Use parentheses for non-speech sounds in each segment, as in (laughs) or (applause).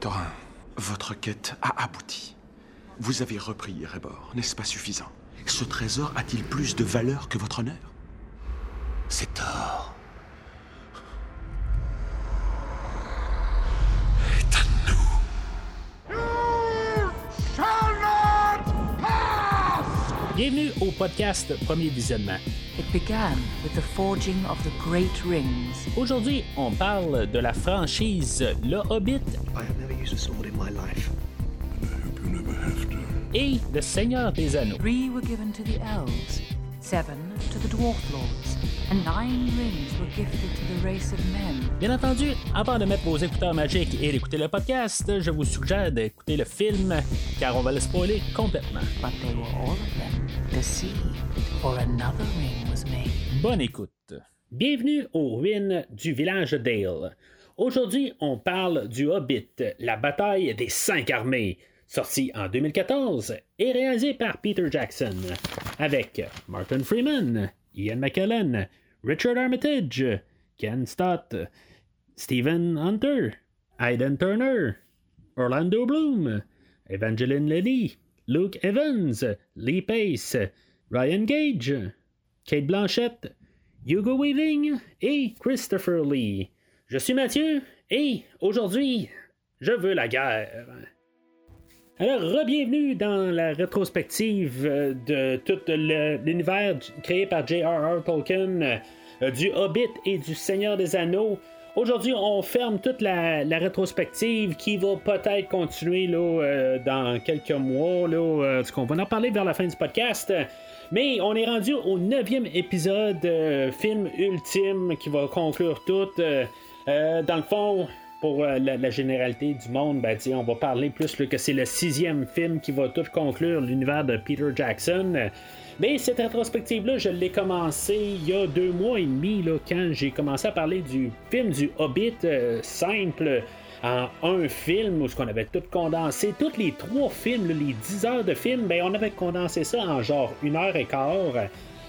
Thorin, votre quête a abouti. Vous avez repris Erebor, n'est-ce pas suffisant? Ce trésor a-t-il plus de valeur que votre honneur? C'est tort. Bienvenue au podcast Premier Visionnement. It began with the forging of the Great Rings. Aujourd'hui, on parle de la franchise Le Hobbit I have never used a sword in my life. et Le Seigneur des Anneaux. Three were given to the elves, seven to the dwarf lords, and nine rings were gifted to the race of men. Bien entendu, avant de mettre vos écouteurs magiques et d'écouter le podcast, je vous suggère d'écouter le film car on va le spoiler complètement. But they were all of them deceived, for another ring was made. Bonne écoute. Bienvenue aux ruines du village de Dale. Aujourd'hui, on parle du Hobbit, la bataille des cinq armées, sorti en 2014 et réalisé par Peter Jackson, avec Martin Freeman, Ian McKellen, Richard Armitage, Ken Stott, Stephen Hunter, Aidan Turner, Orlando Bloom, Evangeline Lilly, Luke Evans, Lee Pace, Ryan Gage, Kate Blanchett, Hugo Weaving et Christopher Lee. Je suis Mathieu et aujourd'hui, je veux la guerre. Alors, re-bienvenue dans la rétrospective euh, de tout l'univers créé par J.R.R. Tolkien, euh, du Hobbit et du Seigneur des Anneaux. Aujourd'hui, on ferme toute la, rétrospective qui va peut-être continuer là, euh, dans quelques mois. Là, euh, parce qu'on va en parler vers la fin du podcast. Mais on est rendu au neuvième épisode, euh, film ultime qui va conclure tout. Dans le fond, pour la, généralité du monde, ben, on va parler plus que c'est le sixième film qui va tout conclure l'univers de Peter Jackson. Mais cette rétrospective-là, je l'ai commencé il y a deux mois et demi, là, quand j'ai commencé à parler du film du Hobbit euh, simple en un film où ce qu'on avait tout condensé, tous les trois films, les 10 heures de film, ben on avait condensé ça en genre une heure et quart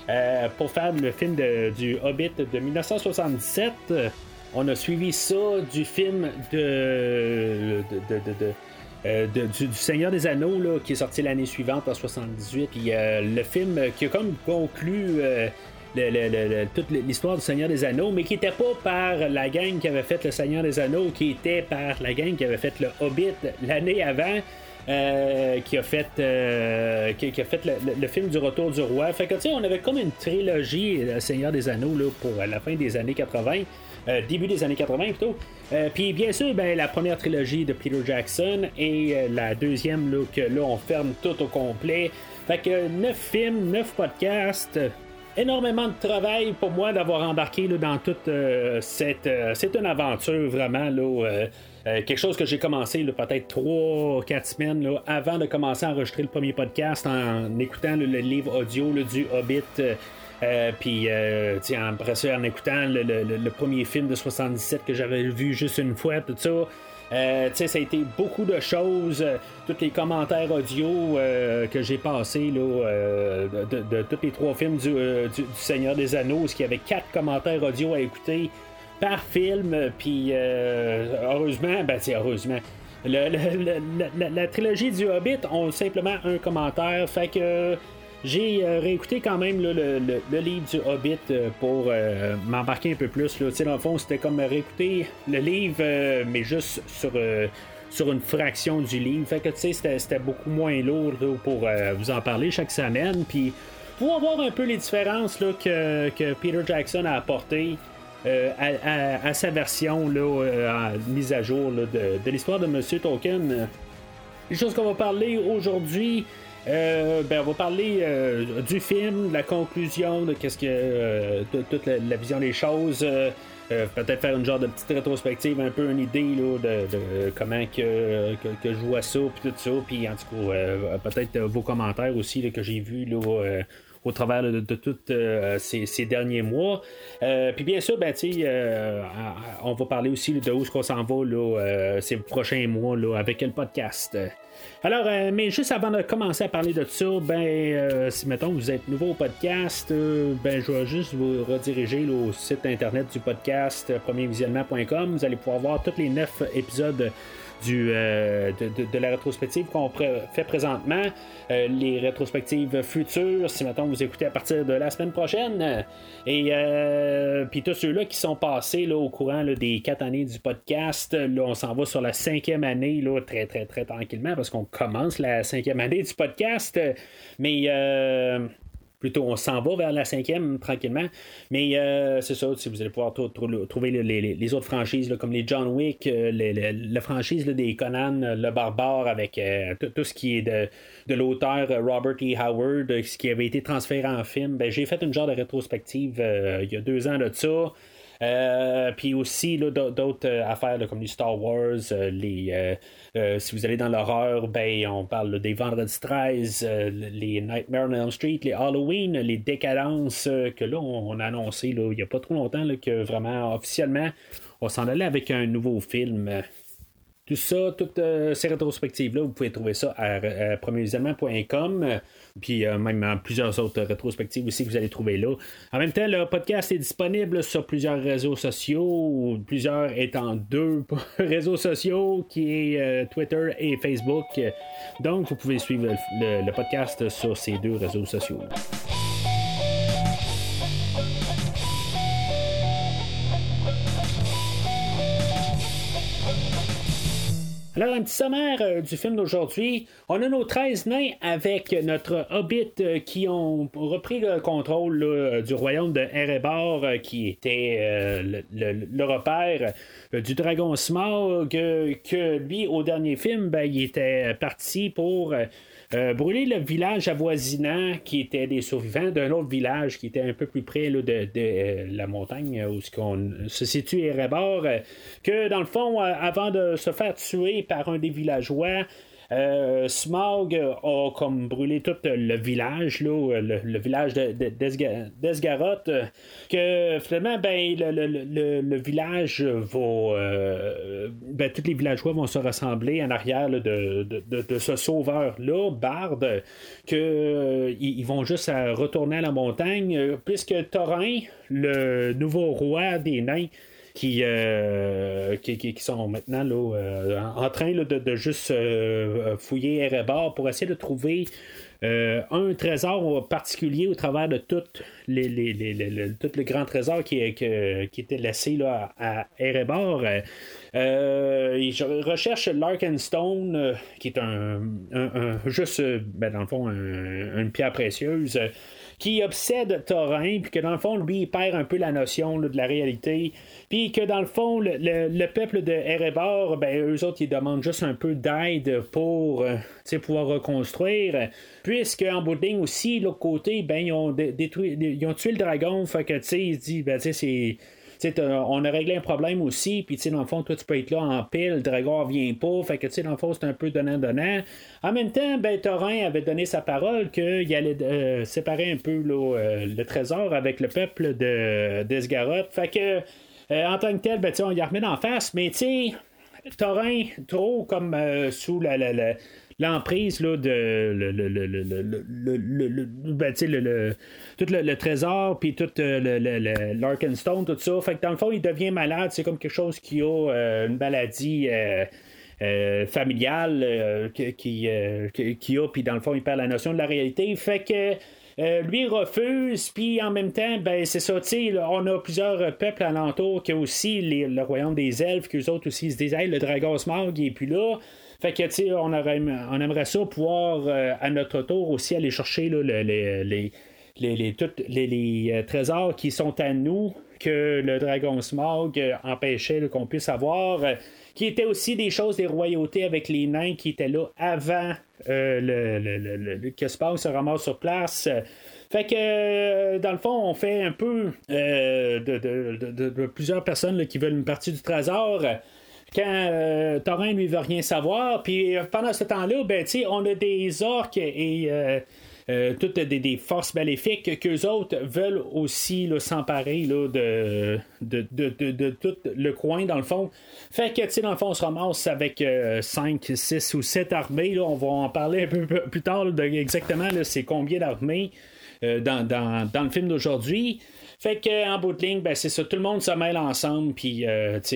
euh, pour faire le film de- du Hobbit de 1977. Euh, On a suivi ça du film de- de- de- euh, de- du, Seigneur des Anneaux là, qui est sorti l'année suivante en 78. Puis euh, le film qui a comme conclu euh, toute l'histoire du Seigneur des Anneaux, mais qui n'était pas par la gang qui avait fait le Seigneur des Anneaux, qui était par la gang qui avait fait le Hobbit l'année avant. euh, qui a fait euh, qui, a fait le film du Retour du Roi. Fait que tu sais, on avait comme une trilogie Le Seigneur des Anneaux là, pour la fin des années 80. Euh, début des années 80 plutôt. Euh, Puis bien sûr, ben, la première trilogie de Peter Jackson et euh, la deuxième, là, que là, on ferme tout au complet. Fait que neuf films, neuf podcasts. Énormément de travail pour moi d'avoir embarqué dans toute cette. c'est une aventure vraiment là. Euh, quelque chose que j'ai commencé peut-être 3-4 semaines là, avant de commencer à enregistrer le premier podcast en écoutant le livre audio du Hobbit. euh, euh, puis, euh, après ça, en écoutant le, premier film de 77 que j'avais vu juste une fois, tout ça. Euh, ça a été beaucoup de choses, tous les commentaires audio que j'ai passés là, de, tous les trois films du Seigneur des Anneaux, ce qu'il y avait quatre commentaires audio à écouter par film, puis euh, heureusement, ben c'est heureusement. la, trilogie du Hobbit ont simplement un commentaire, fait que j'ai euh, réécouté quand même le, livre du Hobbit euh, pour m'embarquer un peu plus. Là. Dans le fond, c'était comme réécouter le livre, mais juste sur, sur une fraction du livre. Fait que tu sais, c'était, beaucoup moins lourd pour vous en parler chaque semaine. Puis pour voir un peu les différences que, que Peter Jackson a apportées. Euh, à, sa version là, euh, mise à jour là, de, de l'histoire de Monsieur Tolkien. Les choses qu'on va parler aujourd'hui, euh, ben, on va parler euh, du film, de la conclusion, de qu'est-ce que euh, toute la, vision des choses. euh, euh, peut-être faire une genre de petite rétrospective, un peu une idée là, de, comment que, que, que je vois ça, puis tout ça, puis en tout cas, euh, peut-être euh, vos commentaires aussi là, que j'ai vus là, euh, au travers de, tous ces, ces derniers mois. Euh, puis bien sûr, ben, euh, on va parler aussi de où est-ce qu'on s'en va là, euh, ces prochains mois là, avec le podcast. Alors, euh, mais juste avant de commencer à parler de ça, ben, euh, si mettons vous êtes nouveau au podcast, euh, ben, je vais juste vous rediriger au site internet du podcast, euh, premiervisionnement.com. Vous allez pouvoir voir tous les neuf épisodes du, de, la rétrospective qu'on fait présentement, les rétrospectives futures, si maintenant vous écoutez à partir de la semaine prochaine. Et puis tous ceux-là qui sont passés là, au courant des quatre années du podcast, là, on s'en va sur la cinquième année, là, très très très tranquillement, parce qu'on commence la cinquième année du podcast. Mais Plutôt, on s'en va vers la cinquième tranquillement. Mais euh, c'est ça, si vous allez pouvoir trouver les, autres franchises, comme les John Wick, euh, la franchise des Conan, le Barbare, avec euh, tout ce qui est de, de l'auteur Robert E. Howard, ce qui avait été transféré en film. Ben, j'ai fait une genre de rétrospective il y a deux ans de ça. Euh, puis aussi d'autres euh, affaires comme les Star Wars, euh, les si vous allez dans l'horreur, ben on parle des Vendredi 13, les Nightmare on Elm Street, les Halloween, les décadences que là on, a annoncé il n'y a pas trop longtemps que vraiment officiellement on s'en allait avec un nouveau film. Tout ça, toutes euh, ces rétrospectives-là, vous pouvez trouver ça à, à puis euh, même plusieurs autres rétrospectives aussi que vous allez trouver là. En même temps, le podcast est disponible sur plusieurs réseaux sociaux, plusieurs étant deux (laughs) réseaux sociaux, qui est euh, Twitter et Facebook. Donc, vous pouvez suivre le, podcast sur ces deux réseaux sociaux. Alors, un petit sommaire euh, du film d'aujourd'hui. On a nos 13 nains avec notre hobbit euh, qui ont repris le contrôle euh, du royaume de Erebor, qui était le, repère du dragon Smog, que lui, au dernier film, ben, il était parti pour euh, brûler le village avoisinant qui était des survivants d'un autre village qui était un peu plus près de, euh, la montagne où se situe Erebor, euh, que dans le fond, avant de se faire tuer par un des villageois, euh, Smog a comme brûlé tout le village, le, village d'Esgaroth, que finalement, ben, le, village va. Euh, ben, tous les villageois vont se rassembler en arrière de, ce sauveur-là, Bard, qu'ils euh, vont juste retourner à la montagne, puisque Thorin, le nouveau roi des nains, euh, qui, qui, sont maintenant là, euh, en train de, juste euh, fouiller Erebor pour essayer de trouver un trésor particulier au travers de tout, les, les, tout le grand trésor qui, qui était laissé là, à Erebor. ils recherchent l'Arkenstone, qui est un, juste, ben, dans le fond, une pierre précieuse qui obsède Thorin, puis que dans le fond, lui, il perd un peu la notion de la réalité, puis que dans le fond, le, peuple de Erebor, ben, eux autres, ils demandent juste un peu d'aide pour euh, pouvoir reconstruire, puisque en bout de ligne aussi, l'autre côté, ben, ils ont, détruit, tué le dragon, fait que, tu sais, il dit, ben, tu sais, c'est on a réglé un problème aussi, puis dans le fond, toi, tu peux être là en pile, le dragon vient pas, fait que, tu sais, dans le fond, c'est un peu donnant-donnant. En même temps, ben, Thorin avait donné sa parole qu'il allait euh, séparer un peu euh, le trésor avec le peuple de d'Esgaroth. Fait que, euh, en tant que tel, ben, on y remet en face, mais tu sais, Thorin, trop comme sous la, la l'emprise là, de le, le, le, le ben, tout le, trésor, puis tout euh, l'Arkenstone, tout ça. Fait que dans le fond, il devient malade. C'est comme quelque chose qui a euh, une maladie. Euh, familiale qui, qui, a, puis dans le fond, il perd la notion de la réalité. Fait que lui refuse, puis en même temps, ben c'est ça, tu on a plusieurs peuples alentours qui ont aussi le royaume des elfes, qui eux autres aussi se disent, le dragon Smog, et puis là. Fait que, tu sais, on, on aimerait ça pouvoir, euh, à notre tour, aussi aller chercher les, les, les, les, euh, trésors qui sont à nous, que le Dragon Smog euh, empêchait qu'on puisse avoir, qui étaient aussi des choses des royautés avec les nains qui étaient là avant le, le, que Spog se ramasse sur place. Fait que, dans le fond, on fait un peu de, de, plusieurs personnes qui veulent une partie du trésor quand euh, lui veut rien savoir. Puis euh, pendant ce temps-là, ben, on a des orques et euh, toutes des, forces maléfiques qu'eux autres veulent aussi s'emparer de de, de, tout le coin, dans le fond. Fait que, dans le fond, on se ramasse avec 5, 6 ou 7 armées. On va en parler un peu plus tard de exactement c'est combien d'armées. Dans, dans, le film d'aujourd'hui. Fait que en bout de ligne, ben, c'est ça, tout le monde se mêle ensemble, puis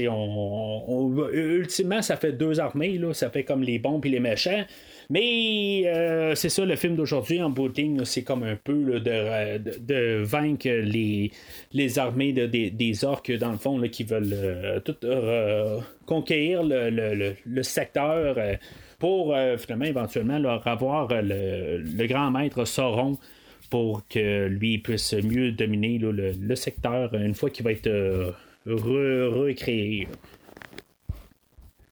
on, ultimement, ça fait deux armées, là, ça fait comme les bons puis les méchants. Mais euh, c'est ça, le film d'aujourd'hui, en bout c'est comme un peu de, de, vaincre les, les armées des, orques, dans le fond, qui veulent euh, tout conquérir le, secteur euh, pour finalement, éventuellement, leur avoir le, grand maître Sauron pour que lui puisse mieux dominer le, secteur une fois qu'il va être recréé.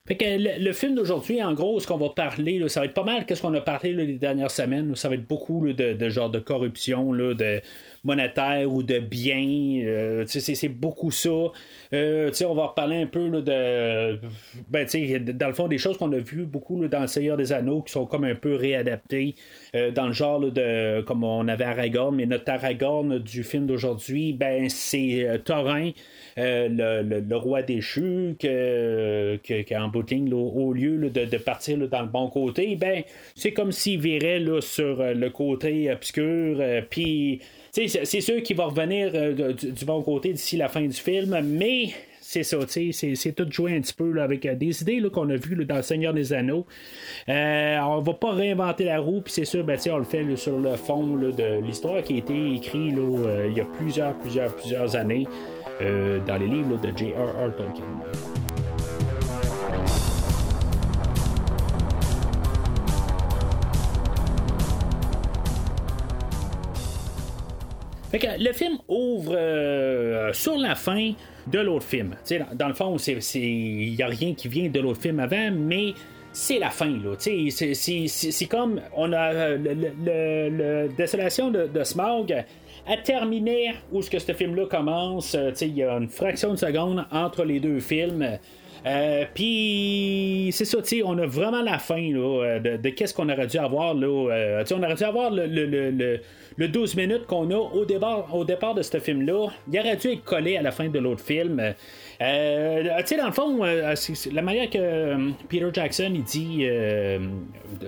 Fait que le, film d'aujourd'hui, en gros, ce qu'on va parler, ça va être pas mal qu'est-ce qu'on a parlé les dernières semaines. ça va être beaucoup de, de, genre de corruption, de monétaire ou de biens. Euh, c'est beaucoup ça. Euh, on va reparler un peu de. Ben, dans le fond, des choses qu'on a vues beaucoup dans Le Seigneur des Anneaux qui sont comme un peu réadaptées euh, dans le genre de. Comme on avait Aragorn, mais notre Aragorn du film d'aujourd'hui, ben, c'est Thorin. le, roi déchu, que, que, en bout au lieu de, partir dans le bon côté, ben, c'est comme s'il virait sur le côté obscur, puis c'est sûr qu'il va revenir euh, du, bon côté d'ici la fin du film, mais c'est ça, c'est tout joué un petit peu avec euh, des idées qu'on a vues dans Le Seigneur des Anneaux. Euh, on va pas réinventer la roue, puis c'est sûr, ben, on le fait sur le fond de l'histoire qui a été écrite il y a plusieurs, plusieurs, plusieurs années dans les livres de J.R.R. Tolkien. Le film ouvre euh, sur la fin de l'autre film. Dans, dans, le fond, il n'y a rien qui vient de l'autre film avant, mais c'est la fin. C'est comme on a euh, le, de Smog a terminé où ce que ce film-là commence. Euh, il y a une fraction de seconde entre les deux films. Euh, puis c'est ça, on a vraiment la fin là, de, qu'est-ce qu'on aurait dû avoir. Là, on aurait dû avoir le, le, le 12 minutes qu'on a au départ, au départ de ce film-là, il aurait dû être collé à la fin de l'autre film. Euh, tu sais, dans le fond, euh, la manière que euh, Peter Jackson il dit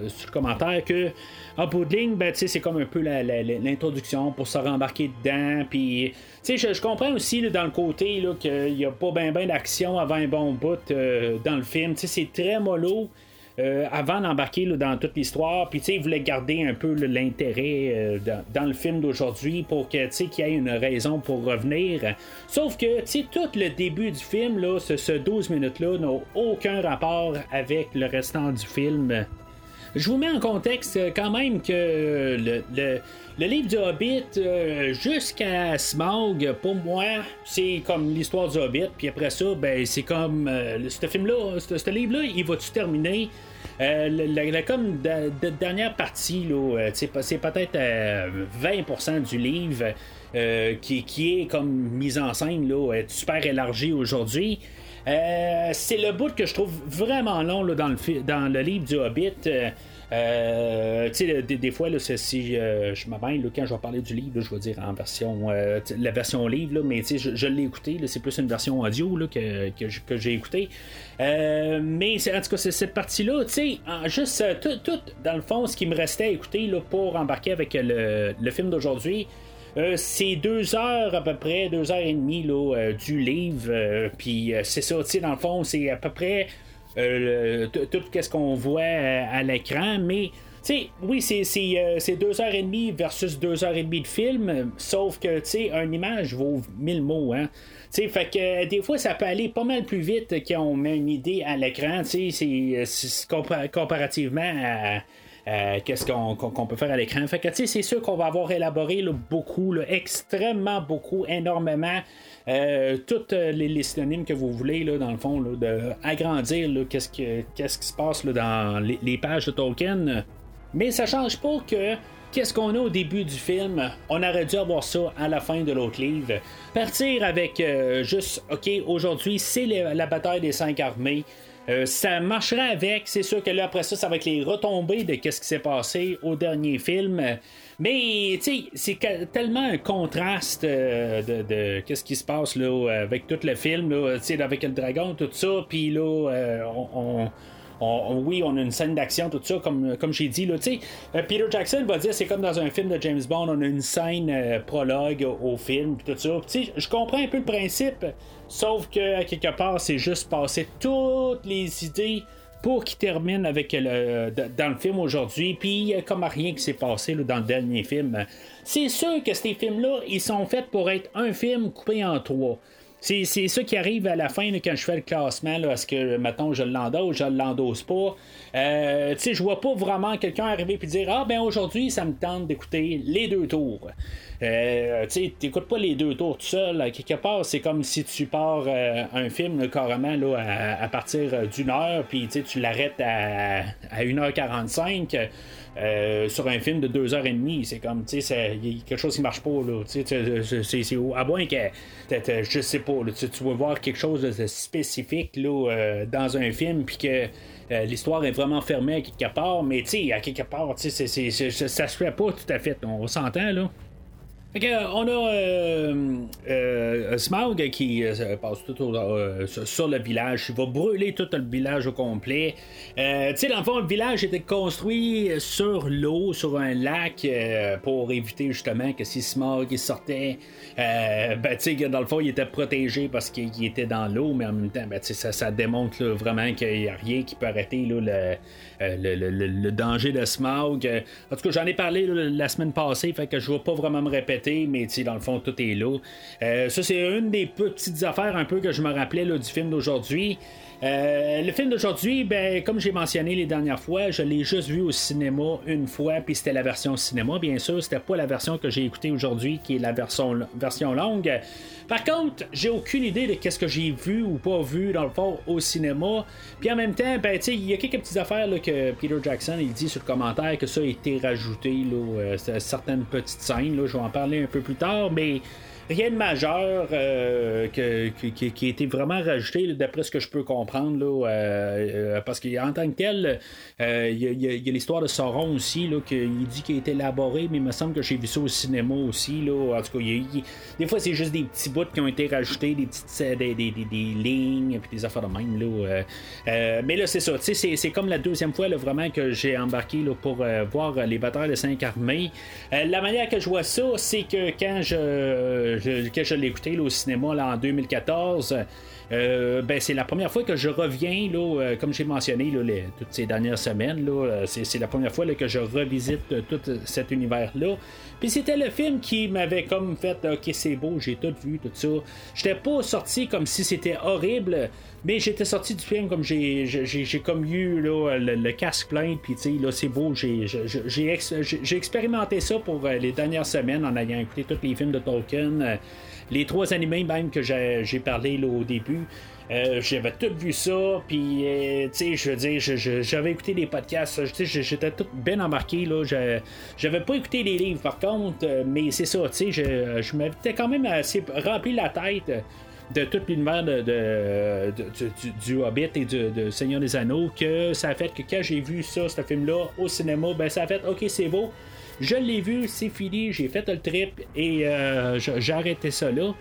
sur le commentaire que en bout de ligne, ben, c'est comme un peu l'introduction pour se rembarquer dedans. Puis, je, je comprends aussi dans le côté qu'il n'y a pas bien ben, d'action avant un bon bout dans le film. C'est très mollo. Euh, avant d'embarquer dans toute l'histoire. Puis, tu sais, il voulait garder un peu l'intérêt euh, dans, le film d'aujourd'hui pour que, tu qu'il y ait une raison pour revenir. Sauf que, tu sais, tout le début du film, là, ce, 12 minutes-là, n'a aucun rapport avec le restant du film. Je vous mets en contexte euh, quand même que le, livre du Hobbit jusqu'à Smog, pour moi, c'est comme l'histoire du Hobbit. Puis après ça, ben, c'est comme ce film-là, ce livre-là, il va-tu terminer? Euh, la, comme de, dernière partie, euh, c'est peut-être 20% euh, du livre qui, est comme mise en scène, là, super élargie aujourd'hui. c'est le bout que je trouve vraiment long dans, le, dans le livre du Hobbit. Euh, sais, des, fois, là, si euh, je m'abandonne, quand je vais parler du livre, je vais dire en version, euh, la version livre, là, mais je, je l'ai écouté, c'est plus une version audio là, que, que, j'ai écouté. mais en tout cas, c'est cette partie-là, juste tout, dans le fond, ce qui me restait à écouter là, pour embarquer avec le, le film d'aujourd'hui. C'est deux heures à peu près, deux heures et demie là, du livre. Puis c'est ça, tu dans le fond, c'est à peu près euh, tout ce qu'on voit euh, à, l'écran, mais sais, oui, euh, c'est deux heures et demie versus deux heures et demie de film, sauf que, tu sais, une image vaut mille mots, hein. sais, fait que des fois, ça peut aller pas mal plus vite qu'on met une idée à l'écran, tu sais, c'est comparativement à, qu'est-ce qu'on peut faire à l'écran. Fait que, c'est sûr qu'on va avoir élaboré beaucoup, extrêmement beaucoup, énormément euh, toutes euh, les, synonymes que vous voulez, là, dans le fond, là, de agrandir qu'est-ce, qu'est-ce qui se passe dans les, pages de Tolkien. Mais ça change pas que qu'est-ce qu'on a au début du film, on aurait dû avoir ça à la fin de l'autre livre. Partir avec euh, juste, ok, aujourd'hui c'est la bataille des cinq armées. Ça marcherait avec, c'est sûr que là après ça, ça va être les retombées de qu'est-ce qui s'est passé au dernier film. Mais, tu sais, c'est tellement un contraste euh, de, qu'est-ce qui se passe là avec tout le film, là, avec le dragon, tout ça, puis là, euh, on, oui, on a une scène d'action, tout ça, comme, j'ai dit. Là, euh, Peter Jackson va dire c'est comme dans un film de James Bond, on a une scène euh, prologue au, film, tout ça. Je comprends un peu le principe, sauf que quelque part, c'est juste passer toutes les idées pour qu'il termine avec le, dans le film aujourd'hui, puis comme rien qui s'est passé dans le dernier film. C'est sûr que ces films-là, ils sont faits pour être un film coupé en trois. C'est, ça qui arrive à la fin quand je fais le classement. Est-ce que, mettons, je l'endosse je l'endosse pas? Euh, je vois pas vraiment quelqu'un arriver et dire Ah, ben aujourd'hui, ça me tente d'écouter les deux tours. Euh, tu n'écoutes pas les deux tours tout seul. Quelque part, c'est comme si tu pars euh, un film carrément là, à, partir euh, d'une heure, puis tu l'arrêtes à, à 1h45. Sur un film de 2h30, c'est comme, tu sais, il y a quelque chose qui marche pas, là. C'est, à moins que, je sais pas, tu, vas voir quelque chose de spécifique, là, dans un film, puis que l'histoire est vraiment fermée à quelque part, mais tu sais, à quelque part, tu sais, ça se fait pas tout à fait. On s'entend, là on a euh, euh, Smaug qui euh, passe tout sur le village. Il va brûler tout le village au complet. tu sais, dans le fond, le village était construit sur l'eau, sur un lac, pour éviter justement que si Smaug sortait, ben, tu sais, dans le fond, il était protégé parce qu'il était dans l'eau, mais en même temps, ben, ça, ça démontre vraiment qu'il n'y a rien qui peut arrêter le, le, danger de Smaug. En tout cas, j'en ai parlé la semaine passée, fait que je ne vais pas vraiment me répéter mais dans le fond, tout est là. Euh, ça, c'est une des petites affaires un peu que je me rappelais du film d'aujourd'hui. Euh, le film d'aujourd'hui, ben, comme j'ai mentionné les dernières fois, je l'ai juste vu au cinéma une fois, puis c'était la version cinéma, bien sûr. C'était pas la version que j'ai écoutée aujourd'hui, qui est la version, version longue. Par contre, j'ai aucune idée de qu'est-ce que j'ai vu ou pas vu dans le fond au cinéma. Puis en même temps, ben, il y a quelques petites affaires que Peter Jackson il dit sur le commentaire que ça a été rajouté, là, euh, certaines petites scènes. Là, je vais en parler un peu plus tard, mais rien de majeur euh, qui, a été vraiment rajouté, d'après ce que je peux comprendre. Là, euh, euh, parce qu'en tant que tel, il y a, l'histoire de Sauron aussi, qu'il dit qu'il a été élaboré, mais il me semble que j'ai vu ça au cinéma aussi. Là, en tout cas, des fois, c'est juste des petits bouts qui ont été rajoutés, des petites des, des, des, lignes, puis des affaires de même. Là, mais là, c'est ça. C'est, comme la deuxième fois vraiment que j'ai embarqué là, pour voir les batailles de armées. la manière que je vois ça, c'est que quand je que je l'ai écouté au cinéma là, en 2014. Euh, ben, c'est la première fois que je reviens, là, euh, comme j'ai mentionné toutes ces dernières semaines. Là, euh, c'est, la première fois que je revisite tout cet univers-là. Puis c'était le film qui m'avait comme fait Ok, c'est beau, j'ai tout vu, tout ça. J'étais pas sorti comme si c'était horrible, mais j'étais sorti du film comme j'ai, j'ai, comme eu là, le, casque plein, puis là, c'est beau, j'ai, j'ai, expérimenté ça pour les dernières semaines en ayant écouté tous les films de Tolkien les trois animés même que j'ai parlé là, au début. Euh, j'avais tout vu ça, puis euh, tu sais, je veux dire, j'avais écouté des podcasts, j'étais tout bien embarqué, là, j'avais pas écouté les livres par contre, euh, mais c'est ça, tu sais, je, je m'étais quand même assez rempli la tête de tout l'univers de, du, Hobbit et du, de Seigneur des Anneaux, que ça a fait que quand j'ai vu ça, ce film-là, au cinéma, ben ça a fait, ok, c'est beau, je l'ai vu, c'est fini, j'ai fait le trip et euh, j'ai arrêté ça là.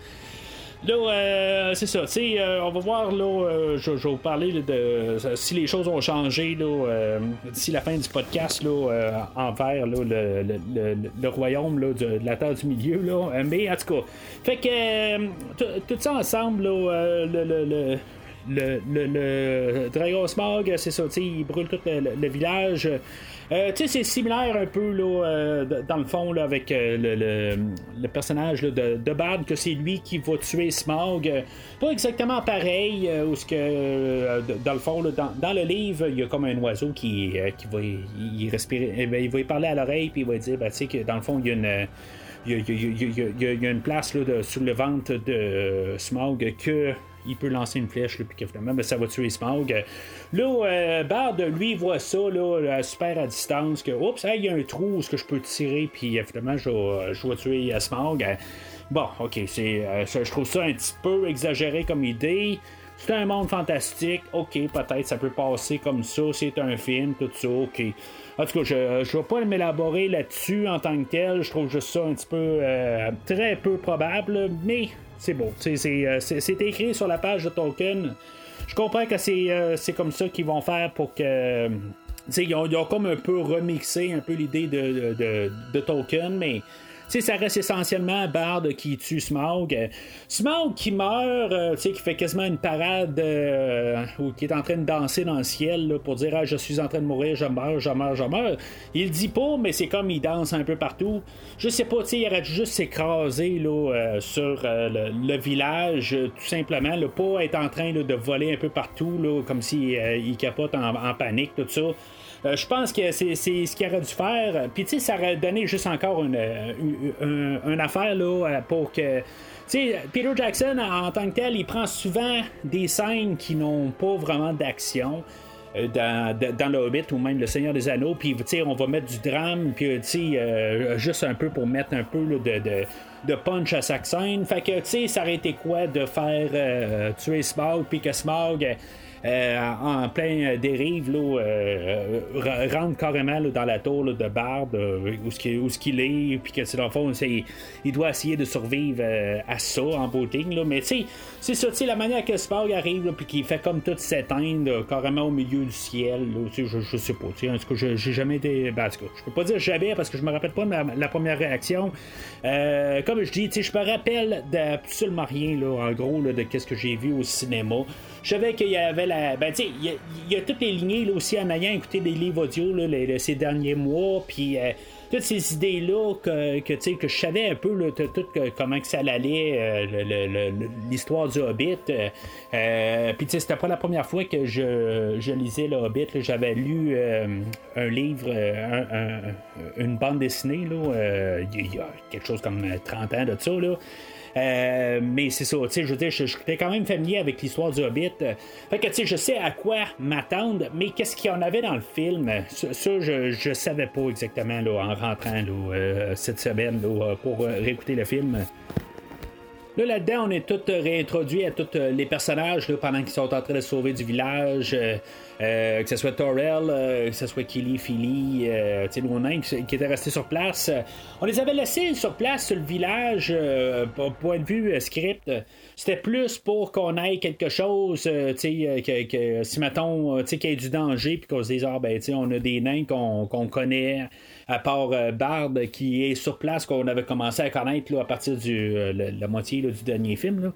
Là, euh, c'est ça. Euh, on va voir, là, je, vais vous parler de si les choses ont changé là, d'ici la fin du podcast là, envers là, le, le, royaume là, de, la Terre du Milieu. Là. Mais en tout cas, fait que tout ça ensemble, là, le, le, le, Dragon Smog, c'est ça, il brûle tout le, village. Euh, tu sais, c'est similaire un peu là, euh, dans le fond avec euh, le, personnage de, de, Bad, que c'est lui qui va tuer Smog. Pas exactement pareil, où que dans le fond, dans, le livre, il y a comme un oiseau qui, va y respirer, il va y parler à l'oreille, puis il va dire, ben, tu sais, que dans le fond, il y a une. Place là, de, sur le ventre de Smog que il peut lancer une flèche, puis que ben, ça va tuer Smog. Là, euh, Bard, lui, voit ça, là, super à distance, que, oups, il y a un trou où que je peux tirer, puis finalement, je vais, tuer euh, Smog. Bon, ok, c'est, euh, je trouve ça un petit peu exagéré comme idée. C'est un monde fantastique, ok, peut-être ça peut passer comme ça, c'est un film, tout ça, ok. En tout cas, je ne vais pas m'élaborer là-dessus en tant que tel, je trouve juste ça un petit peu, très peu probable, mais c'est beau. Euh, c'est écrit sur la page de Tolkien. Je comprends que c'est comme ça qu'ils vont faire pour que. Ils ont, ils ont, comme un peu remixé un peu l'idée de, de, de, Token, mais sais, ça reste essentiellement Bard qui tue Smaug. Smaug qui meurt, euh, qui fait quasiment une parade euh, ou qui est en train de danser dans le ciel pour dire ah, Je suis en train de mourir, je meurs, je meurs, je meurs. Il le dit pas, mais c'est comme il danse un peu partout. Je sais pas, il aurait juste s'écraser euh, sur le, village, tout simplement. Là, pas être en train de voler un peu partout, là, comme s'il il capote en panique, tout ça. Euh, je pense que c'est ce qu'il aurait dû faire. Puis, tu sais, ça aurait donné juste encore une, une, affaire là, euh, pour que. Tu sais, Peter Jackson, en tant que tel, il prend souvent des scènes qui n'ont pas vraiment d'action. Euh, dans, dans, le Hobbit ou même le Seigneur des Anneaux, puis on va mettre du drame, puis euh, juste un peu pour mettre un peu de, de, punch à chaque scène. Fait que tu sais, ça aurait été quoi de faire tuer Smaug, puis que Smaug euh, en plein dérive, là, euh, rentre carrément dans la tour de Bard, euh, où ce qu'il est, puis que c'est dans le fond, il doit essayer de survivre à ça en booting. Là. Mais tu c'est ça, la manière que Spark arrive, puis qu'il fait comme tout s'éteindre carrément au milieu du ciel. je, je sais pas, en tout j'ai jamais. Ben, je peux pas dire jamais parce que je me rappelle pas de la première réaction. comme je dis, je me rappelle d'absolument rien, là, en gros, de ce que j'ai vu au cinéma. Je savais qu'il y avait Ben, il y, a toutes les lignées aussi en ayant écouté des livres audio ces derniers mois, puis. Euh, toutes ces idées-là que, je savais un peu comment que ça allait, euh, l'histoire du Hobbit. Euh, puis c'était pas la première fois que je, lisais le Hobbit. J'avais lu un livre, une bande dessinée, il y a quelque chose comme 30 ans de ça. Euh, mais c'est ça, tu sais, je veux dire, j'étais quand même familier avec l'histoire du Hobbit. Fait que, tu sais, je sais à quoi m'attendre, mais qu'est-ce qu'il y en avait dans le film? Ça, je, je savais pas exactement là, en rentrant là, euh, cette semaine là, pour euh, réécouter le film. Là, là-dedans, on est tout réintroduit à tous les personnages pendant qu'ils sont en train de sauver du village. Euh, que ce soit Torrell, euh, que ce soit Killy, Philly, euh, qui, qui était resté sur place. On les avait laissés sur place sur le village, euh, point de vue script. C'était plus pour qu'on ait quelque chose, que, que, si mettons, qu'il y ait du danger, puis qu'on se dise, ah ben, on a des nains qu'on connaît à part euh, Bard qui est sur place qu'on avait commencé à connaître là, à partir du euh, la moitié du dernier film.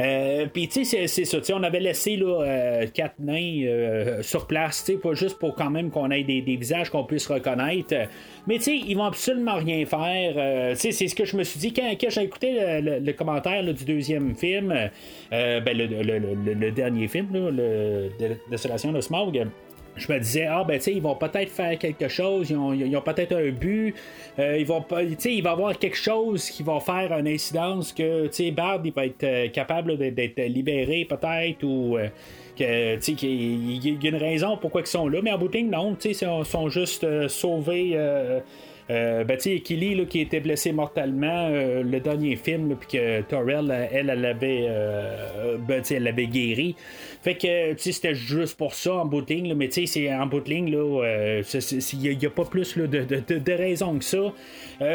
Euh, puis tu sais, c'est ça. On avait laissé là, quatre nains sur place, pas juste pour quand même qu'on ait des, visages qu'on puisse reconnaître. Mais tu sais, ils vont absolument rien faire. c'est ce que je me suis dit quand, j'ai écouté le, commentaire du deuxième film, ben, le, dernier film, le, de, de Smog je me disais, ah ben tu sais, ils vont peut-être faire quelque chose, ils ont, peut-être un but, euh, ils vont il va y avoir quelque chose qui va faire une incidence que tu sais, Bard il va être euh, capable d'être libéré peut-être ou euh, que tu sais qu'il y a une raison pourquoi ils sont là, mais en bout non, tu sais, ils sont juste sauvés euh, ben, tu sais, Killy, qui était blessé mortellement, euh, le dernier film, puis que Torrell, elle, elle l'avait euh, ben, elle l'avait guéri. Fait que, tu sais, c'était juste pour ça en bout de ligne, mais tu sais, c'est en bout de ligne, il n'y a, pas plus de, de, raison que ça.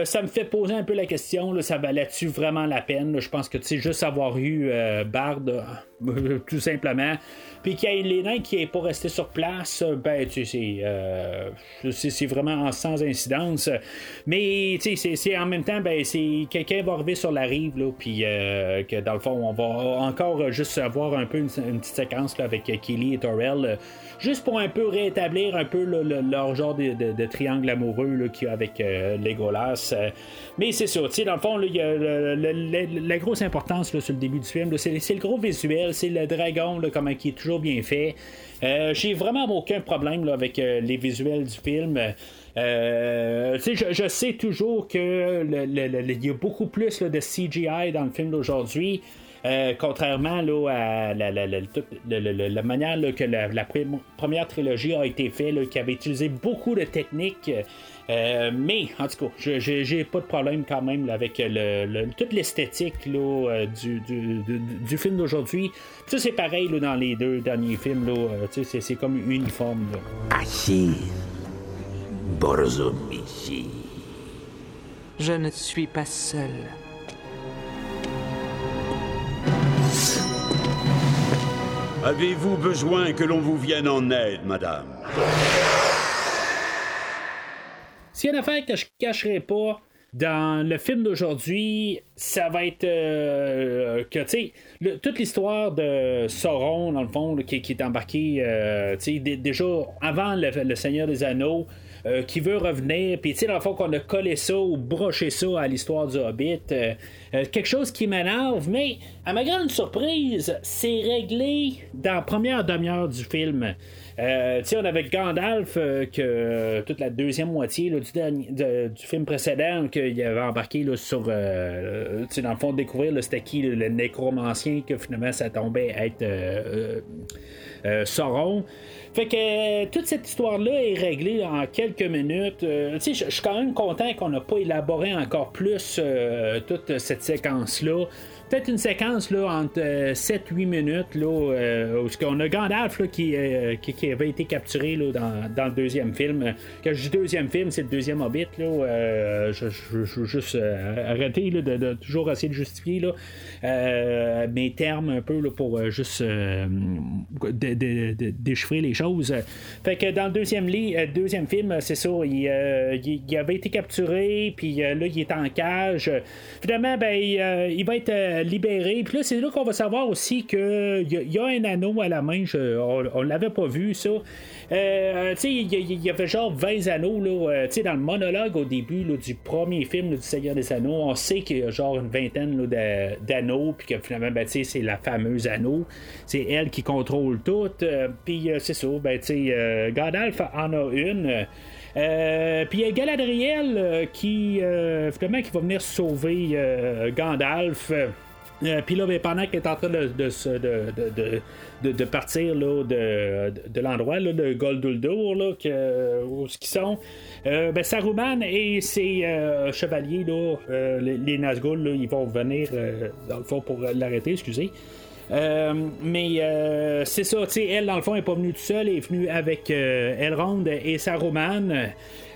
ça me fait poser un peu la question, là, ça valait-tu vraiment la peine? Je pense que, tu sais, juste avoir eu Bard, tout simplement, puis qu'il y ait les nains qui n'est pas resté sur place, ben, tu sais, c'est vraiment sans incidence. Mais c'est en même temps, ben, c'est quelqu'un va arriver sur la rive, là, puis euh, que dans le fond, on va encore juste avoir un peu une, petite séquence avec Kelly et Torrell, juste pour un peu rétablir un peu leur genre de, triangle amoureux qu'il y a avec euh, Legolas. mais c'est ça, dans le fond, la grosse importance sur le début du film, c'est le gros visuel, c'est le dragon, comment qui est toujours bien fait. Euh, j'ai vraiment aucun problème avec les visuels du film. Euh, je, sais toujours que il y a beaucoup plus de CGI dans le film d'aujourd'hui. Euh, contrairement à la, manière que la, première trilogie a été faite, qui avait utilisé beaucoup de techniques. Euh, mais en tout cas, j'ai pas de problème quand même avec toute l'esthétique du, du, film d'aujourd'hui. Ça c'est pareil dans les deux derniers films. C'est comme uniforme. Borzomici. Je ne suis pas seul. Avez-vous besoin que l'on vous vienne en aide, madame? S'il y a une affaire que je cacherai pas, dans le film d'aujourd'hui, ça va être euh, que, tu sais, toute l'histoire de Sauron, dans le fond, qui, est embarqué, euh, tu sais, déjà avant le, Seigneur des Anneaux, euh, qui veut revenir, puis tu sais, dans le fond, qu'on a collé ça ou broché ça à l'histoire du Hobbit, quelque chose qui m'énerve, mais à ma grande surprise, c'est réglé dans la première demi-heure du film. Euh, on avait Gandalf, euh, que euh, toute la deuxième moitié du, du, film précédent, qu'il avait embarqué là, sur. Euh, dans le fond, découvrir c'était qui le, nécromancien, que finalement ça tombait à être Sauron. Fait que toute cette histoire-là est réglée en quelques minutes. je suis quand même content qu'on n'a pas élaboré encore plus toute cette séquence-là peut-être une séquence là, entre 7-8 euh, minutes là, euh, où on a Gandalf là, qui, euh, qui, avait été capturé là, dans, dans, le deuxième film. Quand je dis deuxième film, c'est le deuxième Hobbit. Là, je, veux juste arrêter là, de, toujours essayer de justifier là, mes termes un peu là, pour juste déchiffrer les choses. Fait que dans le deuxième, deuxième film, c'est ça, il, il, avait été capturé, puis là, il est en cage. Finalement, ben, il va être euh, libéré. Puis là, c'est là qu'on va savoir aussi qu'il y, y, a un anneau à la main. on, l'avait pas vu, ça. Euh, tu sais, il y, avait genre 20 anneaux, là. Euh, tu sais, dans le monologue au début du premier film du Seigneur des Anneaux, on sait qu'il y a genre une vingtaine d'anneaux, puis que finalement, ben, tu sais, c'est la fameuse anneau. C'est elle qui contrôle tout. puis c'est ça, ben, tu sais, Gandalf en a une. puis il y a Galadriel qui, finalement, qui va venir sauver Gandalf. Euh, puis là, ben, pendant qu'il est en train de, de, de, partir là, de, l'endroit de Golduldur, là, où ce qu'ils sont, euh, ben, Saruman et ses euh, chevaliers, là, les, les, Nazgûl, ils vont venir, dans le fond, pour l'arrêter, excusez. mais c'est ça, tu sais, elle, dans le fond, n'est pas venue toute seule, elle est venue avec Elrond et Saruman.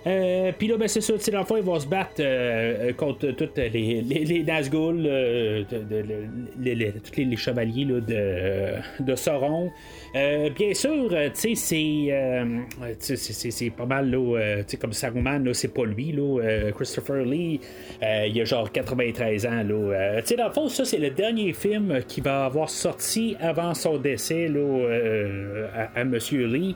Euh, puis là, ben, c'est ça, dans le fond, ils vont se battre euh, euh, contre tous les, les, les Nazgûl, tous les, chevaliers là, de, de Sauron. bien sûr, tu sais, c'est pas mal, comme Saruman, c'est pas lui, là, Christopher Lee, il a genre 93 ans. Là, dans le fond, ça, c'est le dernier film qui va avoir sorti avant son décès à, à Monsieur Lee.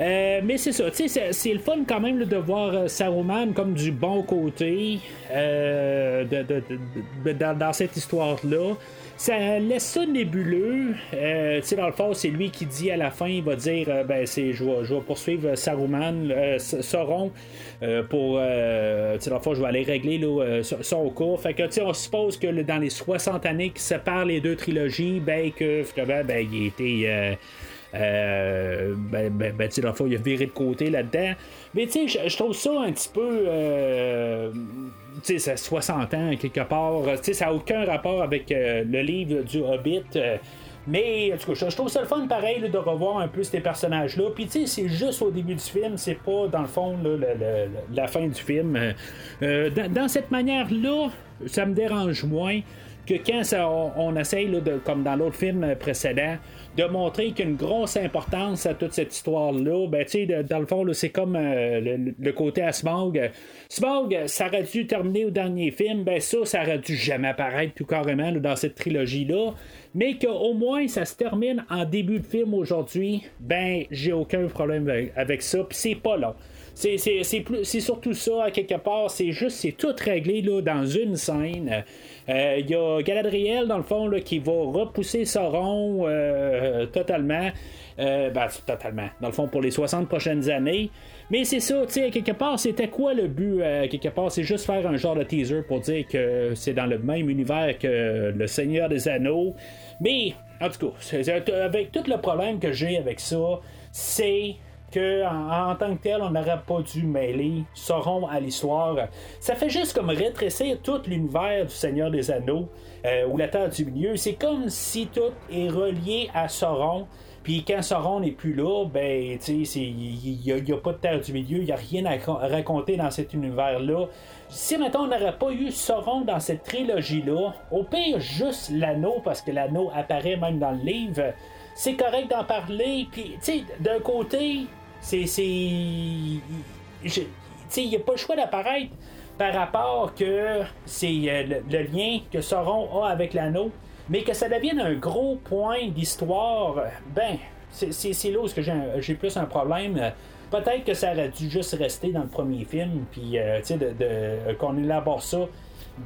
Euh, mais c'est ça, c'est le fun quand même de voir euh, Saruman comme du bon côté euh, de, dans, cette histoire-là. Ça laisse ça nébuleux. Euh, dans le fond, c'est lui qui dit à la fin, il va dire ben, c'est, je, vais, poursuivre Saruman, Sauron, pour. dans le fond, je vais aller régler son cours. Fait que, on suppose que dans les 60 années qui séparent les deux trilogies, ben, que finalement, ben, il était euh, ben, ben, ben tu sais, dans il a viré de côté là-dedans. Mais tu sais, je trouve ça un petit peu. Euh, tu sais, ça 60 ans quelque part. Tu sais, ça n'a aucun rapport avec euh, le livre du Hobbit. Euh, mais en tout cas, je trouve ça le fun pareil de revoir un peu ces personnages-là. Puis tu sais, c'est juste au début du film, c'est pas dans le fond la fin du film. dans, cette manière-là, ça me dérange moins que quand on, essaye, comme dans l'autre film précédent, de montrer qu'il y a une grosse importance à toute cette histoire-là. Ben, tu sais, dans le fond, c'est comme euh, le, côté à Smog. Smog, ça aurait dû terminer au dernier film. Ben, ça, ça aurait dû jamais apparaître tout carrément dans cette trilogie-là. Mais qu'au moins, ça se termine en début de film aujourd'hui. Ben, j'ai aucun problème avec ça. Puis c'est pas long. C'est, surtout ça, à quelque part. C'est juste, c'est tout réglé là, dans une scène. Euh, il y a Galadriel, dans le fond, qui va repousser Sauron euh, totalement. Euh, ben, totalement. Dans le fond, pour les 60 prochaines années. Mais c'est ça, tu sais, quelque part, c'était quoi le but? quelque part, c'est juste faire un genre de teaser pour dire que c'est dans le même univers que Le Seigneur des Anneaux. Mais, en tout cas, avec tout le problème que j'ai avec ça, c'est en, tant que tel, on n'aurait pas dû mêler Sauron à l'histoire. Ça fait juste comme rétrécir tout l'univers du Seigneur des Anneaux euh, ou la Terre du Milieu. C'est comme si tout est relié à Sauron. Puis quand Sauron n'est plus là, ben, tu sais, il n'y a, pas de Terre du Milieu, il n'y a rien à raconter dans cet univers-là. Si maintenant on n'aurait pas eu Sauron dans cette trilogie-là, au pire juste l'anneau, parce que l'anneau apparaît même dans le livre, c'est correct d'en parler. Puis, tu sais, d'un côté, c'est. Il n'y a pas le choix d'apparaître par rapport que c'est euh, le, lien que Sauron a avec l'anneau, mais que ça devienne un gros point d'histoire, ben, c'est là où j'ai plus un problème. Peut-être que ça aurait dû juste rester dans le premier film, puis euh, sais, de, qu'on élabore ça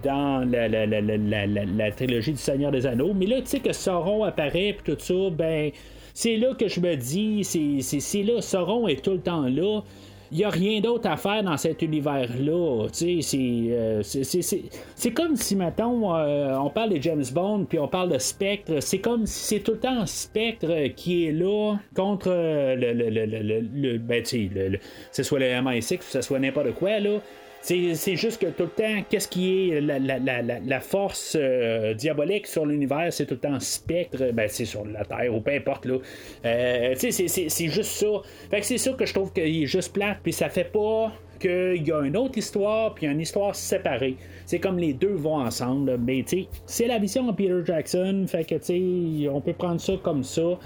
dans la, la, la, la, trilogie du Seigneur des Anneaux. Mais là, tu sais que Sauron apparaît, puis tout ça, ben, c'est là que je me dis, c'est là, Sauron est tout le temps là il n'y a rien d'autre à faire dans cet univers-là. Euh, c'est comme si, mettons, euh, on parle de James Bond, puis on parle de Spectre. C'est comme si c'est tout le temps Spectre qui est là contre le, le, le, le, le ben, ce soit le MI6 ou ce soit n'importe quoi, là. C'est juste que tout le temps, qu'est-ce qui est la, force euh, diabolique sur l'univers, c'est tout le temps spectre, ben c'est sur la Terre ou peu importe là. Euh, c'est juste ça. Fait que c'est ça que je trouve qu'il est juste plate, puis ça fait pas qu'il y a une autre histoire, puis une histoire séparée. C'est comme les deux vont ensemble, mais tu c'est la vision de Peter Jackson, fait que on peut prendre ça comme ça.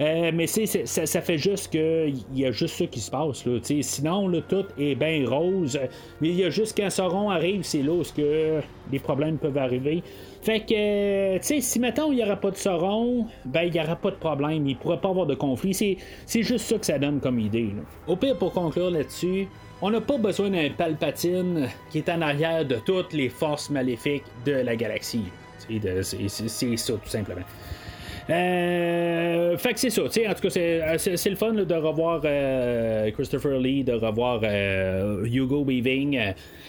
Euh, mais ça, fait juste qu'il y a juste ça qui se passe. Là, sinon, tout est bien rose. Mais il y a juste quand Sauron arrive, c'est là où que les problèmes peuvent arriver. Fait que, sais, si maintenant il n'y aura pas de Sauron, ben il n'y aura pas de problème, il ne pourra pas avoir de conflit. C'est juste ça que ça donne comme idée. Au pire, pour conclure là-dessus, on n'a pas besoin d'un Palpatine qui est en arrière de toutes les forces maléfiques de la galaxie. C'est ça, tout simplement. Euh, fait que c'est ça. En tout cas, c'est, euh, le fun de revoir euh, Christopher Lee, de revoir Hugo Weaving.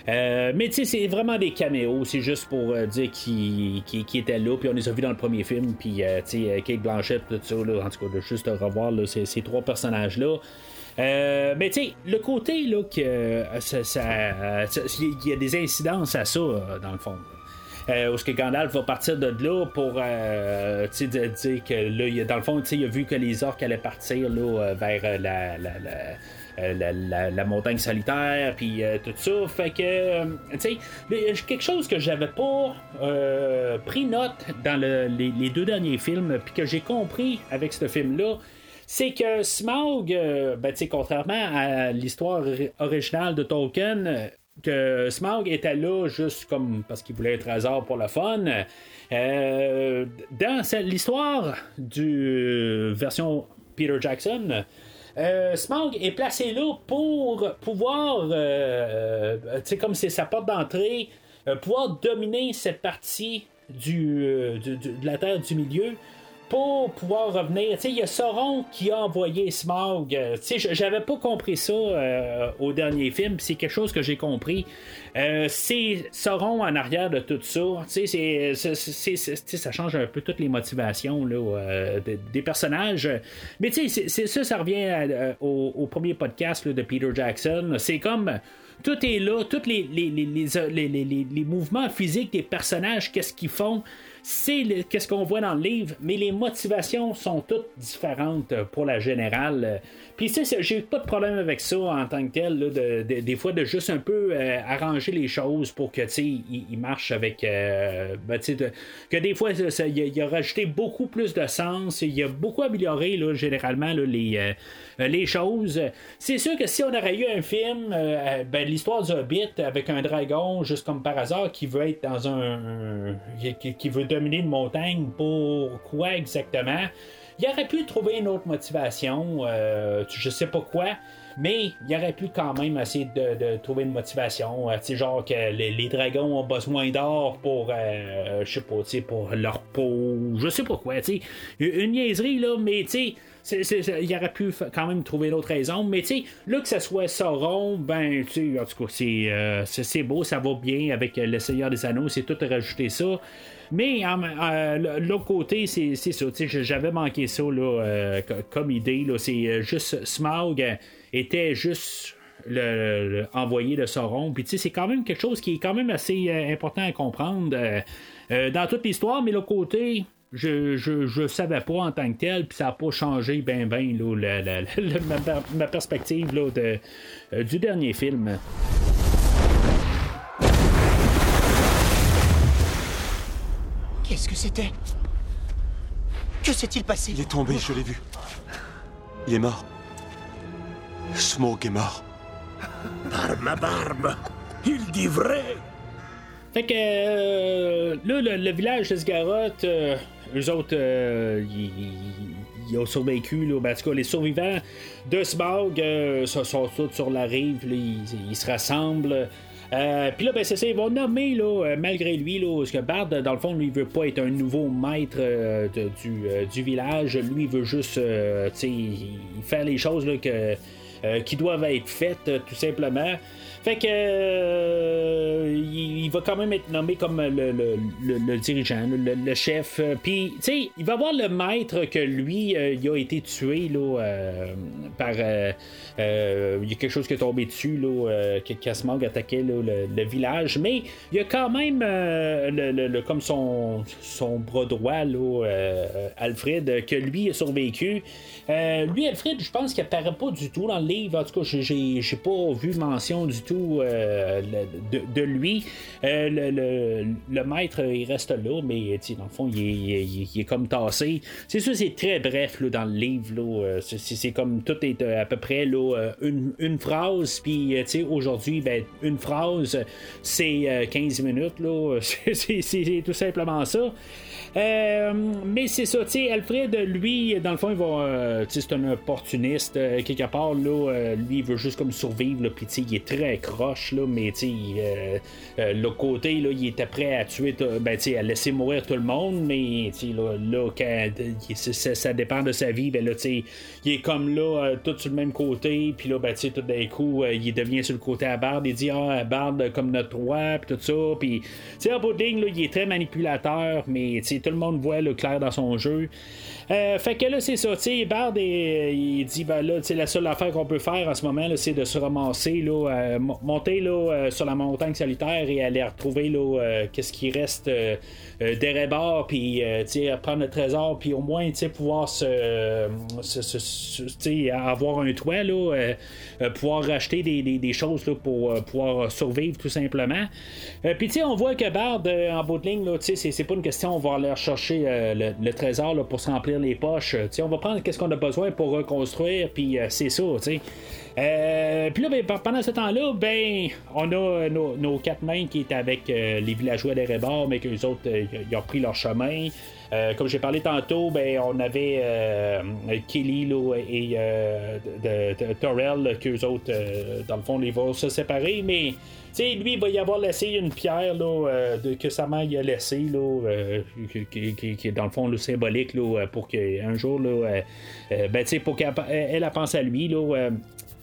mais tu sais, c'est vraiment des caméos. C'est juste pour dire qui, qui, était là. Puis on les a vus dans le premier film. Puis tu sais, Kate Blanchett, tout ça. En tout cas, de juste revoir ces, ces, trois personnages-là. mais tu sais, le côté là que il y a des incidences à ça dans le fond euh, où ce que Gandalf va partir de là pour euh, dire que là, dans le fond, il a vu que les orques allaient partir là, euh, vers euh, la, la, la, la, montagne solitaire, puis tout ça. Fait que, tu sais, quelque chose que j'avais pas pris note dans les, deux derniers films, puis que j'ai compris avec ce film-là, c'est que Smaug, ben, contrairement à l'histoire originale de Tolkien, que Smaug était là juste comme parce qu'il voulait être hasard pour le fun. Euh, dans l'histoire du version Peter Jackson, euh, Smaug est placé là pour pouvoir, euh, comme c'est sa porte d'entrée, pouvoir dominer cette partie du, de la Terre du Milieu pour pouvoir revenir. Il y a Sauron qui a envoyé Smog. Euh, j'avais pas compris ça euh, au dernier film, c'est quelque chose que j'ai compris. Euh, c'est Sauron en arrière de tout ça. Ça change un peu toutes les motivations là, des personnages. Mais c'est, ça, ça revient au, premier podcast de Peter Jackson. C'est comme tout est là, tous les, mouvements physiques des personnages, qu'est-ce qu'ils font? C'est qu'est-ce qu'on voit dans le livre, mais les motivations sont toutes différentes pour la générale. Puis ça, j'ai pas de problème avec ça en tant que tel, des fois de juste un peu euh, arranger les choses pour que il, il marche avec. Euh, ben, que des fois, il, a, rajouté beaucoup plus de sens, il a beaucoup amélioré généralement les, euh, les choses. C'est sûr que si on aurait eu un film, ben, l'histoire du Hobbit avec un dragon, juste comme par hasard, qui veut être dans un. qui, qui veut dominer une montagne pour quoi exactement? Il aurait pu trouver une autre motivation, euh, je sais pas quoi, mais il aurait pu quand même essayer de, trouver une motivation. Euh, genre que les, dragons ont besoin d'or pour, euh, je sais pas, pour leur peau, je sais pas quoi. Une niaiserie, là, mais tu sais il aurait pu quand même trouver une autre raison. Mais tu sais, là que ça soit Sauron, ben, tu sais, en tout cas, c'est, beau, ça va bien avec le Seigneur des Anneaux, c'est tout rajouter ça. Mais euh, l'autre côté, c'est ça. J'avais manqué ça là, euh, comme idée. C'est euh, juste Smaug était juste le, envoyé de Sauron. Puis c'est quand même quelque chose qui est quand même assez important à comprendre dans toute l'histoire. Mais l'autre côté, je, je, savais pas en tant que tel, puis ça n'a pas changé ben ben ma, perspective de, du dernier film. Qu'est-ce que c'était? Que s'est-il passé? Il est tombé, je l'ai vu. Il est mort. Smoke est mort. Par ma barbe, il dit vrai. Fait que euh, là, le, village de Sgaroth, euh, eux autres, euh, ils, ont survécu. Là, ben, en tout cas, les survivants de Smog sont, tous sur la rive. ils, se rassemblent. Puis là, ben, c'est ça, ils vont nommer, là, malgré lui, là, parce que Bard, dans le fond, lui, il veut pas être un nouveau maître du, du, village. Lui, il veut juste faire les choses là, que, qui doivent être faites, tout simplement. Fait que euh, il, va quand même être nommé comme le, dirigeant, le, chef. Puis, tu sais, il va voir le maître que lui, euh, il a été tué là, euh, par. il y a quelque chose qui est tombé dessus, là, que Kasmog attaquait le, village. Mais il y a quand même le, comme son, son bras droit, là, Alfred, que lui a survécu. lui, Alfred, je pense qu'il apparaît pas du tout dans le livre. En tout cas, j'ai pas vu mention du tout euh, de, lui. Euh, le, maître, il reste là, mais dans le fond, il est, comme tassé. C'est sûr, c'est très bref dans le livre. Euh, c'est, comme tout est à peu près là, une, phrase, puis aujourd'hui, ben, une phrase, c'est 15 minutes. Là. (laughs) c'est, tout simplement ça. mais c'est ça, Alfred, lui, dans le fond, il va. c'est un opportuniste, quelque part, là, lui, il veut juste comme survivre, puis il est très croche, là, mais euh, euh, le côté, là, il était prêt à tuer, ben, à laisser mourir tout le monde, mais là, là quand ça, dépend de sa vie, ben, là, il est comme là, euh, tout sur le même côté, puis là, ben, tout d'un coup, il devient sur le côté à Bard, il dit, ah, Bard comme notre roi, puis tout ça, puis, en bout ligne, il est très manipulateur, mais tout le monde voit le clair dans son jeu. Fait que là, c'est ça, Bard, il dit, ben là, la seule affaire qu'on peut faire en ce moment, c'est de se ramasser, là, monter là, euh, sur la montagne solitaire et aller retrouver là, euh, qu'est-ce qui reste euh, d'Erebor, puis prendre le trésor, puis au moins pouvoir se, avoir un toit, là, pouvoir racheter des, choses là, pour pouvoir survivre tout simplement. puis on voit que Bard, en bout de ligne, c'est pas une question, on va aller chercher le, trésor là, pour se remplir les poches. on va prendre qu'est-ce qu'on a besoin pour reconstruire, puis c'est ça. euh, puis là, ben, pendant ce temps-là, ben, on a euh, nos, quatre mains qui étaient avec euh, les villageois d'Erebor, mais que les autres, ils ont pris leur chemin. comme j'ai parlé tantôt, ben, on avait Kelly et de, Torrell, qu'eux autres, dans le fond, ils vont se séparer, mais lui, il va y avoir laissé une pierre là, de, que sa mère y a laissée, là, qui, qui, est dans le fond le symbolique là, pour qu'un jour, là, ben, pour qu'elle elle, pense à lui. Là,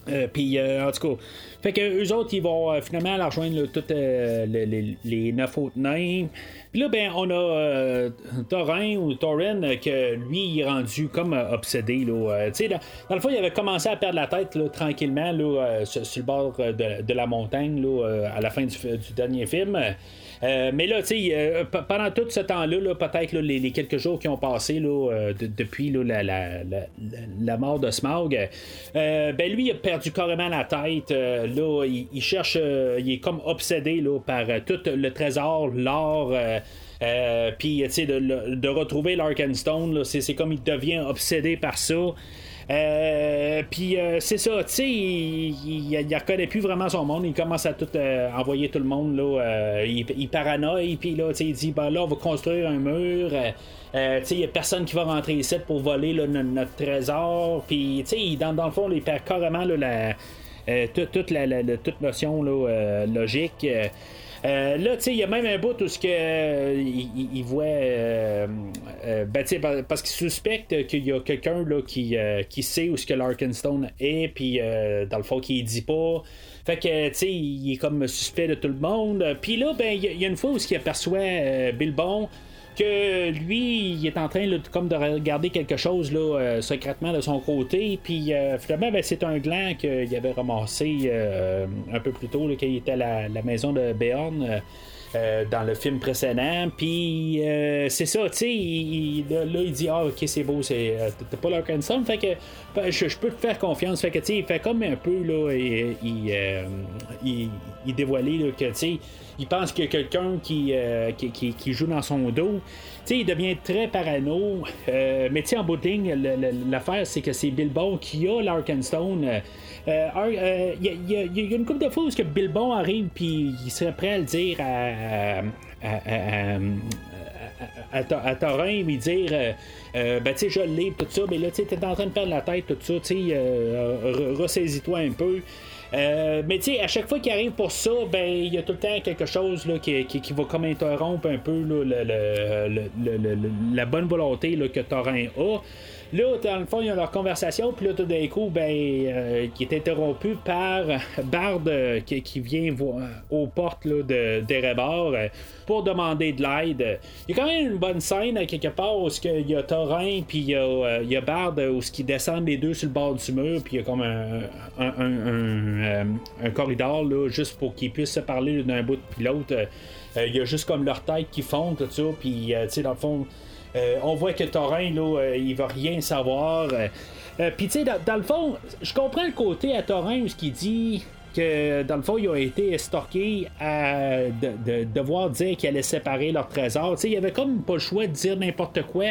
euh, puis, euh, en tout cas, fait que eux autres, ils vont euh, finalement aller rejoindre tous les, neuf autres nains. Puis là, ben, on a Thorin ou Thorin que lui, il est rendu comme obsédé. Dans, le fond, il avait commencé à perdre la tête tranquillement là, sur, le bord de, la montagne là, à la fin du, du dernier film. Euh, mais là, tu sais, euh, pendant tout ce temps-là, peut-être les, quelques jours qui ont passé là, euh, depuis la, mort de Smaug, ben lui, il a perdu carrément la tête. là, il, cherche, il est comme obsédé là, par tout le trésor, l'or. puis, tu sais, de, de, retrouver l'Arkenstone, c'est comme il devient obsédé par ça. Euh, puis euh, c'est ça, tu sais, il, il, reconnaît plus vraiment son monde. Il commence à tout euh, envoyer tout le monde là. il, il paranoïe, puis là, tu sais, il dit ben là, on va construire un mur. tu sais, il n'y a personne qui va rentrer ici pour voler notre, trésor. Puis, tu sais, dans, le fond, il perd carrément la, toute, la, toute notion logique. Euh, là, tu sais, il y a même un bout où euh, il, voit. Euh, ben, parce qu'il suspecte qu'il y a quelqu'un qui, qui sait où ce que l'Arkenstone est, puis dans le fond, qui dit pas. Fait que, tu sais, il est comme suspect de tout le monde. Puis là, ben, il y, a une fois où il aperçoit Bilbon que lui, il est en train comme de regarder quelque chose là, euh, secrètement de son côté. Puis euh, finalement, ben, c'est un gland qu'il avait ramassé euh, un peu plus tôt, qu'il était à la, maison de Béorn. Dans le film précédent. Puis c'est ça, tu sais, là, il dit Ah, ok, c'est beau, c'est t'as pas l'Arkansas. Fait que ben, je, peux te faire confiance. Fait que tu sais, il fait comme un peu, là, il, il, il, dévoilait que tu sais, il pense qu'il y a quelqu'un qui, qui, qui, joue dans son dos. il devient très parano. Euh, mais en bout de ligne, l'affaire, c'est que c'est Bilbo qui a l'Arkenstone. Il euh, y, a une couple de fois où que Bilbo arrive puis il serait prêt à le dire à, à, Torin lui dire ben tu je l'ai tout ça mais là tu es en train de perdre la tête tout ça tu sais ressaisis-toi un peu euh, mais tu à chaque fois qu'il arrive pour ça, ben il y a tout le temps quelque chose là, qui, qui, va comme interrompre un peu là, la bonne volonté que Torin a. Là, dans le fond, il y a leur conversation, puis là, tout d'un coup, ben, euh, qui est interrompu par Bard euh, qui, vient voir, aux portes là, de euh, pour demander de l'aide. Il y a quand même une bonne scène à quelque part où il y a Thorin, puis il y a, Bard où ils descendent les deux sur le bord du mur, puis il y a comme un, un, corridor là, juste pour qu'ils puissent se parler d'un bout de l'autre. Il y a juste comme leur tête qui fond, tout ça, puis tu sais, dans le fond. Euh, on voit que Thorin, là, euh, il va rien savoir. Euh, puis, tu sais, dans, le fond, je comprends le côté à Thorin où ce dit que, dans le fond, ils ont été estorqués de, devoir dire qu'ils allaient séparer leur trésor. Tu sais, il y avait comme pas le choix de dire n'importe quoi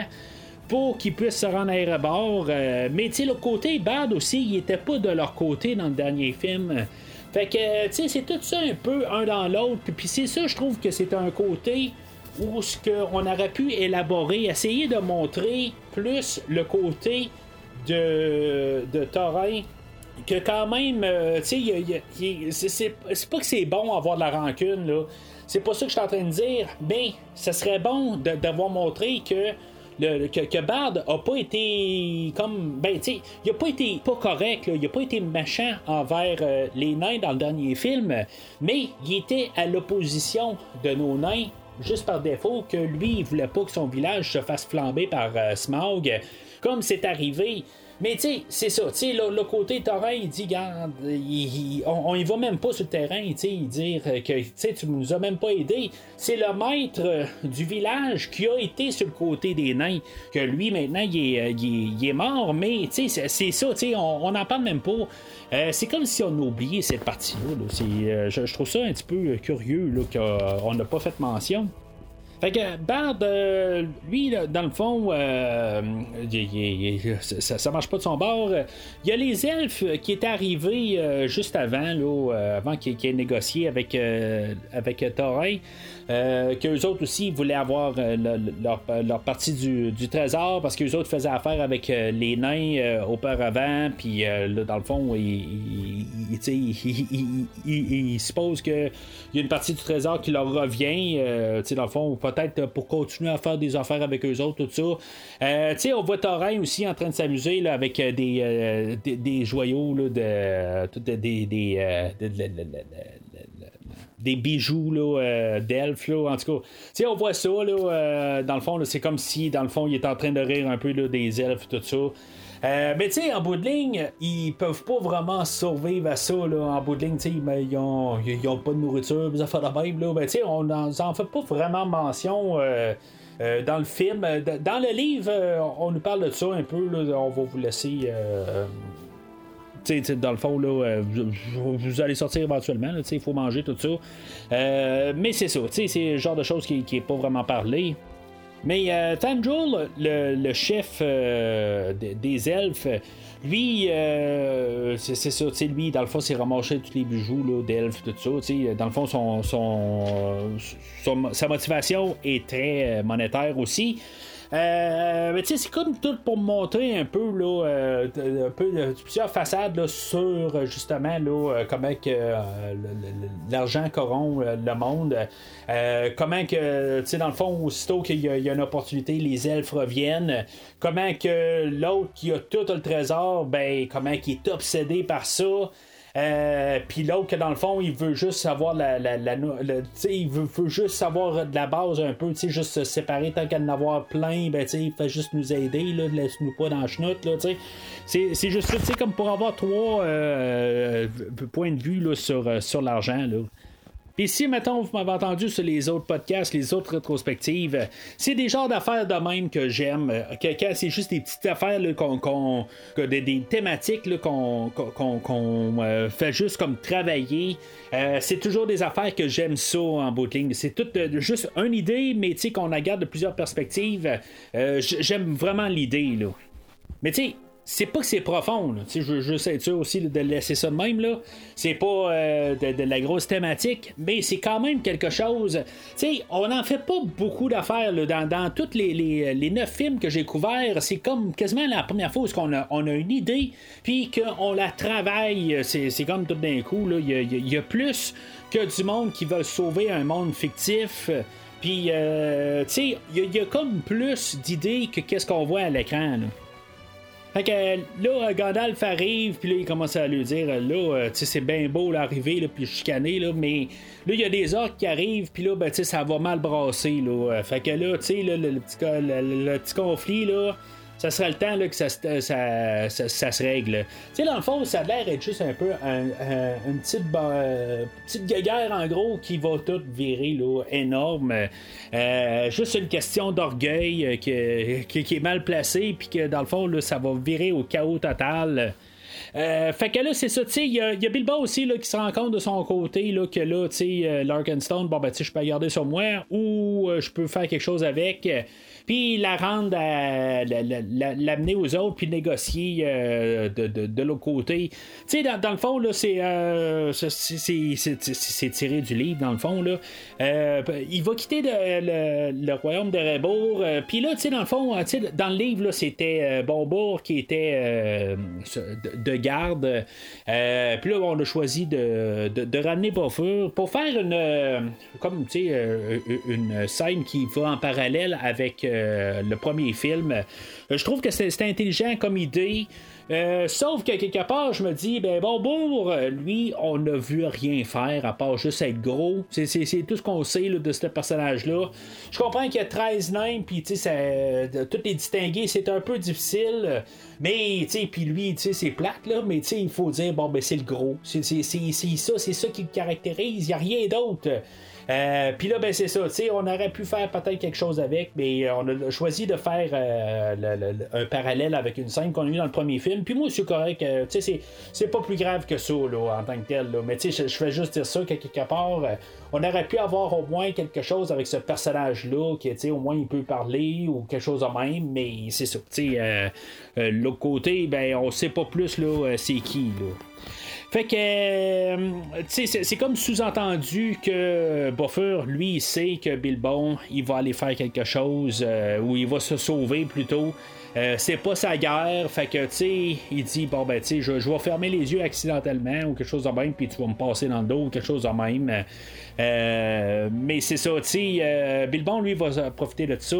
pour qu'ils puissent se rendre à l'aéroport. mais, tu sais, le côté Bad aussi, il était pas de leur côté dans le dernier film. Fait que, tu sais, c'est tout ça un peu un dans l'autre. Puis, c'est ça, je trouve que c'est un côté où ce qu'on aurait pu élaborer, essayer de montrer plus le côté de, de que quand même, euh, tu sais, c'est pas que c'est bon avoir de la rancune, là. C'est pas ça que je suis en train de dire, mais ce serait bon d'avoir montré que le, que, Bard a pas été comme ben tu sais il a pas été pas correct là, il a pas été méchant envers euh, les nains dans le dernier film mais il était à l'opposition de nos nains juste par défaut que lui, il voulait pas que son village se fasse flamber par euh, Smaug, comme c'est arrivé. Mais tu sais, c'est ça. Le, côté Torrent, il dit, garde, on, y va même pas sur le terrain, tu sais, dit que tu nous as même pas aidé. C'est le maître euh, du village qui a été sur le côté des nains, que lui maintenant il est, euh, mort, mais tu sais, c'est ça, tu on n'en parle même pas. c'est comme si on oubliait cette partie-là. je, trouve ça un petit peu curieux qu'on n'a pas fait mention. Fait que Bard, euh, lui, dans le fond, euh, ça, marche pas de son bord. Il y a les elfes qui étaient arrivés euh, juste avant, là, avant qu'il ait négocié avec, avec Thorin. Euh, qu'eux autres aussi voulaient avoir euh, leur, partie du, trésor parce qu'eux autres faisaient affaire avec euh, les nains auparavant, puis là, dans le fond, ils il, supposent qu'il y a une partie du trésor qui leur revient, dans le fond, peut-être pour continuer à faire des affaires avec eux autres, tout ça. on voit Thorin aussi en train de s'amuser avec des, des, joyaux de, des, des bijoux euh, d'elfes. en tout cas, on voit ça. Là, euh, dans le fond, c'est comme si, dans le fond, il est en train de rire un peu là, des elfes, tout ça. Euh, mais tu sais, en bout de ligne, ils peuvent pas vraiment survivre à ça. Là. En bout de ligne, ils, ont, ils ont pas de nourriture, des affaires de même. Là. Ben, on n'en fait pas vraiment mention. dans le film, dans le livre, on nous parle de ça un peu. Là, on va vous laisser dans le fond, euh, vous, allez sortir éventuellement, il faut manger tout ça. Euh, mais c'est ça, c'est le genre de choses qui n'est pas vraiment parlé. Mais euh, le, chef euh, des elfes, lui, c'est ça, lui, dans le fond, c'est ramasser tous les bijoux d'elfes, tout ça. Dans le fond, son, sa motivation est très monétaire aussi. Euh, mais tu sais, c'est comme tout pour montrer un peu, là, euh, un peu plusieurs façades sur justement là, comment que l'argent corrompt le monde. Euh, comment que, tu sais, dans le fond, aussitôt qu'il y, y, a une opportunité, les elfes reviennent. Comment que l'autre qui a tout le trésor, ben, comment qu'il est obsédé par ça. Euh, puis l'autre que dans le fond, il veut juste savoir la, la, il veut, juste savoir de la base un peu, juste se séparer tant qu'à en avoir plein, ben il fait juste nous aider, là, laisse-nous pas dans la chenoute, là, c'est, c'est juste ça, comme pour avoir trois euh, points de vue là, sur, euh, sur l'argent. Là. Puis si, mettons, vous m'avez entendu sur les autres podcasts, les autres rétrospectives, c'est des genres d'affaires de même que j'aime. Quand c'est juste des petites affaires, qu'on, des, thématiques qu'on, fait juste comme travailler. c'est toujours des affaires que j'aime ça en bout de ligne. C'est tout juste une idée, mais qu'on la garde de plusieurs perspectives. j'aime vraiment l'idée. Là. Mais tu sais, c'est pas que c'est profond. Je, je sais être sûr aussi de laisser ça de même. là. C'est pas euh, de, la grosse thématique, mais c'est quand même quelque chose. sais, on n'en fait pas beaucoup d'affaires dans, tous les, neuf films que j'ai couverts. C'est comme quasiment la première fois où on a, on a une idée, puis qu'on la travaille. C'est comme tout d'un coup. Il y, a plus que du monde qui veut sauver un monde fictif. Puis, euh, tu sais, il y, a comme plus d'idées que qu'est-ce qu'on voit à l'écran. Fait que là, Gandalf arrive, puis là, il commence à lui dire là, euh, tu sais, c'est bien beau l'arrivée, puis chicaner, là, mais là, il y a des orques qui arrivent, puis là, ben, tu sais, ça va mal brasser, là. Fait que là, tu sais, le, le, le, petit conflit, là, ça serait le temps là, que ça, ça, ça, se règle. Tu sais, dans le fond, ça a l'air d'être juste un peu un, une petite, euh, petite guerre en gros qui va tout virer là, énorme. Euh, juste une question d'orgueil euh, qui, qui, est mal placée, puis que dans le fond, là, ça va virer au chaos total. fait que là, c'est ça, tu sais, il y, a Bilbo aussi là, qui se rend compte de son côté là, que là, tu sais, Larkenstone, bon, ben, tu sais, je peux garder sur moi ou je peux faire quelque chose avec puis la rendre l'amener aux autres, puis négocier euh, de, l'autre côté. Tu sais, dans, le fond, là, c'est, euh, c'est, tiré du livre, dans le fond. Là. Euh, il va quitter le, royaume de Rebourg. puis là, tu sais, dans le fond, dans le livre, là, c'était Bonbourg qui était de, garde. puis là, on a choisi de, ramener Bofur pour faire une, comme, tu sais, une scène qui va en parallèle avec euh, le premier film. Euh, je trouve que c'est intelligent comme idée. Euh, sauf que quelque part, je me dis, ben bon, bon, lui, on n'a vu rien faire à part juste être gros. C'est tout ce qu'on sait de ce personnage-là. Je comprends qu'il y a 13 nains, puis tu sais, tout les distinguer, c'est un peu difficile. Mais, tu sais, puis lui, tu sais, c'est plate, là, mais tu sais, il faut dire, bon, ben c'est le gros. C'est ça, c'est ça qui le caractérise. Il n'y a rien d'autre. Euh, puis là, ben c'est ça. On aurait pu faire peut-être quelque chose avec, mais on a choisi de faire euh, un parallèle avec une scène qu'on a eue dans le premier film. Puis moi, c'est correct. Euh, c'est, pas plus grave que ça là, en tant que tel. Là. Mais je, je fais juste dire ça quelque part. on aurait pu avoir au moins quelque chose avec ce personnage-là, qui au moins il peut parler ou quelque chose de même, mais c'est ça. l'autre côté, ben on sait pas plus là, c'est qui. Fait que, euh, c'est comme sous-entendu que Buffer, lui, il sait que Bilbon, il va aller faire quelque chose, euh, ou il va se sauver plutôt. Euh, c'est pas sa guerre, fait que, tu sais, il dit, bon, ben, tu sais, je, vais fermer les yeux accidentellement, ou quelque chose de même, puis tu vas me passer dans le dos, ou quelque chose de même. mais c'est ça, tu sais, Bilbon, lui, va profiter de ça.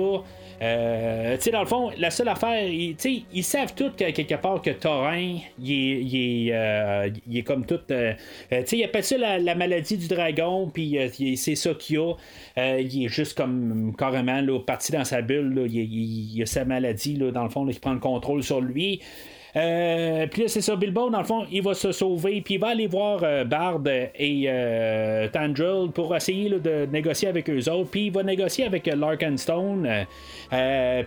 Euh, tu sais, dans le fond, la seule affaire, ils, ils savent tous que, quelque part que Thorin, il est, il est, euh, il comme tout. Euh, tu sais, il appelle ça la, maladie du dragon, puis c'est ça qu'il a. il est juste comme carrément là, parti dans sa bulle. Là, il, a sa maladie, là, dans le fond, qui prend le contrôle sur lui. Euh, puis là, c'est ça, Bilbo, dans le fond, il va se sauver, puis il va aller voir euh, Bard et euh, pour essayer de négocier avec eux autres, puis il va négocier avec Larkenstone.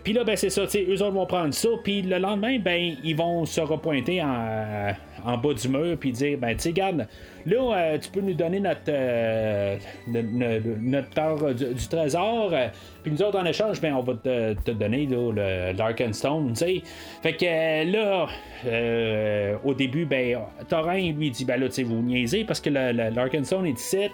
puis là, ben, c'est ça, eux autres vont prendre ça, puis le lendemain, ben, ils vont se repointer en, en bas du mur, puis dire, ben, tu sais, garde, Là, euh, tu peux nous donner notre, euh, part du, trésor. Euh, puis nous autres, en échange, ben, on va te, donner le Larkenstone. sais. Fait que là, au début, ben, Thorin lui dit ben là, tu sais, vous niaisez parce que le, Larkenstone est ici.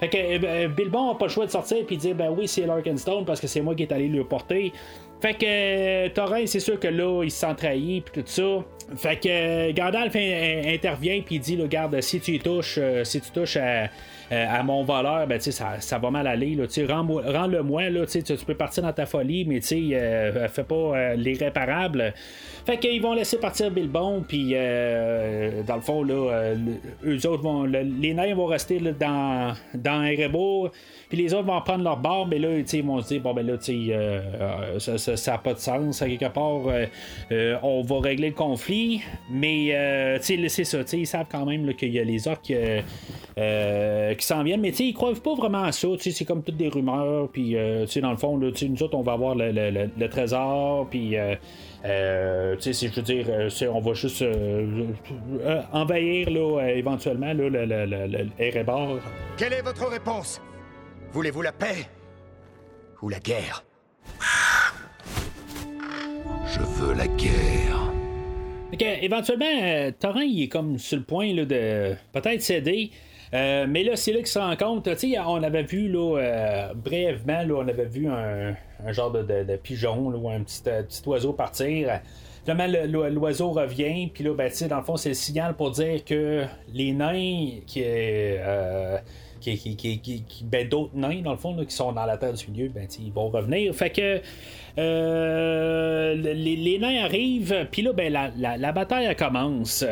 Fait que Bilbon n'a pas le choix de sortir puis dire ben oui, c'est Larkenstone parce que c'est moi qui est allé le porter. Fait que Thorin, c'est sûr que là, il se sent trahi puis tout ça. Fait que euh, Gandalf intervient puis il dit, regarde, si tu touches, euh, si tu touches à, euh, à mon voleur, ben, ça, ça va mal aller. Là, rends, le moi, là, tu, tu peux partir dans ta folie, mais euh, fais pas euh, l'irréparable. Fait qu'ils vont laisser partir Bilbon, puis dans le fond, là, eux autres vont. les nains vont rester dans, dans puis les autres vont prendre leur barbe, mais là, ils vont se dire, bon, ben là, ça, ça n'a pas de sens. À quelque part, on va régler le conflit, mais c'est ça, ils savent quand même qu'il y a les orques qui s'en viennent, mais ils croient pas vraiment à ça. C'est comme toutes des rumeurs, puis dans le fond, nous autres, on va avoir le, trésor, puis. Euh, je veux dire, on va juste envahir là, éventuellement là, le, le, le, Quelle est votre réponse? Voulez-vous la paix ou la guerre? Je veux la guerre. Ok, éventuellement, euh, Torrent, il est comme sur le point là, de peut-être céder. Euh, mais là, c'est là qu'il se rend compte. On avait vu là, euh, brièvement, là, on avait vu un, genre de, pigeon ou un petit, petit, oiseau partir. Finalement, l'oiseau revient, puis là, ben, dans le fond, c'est le signal pour dire que les nains qui, qui, qui, ben, d'autres nains, dans le fond, qui sont dans la terre du milieu, ben, ils vont revenir. Fait que euh, les, nains arrivent, puis là, ben, la, la, bataille commence.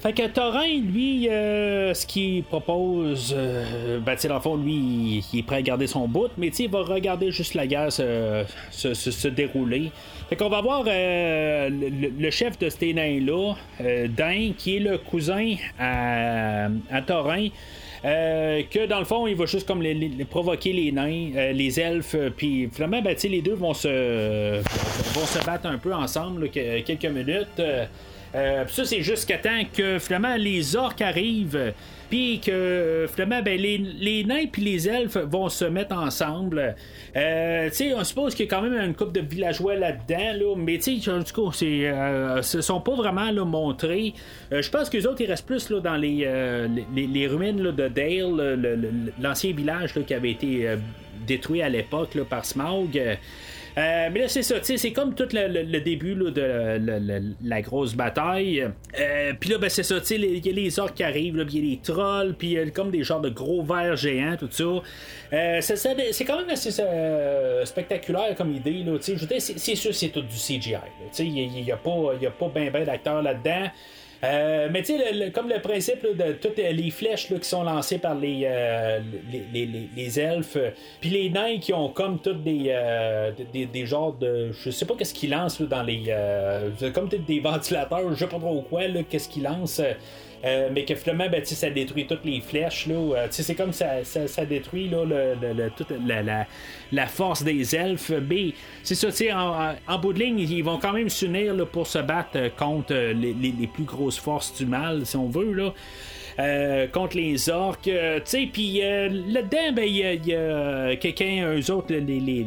Fait que Thorin, lui, euh, ce qu'il propose, euh, ben, dans le fond, lui, il, est prêt à garder son bout, mais il va regarder juste la guerre se, se, dérouler. Fait qu'on va voir le, chef de ces nains-là, Dain, qui est le cousin à, à Thorin. Euh, que dans le fond, il va juste comme les, provoquer les nains, euh, les elfes, euh, puis finalement, ben, les deux vont se, vont se battre un peu ensemble quelques minutes. Ça, c'est jusqu'à temps que finalement les orques arrivent puis que euh, finalement, ben, les, les nains puis les elfes vont se mettre ensemble. Euh, on suppose qu'il y a quand même une coupe de villageois là-dedans, là, mais tu sais, du coup, c'est, euh, sont pas vraiment là, montrés. Euh, je pense que les autres, ils restent plus là, dans les, les, les, ruines là, de Dale, l'ancien village qui avait été détruit à l'époque par Smaug. Euh, mais là, c'est ça, c'est comme tout le, début de la grosse bataille. Euh, puis là, ben, c'est ça, il y a les orques qui arrivent, il y a les trolls, puis comme des genres de gros vers géants, tout ça. Euh, c'est quand même assez spectaculaire comme idée. C'est sûr c'est tout du CGI. Il n'y a, pas, y pas ben ben d'acteurs là-dedans. Euh, mais tu sais, comme le principe de toutes les flèches qui sont lancées par les, euh, les, les, les, elfes, puis les nains qui ont comme toutes des, euh, des, des, genres de. Je sais pas qu'est-ce qu'ils lancent dans les. comme des (laughs) ventilateurs, je sais pas trop quoi, qu'est-ce qu'ils lancent. Euh, mais que finalement, ben, ça détruit toutes les flèches. Là, euh, c'est comme ça, ça, détruit là, le, toute la, la, force des elfes. B, c'est ça, en, en bout de ligne, ils vont quand même s'unir pour se battre contre les, les, les, plus grosses forces du mal, si on veut. Là. Euh, contre les orques. Euh, tu sais, puis euh, là-dedans, ben, il y a, quelqu'un, eux autres, les, les,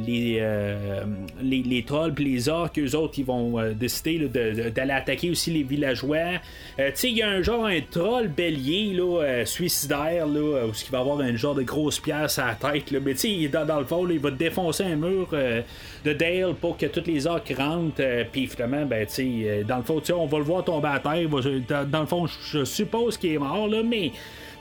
les, les, trolls, puis les orques, eux autres, ils vont décider d'aller attaquer aussi les villageois. tu sais, il y a un genre, un troll bélier, là, suicidaire, là, où il va avoir un genre de grosse pièce à la tête, là, mais tu sais, dans, dans, le fond, il va défoncer un mur de Dale pour que toutes les orques rentrent, puis finalement, ben, tu sais, dans le fond, on va le voir tomber à terre. Dans, le fond, je suppose qu'il est mort, là, mais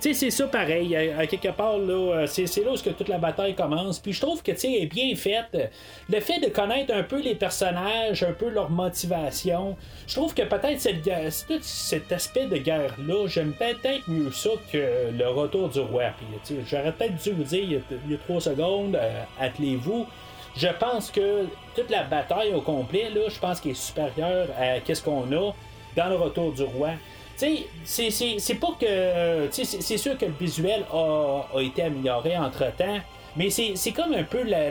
tu sais, c'est ça pareil. À, quelque part, là, c'est, là où que toute la bataille commence. Puis je trouve que, tu sais, est bien faite. Le fait de connaître un peu les personnages, un peu leur motivation, je trouve que peut-être cet aspect de guerre-là, j'aime peut-être mieux ça que le retour du roi. Puis, j'aurais peut-être dû vous dire, il y a, trois secondes, euh, attelez-vous. Je pense que toute la bataille au complet, là, je pense qu'elle est supérieure à ce qu'on a dans le retour du roi sais, c'est pas que. C'est sûr que le visuel a, a été amélioré entre temps, mais c'est comme un peu le,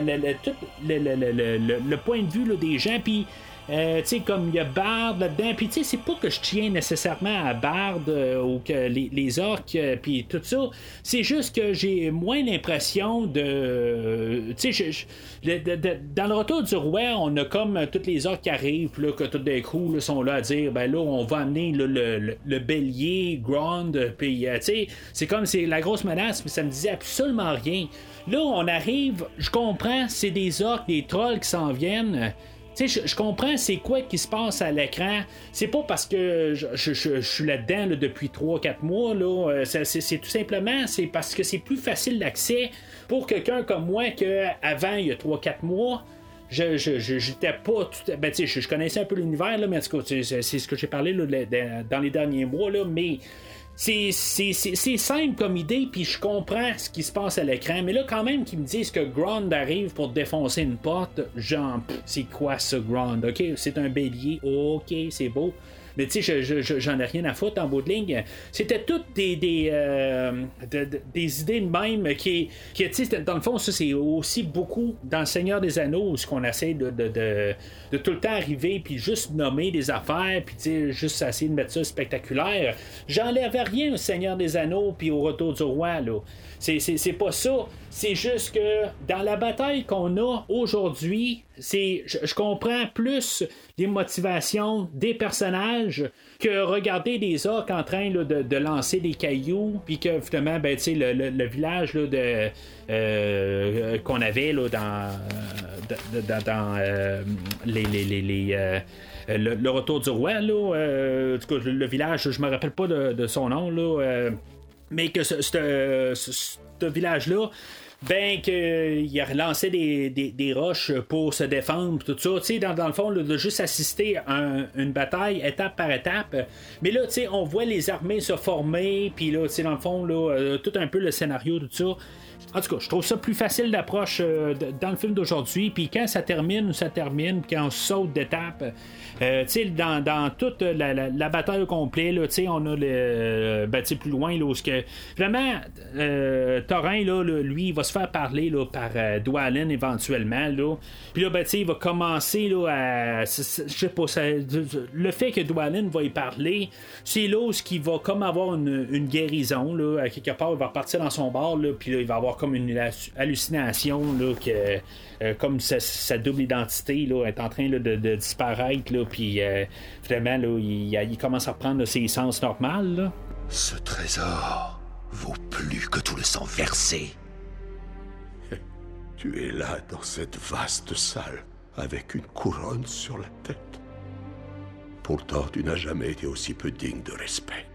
le, point de vue des gens. Puis euh, tu sais, comme il y a Bard là-dedans. Puis, tu sais, c'est pas que je tiens nécessairement à Bard euh, ou que les, orques, euh, puis tout ça. C'est juste que j'ai moins l'impression de. Tu sais, dans le retour du roi, on a comme toutes les orques qui arrivent, là, que tout d'un coup sont là à dire, ben là, on va amener le, le, bélier, Grand, puis, tu sais, c'est comme c'est la grosse menace, mais ça me disait absolument rien. Là, on arrive, je comprends, c'est des orques, des trolls qui s'en viennent. Je, comprends c'est quoi qui se passe à l'écran. C'est pas parce que je, suis là-dedans depuis 3-4 mois. Là. Euh, c'est, tout simplement c'est parce que c'est plus facile d'accès pour quelqu'un comme moi qu'avant, il y a 3-4 mois. Je, j'étais pas tout ben, je, connaissais un peu l'univers, là, mais c'est, ce que j'ai parlé dans les derniers mois, là, mais c'est simple comme idée, puis je comprends ce qui se passe à l'écran, mais là, quand même, qu'ils me disent que Grond arrive pour défoncer une porte, genre, c'est quoi ce Grond? Ok, c'est un bélier, ok, c'est beau. Mais tu sais, j'en ai rien à foutre en bout de ligne. C'était toutes des, des, euh, des idées de même qui, qui dans le fond, ça, c'est aussi beaucoup dans le Seigneur des Anneaux, ce qu'on essaie de, de, tout le temps arriver, puis juste nommer des affaires, puis tu juste essayer de mettre ça spectaculaire. J'enlève rien au Seigneur des Anneaux, puis au Retour du Roi, là. C'est pas ça. C'est juste que dans la bataille qu'on a aujourd'hui, c'est je, comprends plus les motivations des personnages que regarder des orques en train de, lancer des cailloux, puis que finalement, ben, le, le, le, village de, euh, qu'on avait là, dans, dans, euh, les, les, les, euh, le, retour du roi, là, le village, je me rappelle pas de, son nom, là, mais que ce, ce, village-là, ben qu'il a lancé des, des, roches pour se défendre, tout ça, tu sais, dans, le fond, de juste assister à une bataille étape par étape. Mais là, tu sais, on voit les armées se former, puis là, tu sais, dans le fond, là, euh, tout un peu le scénario, tout ça. En tout cas, je trouve ça plus facile d'approche euh, dans le film d'aujourd'hui. Puis quand ça termine, ça termine, quand on saute d'étape, euh, dans, dans, toute la, bataille au complet, on a le. Ben, plus loin, là, où que. Vraiment, euh, Torin, là, lui, il va se faire parler là, par euh, Dwalin éventuellement. Là. Puis là, ben, il va commencer là, à. Je sais pas, le fait que Dwalin va y parler, c'est là où va comme avoir une, une, guérison. Là, quelque part, il va repartir dans son bar, là, puis là, il va avoir comme une hallucination là, que euh, comme sa, double identité là, est en train de, disparaître, là, puis euh, finalement, là, il, commence à reprendre ses sens normaux. Ce trésor vaut plus que tout le sang versé. (laughs) Tu es là dans cette vaste salle, avec une couronne sur la tête. Pourtant, tu n'as jamais été aussi peu digne de respect.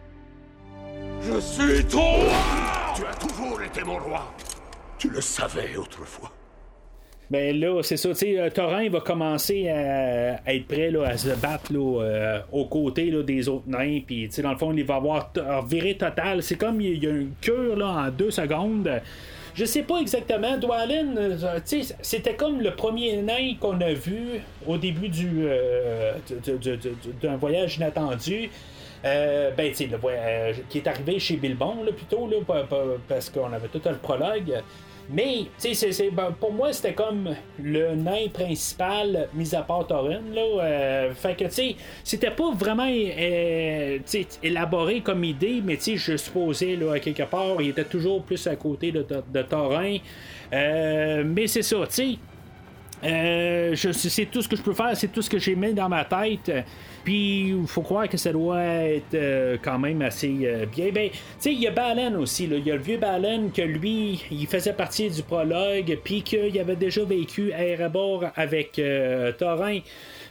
Je suis ton roi Tu as toujours été mon roi Tu le savais autrefois. Ben là, c'est ça, tu sais, euh, Thorin va commencer à, être prêt là, à se battre là, euh, aux côtés là, des autres nains, puis dans le fond, il va avoir viré total. C'est comme il y a une cure là, en deux secondes. Je sais pas exactement, Dwalin, euh, c'était comme le premier nain qu'on a vu au début du d'un voyage inattendu. ben, tu sais, qui est arrivé chez Bilbon, plutôt, là, parce qu'on avait tout le prologue. Mais, tu sais, ben, pour moi, c'était comme le nain principal, mis à part Thorin. Là, euh, fait que, tu sais, c'était pas vraiment euh, élaboré comme idée, mais, tu sais, je supposais, là, à quelque part, il était toujours plus à côté de, de. Euh, mais c'est ça, tu sais. Euh, c'est tout ce que je peux faire, c'est tout ce que j'ai mis dans ma tête. Puis il faut croire que ça doit être euh, quand même assez euh, bien. Ben, tu sais, il y a Balen aussi. Il y a le vieux Balen que lui, il faisait partie du prologue, puis qu'il avait déjà vécu à Erebor avec euh, Thorin.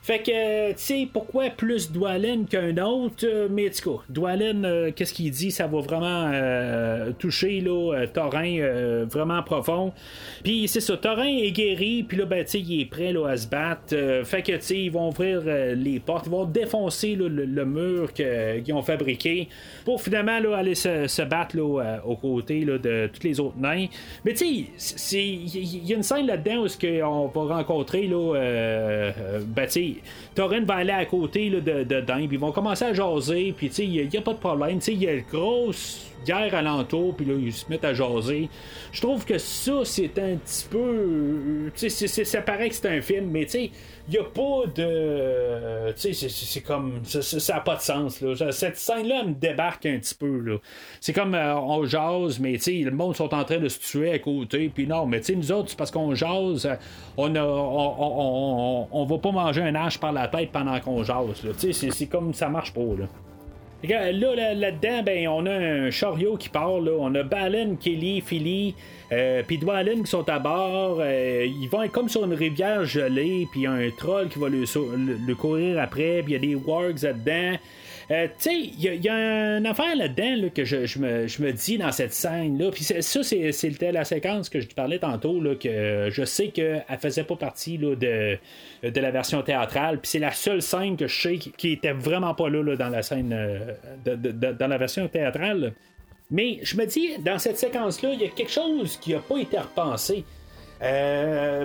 Fait que, tu sais, pourquoi plus Dwalin qu'un autre? Euh, mais en euh, qu'est-ce qu'il dit? Ça va vraiment euh, toucher, là, Thorin vraiment profond. Puis c'est ça, Thorin est guéri, puis là, ben, tu sais, il est prêt là, à se battre. fait que, tu sais, ils vont ouvrir les portes, ils vont défoncer le, mur qu'ils ont fabriqué pour finalement là, aller se, battre là, aux côtés là, de tous les autres nains. Mais tu sais, il y a une scène là-dedans où on va rencontrer, là, ben, tu sais, Thorin va aller à côté de, de puis ils vont commencer à jaser, puis il n'y a, pas de problème. Il y a une grosse guerre alentour, puis là, ils se mettent à jaser. Je trouve que ça, c'est un petit peu. Tu sais, ça paraît que c'est un film, mais tu sais, il n'y a pas de. Tu sais, c'est comme. Ça n'a pas de sens, là. Cette scène-là me débarque un petit peu, là. C'est comme euh, on jase, mais tu sais, le monde sont en train de se tuer à côté, puis non, mais tu sais, nous autres, c'est parce qu'on jase, on, a, on, on, va pas manger un par la tête pendant qu'on jase, c'est comme ça marche pas, là. Là, là-dedans, ben, on a un chariot qui part. Là. On a Balen, Kelly, Philly, euh, puis qui sont à bord. Euh, ils vont être comme sur une rivière gelée, puis il un troll qui va le, courir après, puis il y a des wargs là-dedans. Tu sais, il y, a une affaire là-dedans que je, me, dis dans cette scène-là. Puis ça, c'était la séquence que je te parlais tantôt, là, que je sais qu'elle faisait pas partie de, de la version théâtrale. Puis c'est la seule scène que je sais qui était vraiment pas là, dans la scène, dans la version théâtrale. Mais je me dis, dans cette séquence-là, il y a quelque chose qui n'a pas été repensé. Euh,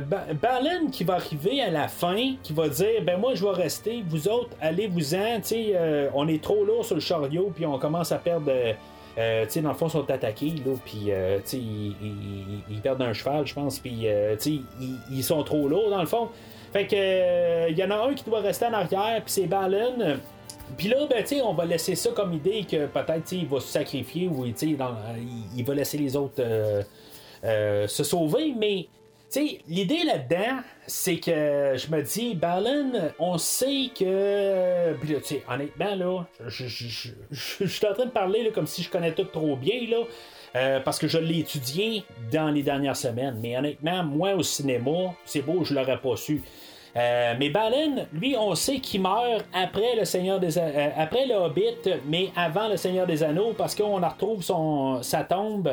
qui va arriver à la fin, qui va dire ben moi je vais rester, vous autres allez-vous-en, euh, on est trop lourd sur le chariot, puis on commence à perdre. Euh, sais, dans le fond, ils sont attaqués, là, puis euh, ils, ils, perdent un cheval, je pense, puis ils, ils, sont trop lourds, dans le fond. Fait que, il y en a un qui doit rester en arrière, puis c'est Balin. Puis là, ben, on va laisser ça comme idée que peut-être il va se sacrifier ou il, va laisser les autres se sauver, mais l'idée là-dedans, c'est que je me dis, Balin, on sait que. Puis honnêtement, là, je, suis en train de parler comme si je connais tout trop bien, là. Euh, parce que je l'ai étudié dans les dernières semaines. Mais honnêtement, moi au cinéma, c'est beau, je l'aurais pas su. Euh, mais Balin, lui, on sait qu'il meurt après le Seigneur des euh, après le Hobbit, mais avant le Seigneur des Anneaux, parce qu'on retrouve son, sa tombe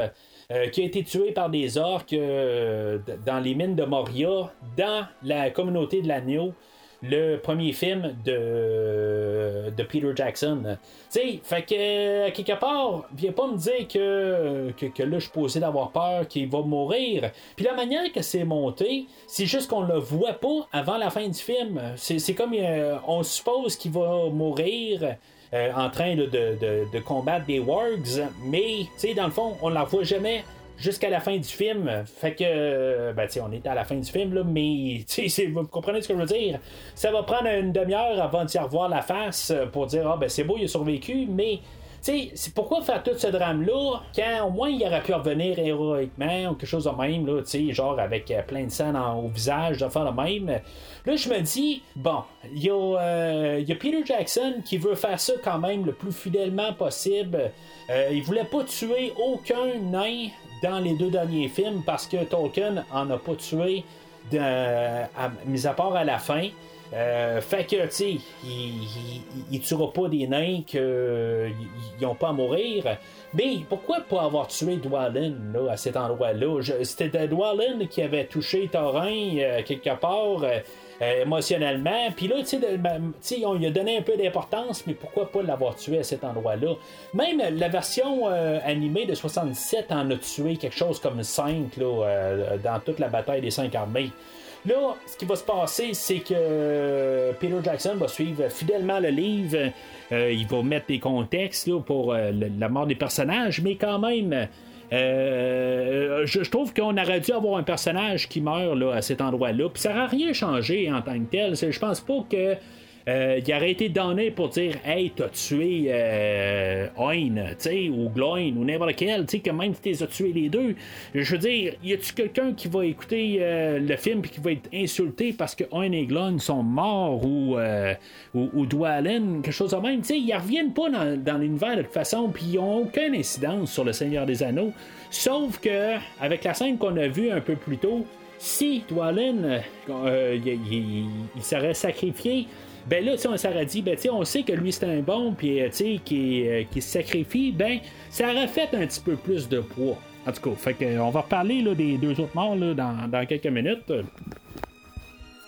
euh, qui a été tué par des orques euh, dans les mines de Moria, dans la communauté de l'agneau le premier film de, de Peter Jackson. Tu sais, fait que, quelque part, viens pas me dire que, que, là, je suis posé d'avoir peur qu'il va mourir. Puis la manière que c'est monté, c'est juste qu'on le voit pas avant la fin du film. C'est comme, euh, on suppose qu'il va mourir. Euh, en train de, combattre des wargs, mais dans le fond, on ne la voit jamais jusqu'à la fin du film. Fait que, euh, ben, on est à la fin du film, là, mais vous comprenez ce que je veux dire? Ça va prendre une demi-heure avant d'y revoir la face pour dire, ah, ben, c'est beau, il a survécu, mais c'est pourquoi faire tout ce drame-là quand au moins il aurait pu revenir héroïquement quelque chose de même, genre avec euh, plein de sang au visage, de faire le même. Là, je me dis, bon, il y, euh, y, a Peter Jackson qui veut faire ça quand même le plus fidèlement possible. Euh, il voulait pas tuer aucun nain dans les deux derniers films parce que Tolkien en a pas tué, mis à part à la fin. Euh, fait que, tu sais, il, tuera pas des nains qu'ils n'ont pas à mourir. Mais pourquoi pas avoir tué Dwalin là, à cet endroit-là? C'était Dwalin qui avait touché Thorin euh, quelque part. Euh, émotionnellement. Puis là, tu sais, on lui a donné un peu d'importance, mais pourquoi pas l'avoir tué à cet endroit-là? Même la version animée de 67 en a tué quelque chose comme 5 là, dans toute la bataille des cinq armées. Là, ce qui va se passer, c'est que euh, Peter Jackson va suivre fidèlement le livre. Euh, il va mettre des contextes pour euh, la mort des personnages, mais quand même. je, trouve qu'on aurait dû avoir un personnage qui meurt là, à cet endroit-là. Puis ça n'aurait rien changé en tant que tel. Je pense pas que euh, il aurait été donné pour dire Hey, t'as tué euh, ou Gloin, ou n'importe quel, que même si t'es tué les deux. Je veux dire, y a-tu quelqu'un qui va écouter euh, le film et qui va être insulté parce que Oin et Gloin sont morts ou, euh, ou, quelque chose de même? Tu sais, ils reviennent pas dans, dans l'univers de toute façon, puis ils ont aucune incidence sur le Seigneur des Anneaux. Sauf que, avec la scène qu'on a vue un peu plus tôt, si Dwalin, il serait sacrifié, ben là, on s'aurait dit, ben, on sait que lui c'est un bon, puis euh, euh, qui se sacrifie, ben, ça aurait fait un petit peu plus de poids. En tout cas, fait on va reparler là, des deux autres morts là, dans, quelques minutes.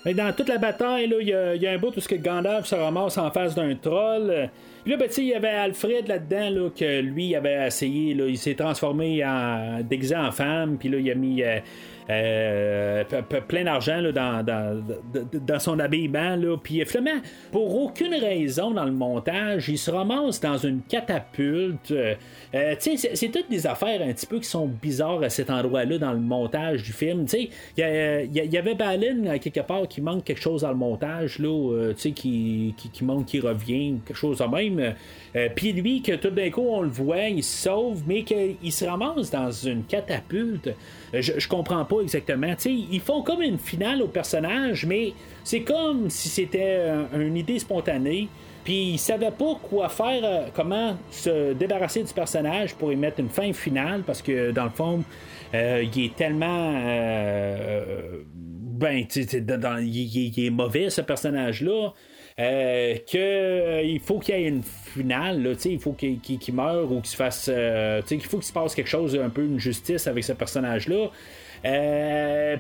Mais dans toute la bataille, il y, a un bout où ce que Gandalf se ramasse en face d'un troll. Puis là, ben, il y avait Alfred là-dedans, là, que lui avait essayé, là, il s'est transformé en déguisé en femme, puis là, il a mis euh, euh, plein d'argent dans, dans, dans, son habillement. Là. Puis finalement, pour aucune raison dans le montage, il se ramasse dans une catapulte. Euh, c'est toutes des affaires un petit peu qui sont bizarres à cet endroit-là dans le montage du film. Il y, y, avait Balin quelque part qui manque quelque chose dans le montage, là, qui, qui, qui manque, qui revient, quelque chose de même. Puis lui, que tout d'un coup on le voit, il se sauve, mais qu'il se ramasse dans une catapulte. Je, je comprends pas exactement. ils font comme une finale au personnage, mais c'est comme si c'était une idée spontanée. Puis ils savaient pas quoi faire, euh, comment se débarrasser du personnage pour y mettre une fin finale, parce que dans le fond, euh, il est tellement. Euh, ben, il, est mauvais ce personnage-là. Euh, qu'il faut qu'il y ait une finale, là, il faut qu'il, meure ou qu'il se fasse. qu'il faut qu'il se passe quelque chose, un peu une justice avec ce personnage-là.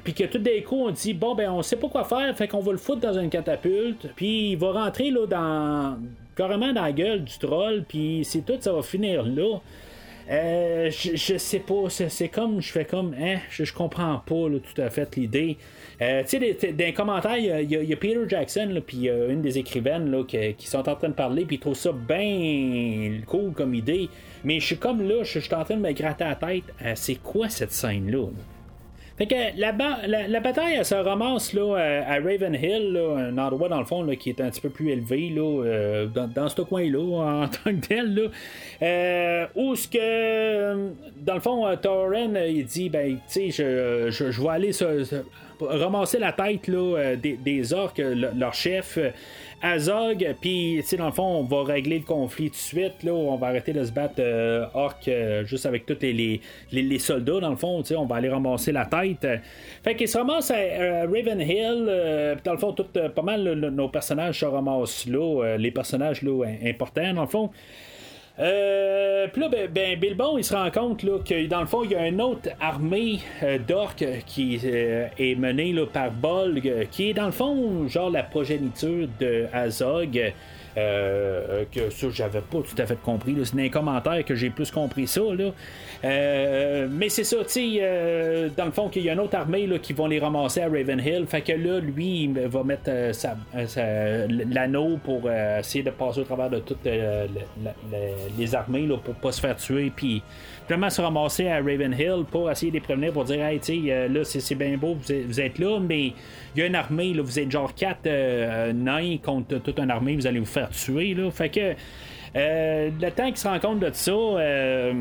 puis que tout d'un coup, on dit bon, ben, on sait pas quoi faire, fait qu'on va le foutre dans une catapulte, puis il va rentrer là, dans carrément dans la gueule du troll, puis c'est tout, ça va finir là. Euh, je, sais pas, c'est comme, je fais comme, hein, je, comprends pas tout à fait l'idée. Euh, tu sais, dans les commentaires, il y, a Peter Jackson, puis une des écrivaines là, qui, sont en train de parler, puis ils trouvent ça bien cool comme idée. Mais je suis comme là, je suis en train de me gratter la tête. Euh, c'est quoi cette scène-là? là fait que la, la, bataille, se ramasse à Ravenhill, là, un endroit dans le fond qui est un petit peu plus élevé euh, dans, ce coin-là, (laughs) en tant que tel. Là, euh, où ce que, dans le fond, euh, Torren, il dit, ben, tu sais, je, vais aller ramasser la tête des, des orques, leur chef. Azog, puis dans le fond, on va régler le conflit tout de suite. Là, on va arrêter de se battre euh, orc euh, juste avec tous les, les, soldats. Dans le fond, on va aller ramasser la tête. Fait qu'il se ramasse à Ravenhill. Euh, dans le fond, tout, pas mal nos personnages se ramassent là. les personnages là, importants, dans le fond. Euh, puis là, ben, ben, Bilbon, il se rend compte là, que dans le fond, il y a une autre armée euh, d'orques qui euh, est menée là, par Bolg, qui est dans le fond, genre la progéniture de Azog. Euh, que ça, j'avais pas tout à fait compris. C'est dans les commentaires que j'ai plus compris ça. Là. Euh, mais c'est ça, tu sais, euh, dans le fond, qu'il y a une autre armée là, qui vont les ramasser à Ravenhill. Fait que là, lui, il va mettre l'anneau pour essayer de passer au travers de toutes les armées là, pour pas se faire tuer. Puis vraiment se ramasser à Ravenhill pour essayer de les prévenir pour dire Hey, tu sais, là, c'est bien beau, vous êtes, là, mais il y a une armée, là, vous êtes genre quatre nains contre toute une armée, vous allez vous faire tuer. Là. Fait que euh, le temps qu'ils se rendent compte de ça, euh,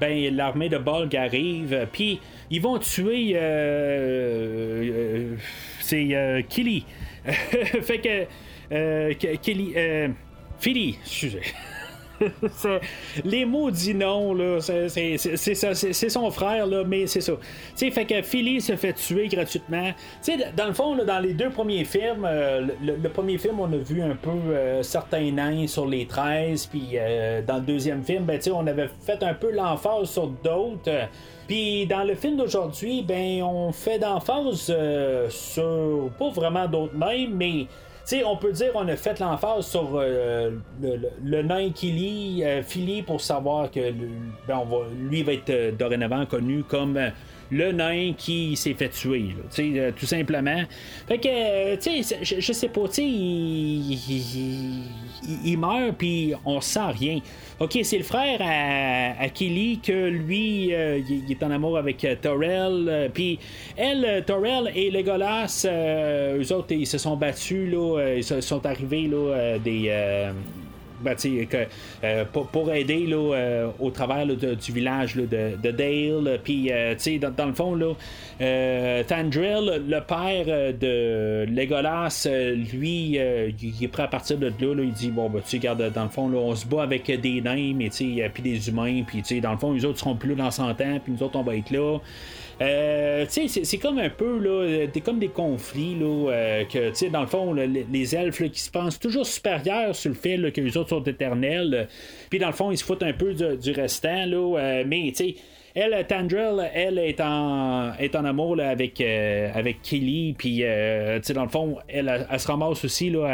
ben l'armée de Bolg arrive, puis ils vont tuer euh, c'est Killy. (laughs) fait que Killy, Philly, excusez. (laughs) (laughs) les maudits noms, là, c'est son frère, là, mais c'est ça. sais fait que Philly se fait tuer gratuitement. dans le fond, dans les deux premiers films, euh, le, premier film, on a vu un peu euh, certains nains sur les 13, puis euh, dans le deuxième film, ben, on avait fait un peu l'emphase sur d'autres. Puis dans le film d'aujourd'hui, ben on fait d'emphase sur pas vraiment d'autres mêmes, mais on peut dire on a fait l'emphase sur euh, le, nain qui lit euh, Philly pour savoir que ben, lui va être euh, dorénavant connu comme le nain qui s'est fait tuer, tout simplement. Fait que, tu sais, je, sais pas, tu il, meurt, puis on sent rien. Ok, c'est le frère à, Kelly que lui, il, est en amour avec Torel. Puis elle, Torel et Legolas, eux autres, ils se sont battus, là, ils sont arrivés là, des ben, que, euh, pour, aider là, euh, au travers du village de, Dale. Puis, euh, dans, dans, le fond, là, Thandrill, le père de Legolas, lui, il est prêt à partir de là. il dit Bon, ben, tu regarde, dans le fond, là, on se bat avec des nains, mais puis des humains. Puis, dans le fond, les autres seront plus là dans 100 ans, puis nous autres, on va être là. Euh, c'est comme un peu là, des, comme des conflits là, euh, que, dans le fond, les elfes qui se pensent toujours supérieurs sur le fait que les autres sont éternels. Puis dans le fond, ils se foutent un peu du, restant, là, euh, mais tu sais elle, Tandrell, elle est en, amour avec, euh, avec Kelly. Puis, euh, dans le fond, elle, elle, se ramasse aussi là,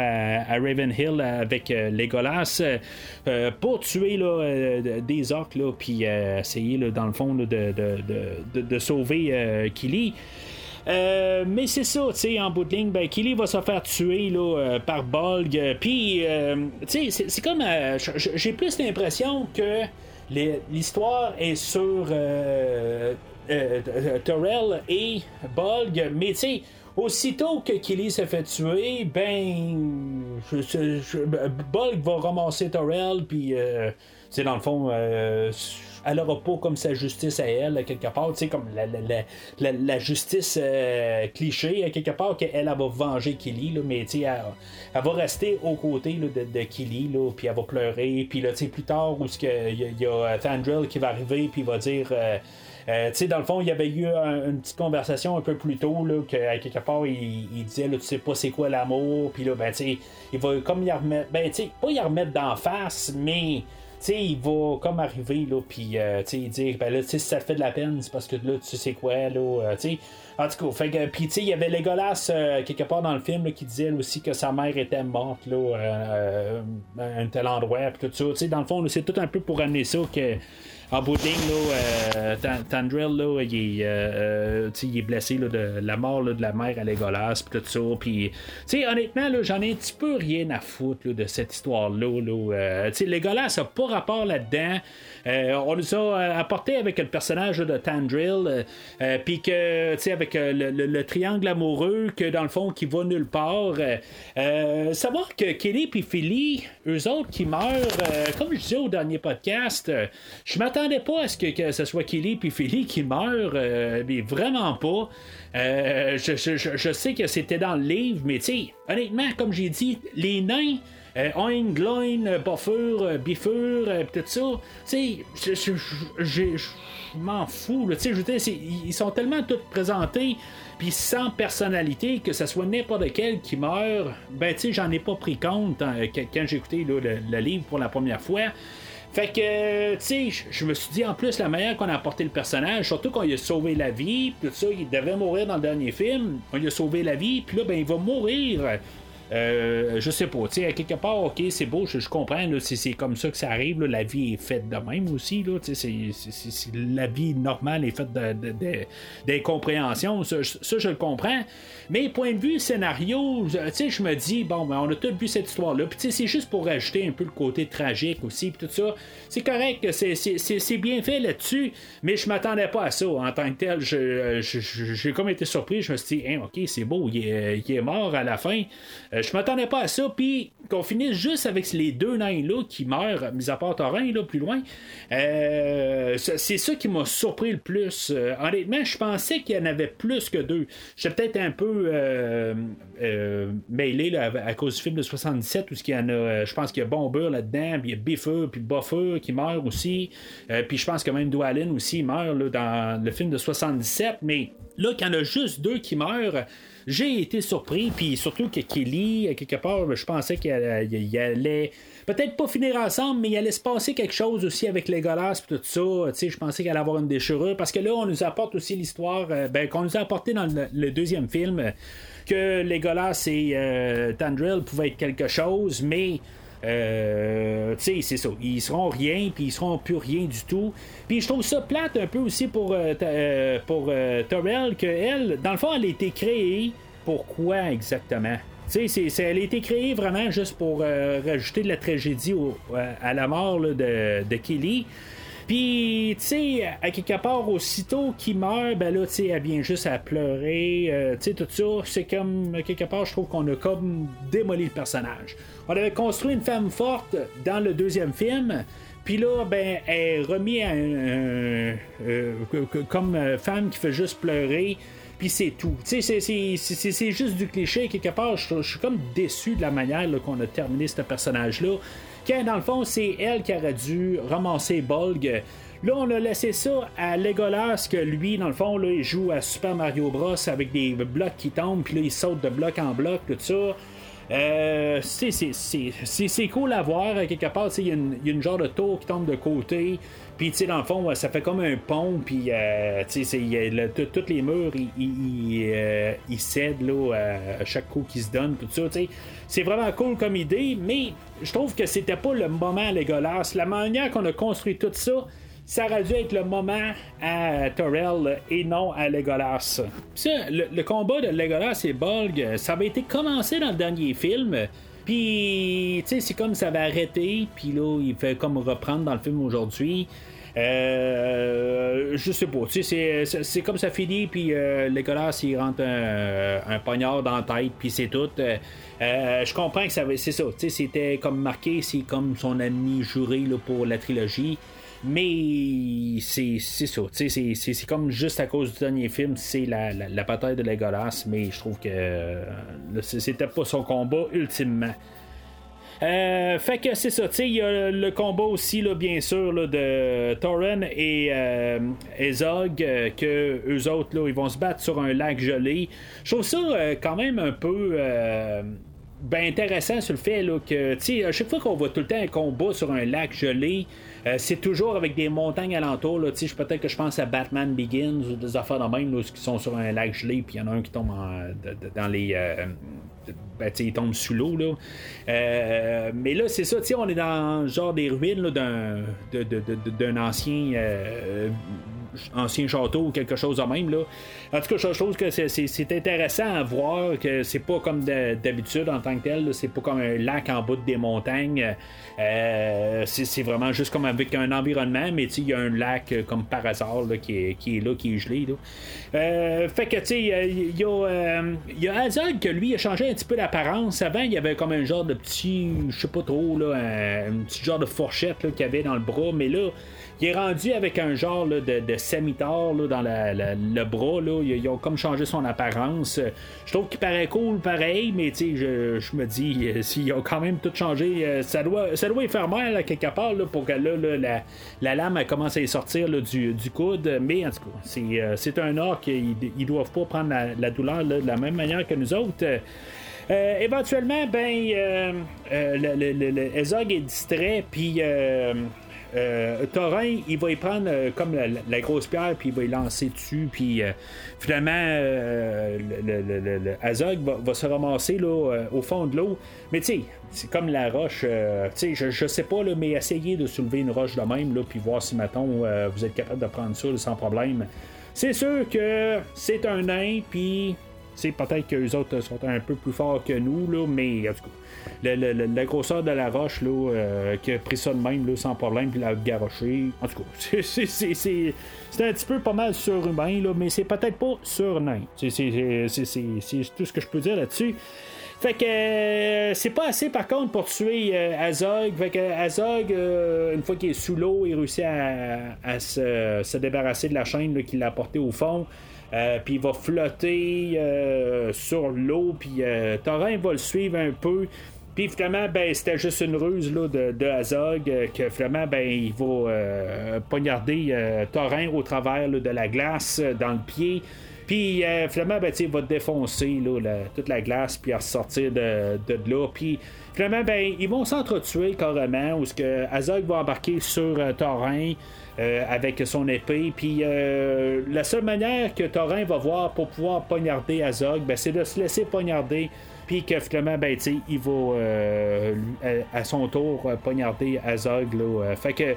à, Ravenhill avec euh, Legolas pour tuer là, des orques. Puis essayer, là, dans le fond, de, sauver Kelly. mais c'est ça, tu sais, en bout de ligne, ben, Killy va se faire tuer là, par Bolg. Puis, tu sais, c'est comme. J'ai plus l'impression que L'histoire est sur euh, euh, euh et Bolg, mais tu aussitôt que Kelly se fait tuer, ben, Bolg va ramasser Torel, puis, euh, tu sais, dans le fond, elle aura pas comme sa justice à elle, quelque part, tu sais, comme la, justice euh, cliché, quelque part, qu'elle elle, va venger Killy, là, mais tu sais, elle, va rester aux côtés de, de Killy, là, puis elle va pleurer, puis là, tu sais, plus tard, où il y, a, y a Thandrill qui va arriver, puis il va dire. Euh, tu sais, dans le fond, il y avait eu une petite conversation un peu plus tôt, là, qu'à quelque part, il, disait, là, tu sais pas c'est quoi l'amour, puis là, ben, tu sais, il va comme y remettre, ben, tu sais, pas y remettre d'en face, mais sais, il va comme arriver, là, puis, euh, tu sais, dire, ben là, si ça te fait de la peine, c'est parce que là, tu sais quoi, là, euh, tu sais. En tout cas, fait que, puis, tu sais, il y avait Legolas, euh, quelque part dans le film, qui disait aussi que sa mère était morte, là, à un tel endroit, puis tout ça. Tu sais, dans le fond, c'est tout un peu pour amener ça que en bout de là, Tandril, là, il, est, euh, il est blessé là, de la mort là, de la mère à Legolas, puis tout ça. Puis, honnêtement, j'en ai un petit peu rien à foutre de cette histoire-là. Là, euh, Legolas n'a pas rapport là-dedans. Euh, on nous a euh, apporté avec le personnage de Tandrill, euh, puis que, tu sais, avec le, triangle amoureux, que dans le fond, qui va nulle part. savoir que Kelly et Philly, eux autres qui meurent, comme je disais au dernier podcast, je m'attendais pas à ce que, ce soit Kelly et Philly qui meurent, mais vraiment pas. je, sais que c'était dans le livre, mais tu honnêtement, comme j'ai dit, les nains, euh, Oing, Gloin, euh, Biffer, euh, tout ça. Tu sais, je m'en fous. Tu sais, ils sont tellement tous présentés puis sans personnalité, que ce soit n'importe quel qui meurt, ben tu sais, j'en ai pas pris compte hein, quand j'ai écouté le, livre pour la première fois. Fait que, tu sais, je me suis dit en plus la manière qu'on a apporté le personnage, surtout qu'on lui a sauvé la vie, tout ça, il devait mourir dans le dernier film, on lui a sauvé la vie, puis là, ben il va mourir euh, je sais pas, tu sais, quelque part, ok, c'est beau, je, comprends, c'est comme ça que ça arrive, la vie est faite de même aussi, là, la vie normale est faite d'incompréhension, ça, ça, je le comprends, mais point de vue scénario, tu sais, je me dis, bon, ben, on a tous vu cette histoire-là, puis c'est juste pour rajouter un peu le côté tragique aussi, puis tout ça, c'est correct, c'est bien fait là-dessus, mais je m'attendais pas à ça. En tant que tel, j'ai comme été surpris, je me suis dit, hein, ok, c'est beau, il est, il est mort à la fin. Euh, je m'attendais pas à ça, puis qu'on finisse juste avec les deux nains-là qui meurent, mis à part Torin, là, plus loin. Euh, c'est ça qui m'a surpris le plus. Euh, honnêtement, je pensais qu'il y en avait plus que deux. J'étais peut-être un peu mêlé à cause du film de 77, où il y en a, je pense qu'il y a Bomber là-dedans, puis il y a Biffer, puis Buffer qui meurt aussi. puis je pense que même Dwalin aussi meurt dans le film de 77, mais là, qu'il y en a juste deux qui meurent, j'ai été surpris, puis surtout que Kelly, quelque part, je pensais qu'il allait peut-être pas finir ensemble, mais il allait se passer quelque chose aussi avec les Legolas et tout ça. Tu sais, je pensais qu'il allait avoir une déchirure parce que là, on nous apporte aussi l'histoire euh, ben, qu'on nous a apporté dans le, deuxième film que Legolas et euh, Tandrill pouvaient être quelque chose, mais euh, tu sais, c'est ça. Ils seront rien, puis ils seront plus rien du tout. Puis je trouve ça plate un peu aussi pour, euh, euh, pour Torel, que elle, dans le fond, elle a été créée. Pourquoi exactement? Tu sais, elle a été créée vraiment juste pour rajouter de la tragédie à la mort de Kelly. Puis, tu sais, à quelque part, aussitôt qu'il meurt, ben là, tu sais, elle vient juste à pleurer. tu sais, tout ça, c'est comme, à quelque part, je trouve qu'on a comme démoli le personnage. On avait construit une femme forte dans le deuxième film. Puis là, ben, elle est remise à un, euh, comme euh, femme qui fait juste pleurer. Puis c'est tout. Tu sais, c'est juste du cliché. Quelque part, je, suis comme déçu de la manière qu'on a terminé ce personnage-là. Quand, dans le fond, c'est elle qui aurait dû ramasser Bolg. Là, on a laissé ça à Legolas, que lui, dans le fond, là, il joue à Super Mario Bros. avec des blocs qui tombent, puis là, il saute de bloc en bloc, tout ça. Euh, c'est cool à voir, quelque part. Il y, a une genre de tour qui tombe de côté. Puis, tu sais, dans le fond, ça fait comme un pont. Puis, euh, tu tous les murs, ils euh, cèdent là, à chaque coup qu'ils se donne, tout ça. C'est vraiment cool comme idée, mais je trouve que c'était pas le moment Legolas. La manière qu'on a construit tout ça, ça aurait dû être le moment à Torel et non à Legolas. Ça, le, combat de Legolas et Bolg, ça avait été commencé dans le dernier film. Puis, tu sais, c'est comme ça avait arrêté, puis là, il fait comme reprendre dans le film aujourd'hui. Euh, je sais pas, tu sais, c'est comme ça finit, puis euh, Legolas, il rentre un, poignard dans la tête, puis c'est tout. Euh, je comprends que c'est ça, tu sais, c'était comme marqué, c'est comme son ami juré là, pour la trilogie. Mais c'est ça. C'est comme juste à cause du dernier film, c'est la, la, bataille de Legolas, mais je trouve que c'était pas son combat ultimement. Euh, fait que c'est ça, tu sais, il y a le combat aussi, là, bien sûr, là, de Thorin et euh, Ezog, euh, que eux autres, là, ils vont se battre sur un lac gelé. Je trouve ça quand même un peu ben intéressant sur le fait là, que, tu sais, à chaque fois qu'on voit tout le temps un combat sur un lac gelé, euh, c'est toujours avec des montagnes alentours. Là, peut-être que je pense à Batman Begins ou des affaires de même là, qui sont sur un lac gelé, puis il y en a un qui tombe dans les. Euh, ben, il tombe sous l'eau. Là. Euh, mais là, c'est ça, on est dans genre des ruines d'un, d'un ancien ancien château ou quelque chose de même. Là. En tout cas, je trouve que c'est intéressant à voir que c'est pas comme d'habitude en tant que tel. C'est pas comme un lac en bout des montagnes. Euh, c'est vraiment juste comme avec un environnement, mais il y a un lac euh, comme par hasard qui, est, là, qui est gelé. Euh, fait que tu sais, il y a, y a que lui a changé un petit peu d'apparence. Avant, il y avait comme un genre de petit, je sais pas trop, là, un, petit genre de fourchette qu'il avait dans le bras, mais là, il est rendu avec un genre de, de dans le bras. Ils, ont comme changé son apparence. Je trouve qu'il paraît cool pareil, mais je, je me dis, euh, s'ils ont quand même tout changé, euh, ça doit, ça doit y faire mal quelque part pour que là, la, lame commence à y sortir du, coude. Mais en tout cas, c'est, euh, un orc. Ils, doivent pas prendre la, douleur de la même manière que nous autres. éventuellement, ben, le, Ezog est distrait, puis euh, il va y prendre euh, comme la, grosse pierre, puis il va y lancer dessus, puis euh, finalement, euh, le, Azog va, se ramasser au fond de l'eau. Mais tu sais, c'est comme la roche, tu je, sais pas, mais essayez de soulever une roche de même, puis voir si, mettons, vous êtes capable de prendre ça sans problème. C'est sûr que c'est un nain, puis c'est peut-être que les autres sont un peu plus forts que nous, là, mais en tout cas la grosseur de la roche là, euh, qui a pris ça de même là, sans problème, puis l'a garoché. En tout cas, (laughs) c'est un petit peu pas mal surhumain, là, mais c'est peut-être pas surnain. C'est tout ce que je peux dire là-dessus. Fait que euh, c'est pas assez par contre pour tuer euh, Azog. Fait que Azog, une fois qu'il est sous l'eau, il réussit à, se, débarrasser de la chaîne qu'il a portée au fond. puis il va flotter sur l'eau, puis Thorin va le suivre un peu. Puis finalement, ben, c'était juste une ruse là, de, de Azog euh, que finalement, ben, il va euh, poignarder euh, au travers de la glace dans le pied. Puis finalement, ben, il va défoncer toute la glace puis ressortir de, de, là. Puis finalement, ben, ils vont s'entretuer carrément où ce Azog va embarquer sur Thorin. avec son épée. Puis la seule manière que Thorin va voir pour pouvoir poignarder Azog, ben, c'est de se laisser poignarder puis que finalement, ben, il va euh, à, son tour euh, poignarder Azog. Là, euh, fait que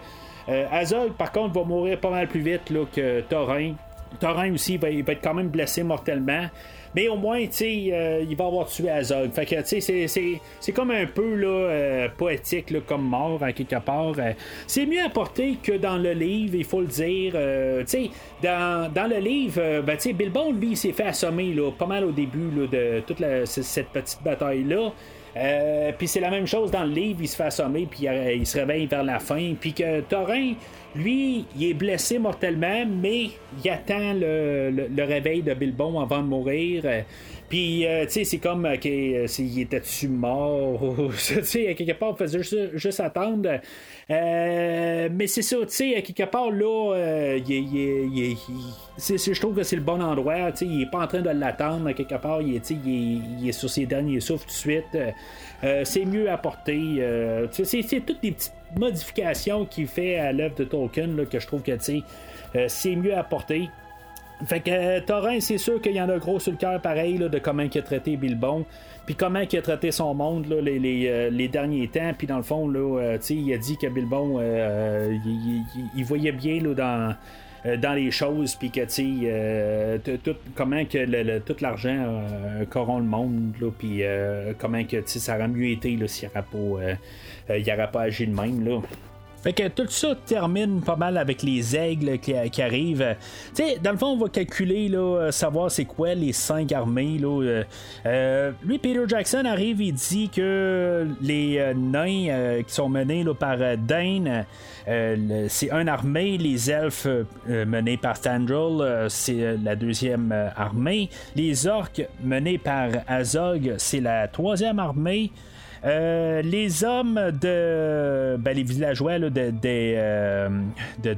Azog, par contre, va mourir pas mal plus vite là, que Thorin. Thorin aussi il va être quand même blessé mortellement. Mais au moins, tu sais, euh, il va avoir tué Azog. Fait que, tu sais, c'est comme un peu là, euh, poétique là, comme mort, quelque part. Euh, c'est mieux apporté que dans le livre, il faut le dire. tu sais, dans, dans, le livre, ben, tu sais, Bilbon, lui, il s'est fait assommer là, pas mal au début là, de toute cette petite bataille-là. Puis c'est la même chose dans le livre, il se fait assommer, puis il se réveille vers la fin. Puis que Thorin, lui, il est blessé mortellement, mais il attend le, réveil de Bilbon avant de mourir. Puis, euh, tu sais, c'est comme euh, s'il était-tu mort? (laughs) tu sais, quelque part, il faisait juste, attendre. Euh, mais c'est ça, tu sais, quelque part, là, il, je trouve que c'est le bon endroit. Il est pas en train de l'attendre. Quelque part, il, il, est sur ses derniers souffles tout de suite. c'est mieux apporté. c'est toutes des petites modifications qu'il fait à l'œuvre de Tolkien que je trouve que euh, c'est mieux apporté. Fait que euh, c'est sûr qu'il y en a gros sur le cœur pareil de comment il a traité Bilbon, puis comment il a traité son monde les, euh, les, derniers temps, puis dans le fond, là, il a dit que Bilbon, il, voyait bien là, dans dans les choses, puis que, tu tout, comment que tout l'argent euh, corrompt le monde, puis comment que, ça aurait mieux été s'il n'y aurait pas euh, pas agi de même. Là. Fait que tout ça termine pas mal avec les aigles qui, arrivent. Tu sais, dans le fond, on va calculer, là, euh, savoir c'est quoi les cinq armées. Là. Euh, lui, Peter Jackson arrive et dit que les nains qui sont menés là, par Dane, c'est une armée. Les elfes menés par Thandril, c'est la deuxième armée. Les orques menés par Azog, c'est la troisième armée. Les hommes de. Ben, les villageois de, de, de,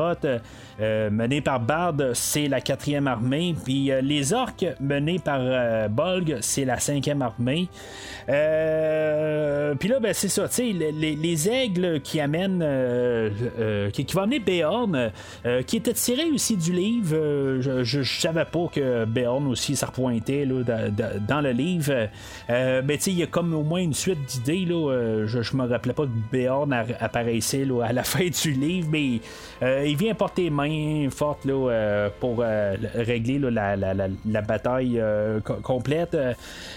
de, menés par Bard, c'est la quatrième armée. Puis les orques menés par Bolg, c'est la cinquième armée. Puis là, ben, c'est ça, les, les, aigles qui amènent. qui, qui vont amener Béorn, qui était tiré aussi du livre. je, je savais pas que Béorn aussi ça repointait là, dans le livre. Euh, mais il y a comme au moins une suite d'idées. Euh, je, je me rappelais pas que Béorn apparaissait à la (laughs) fin du livre, mais euh, il vient porter main forte là, pour régler la, bataille complète.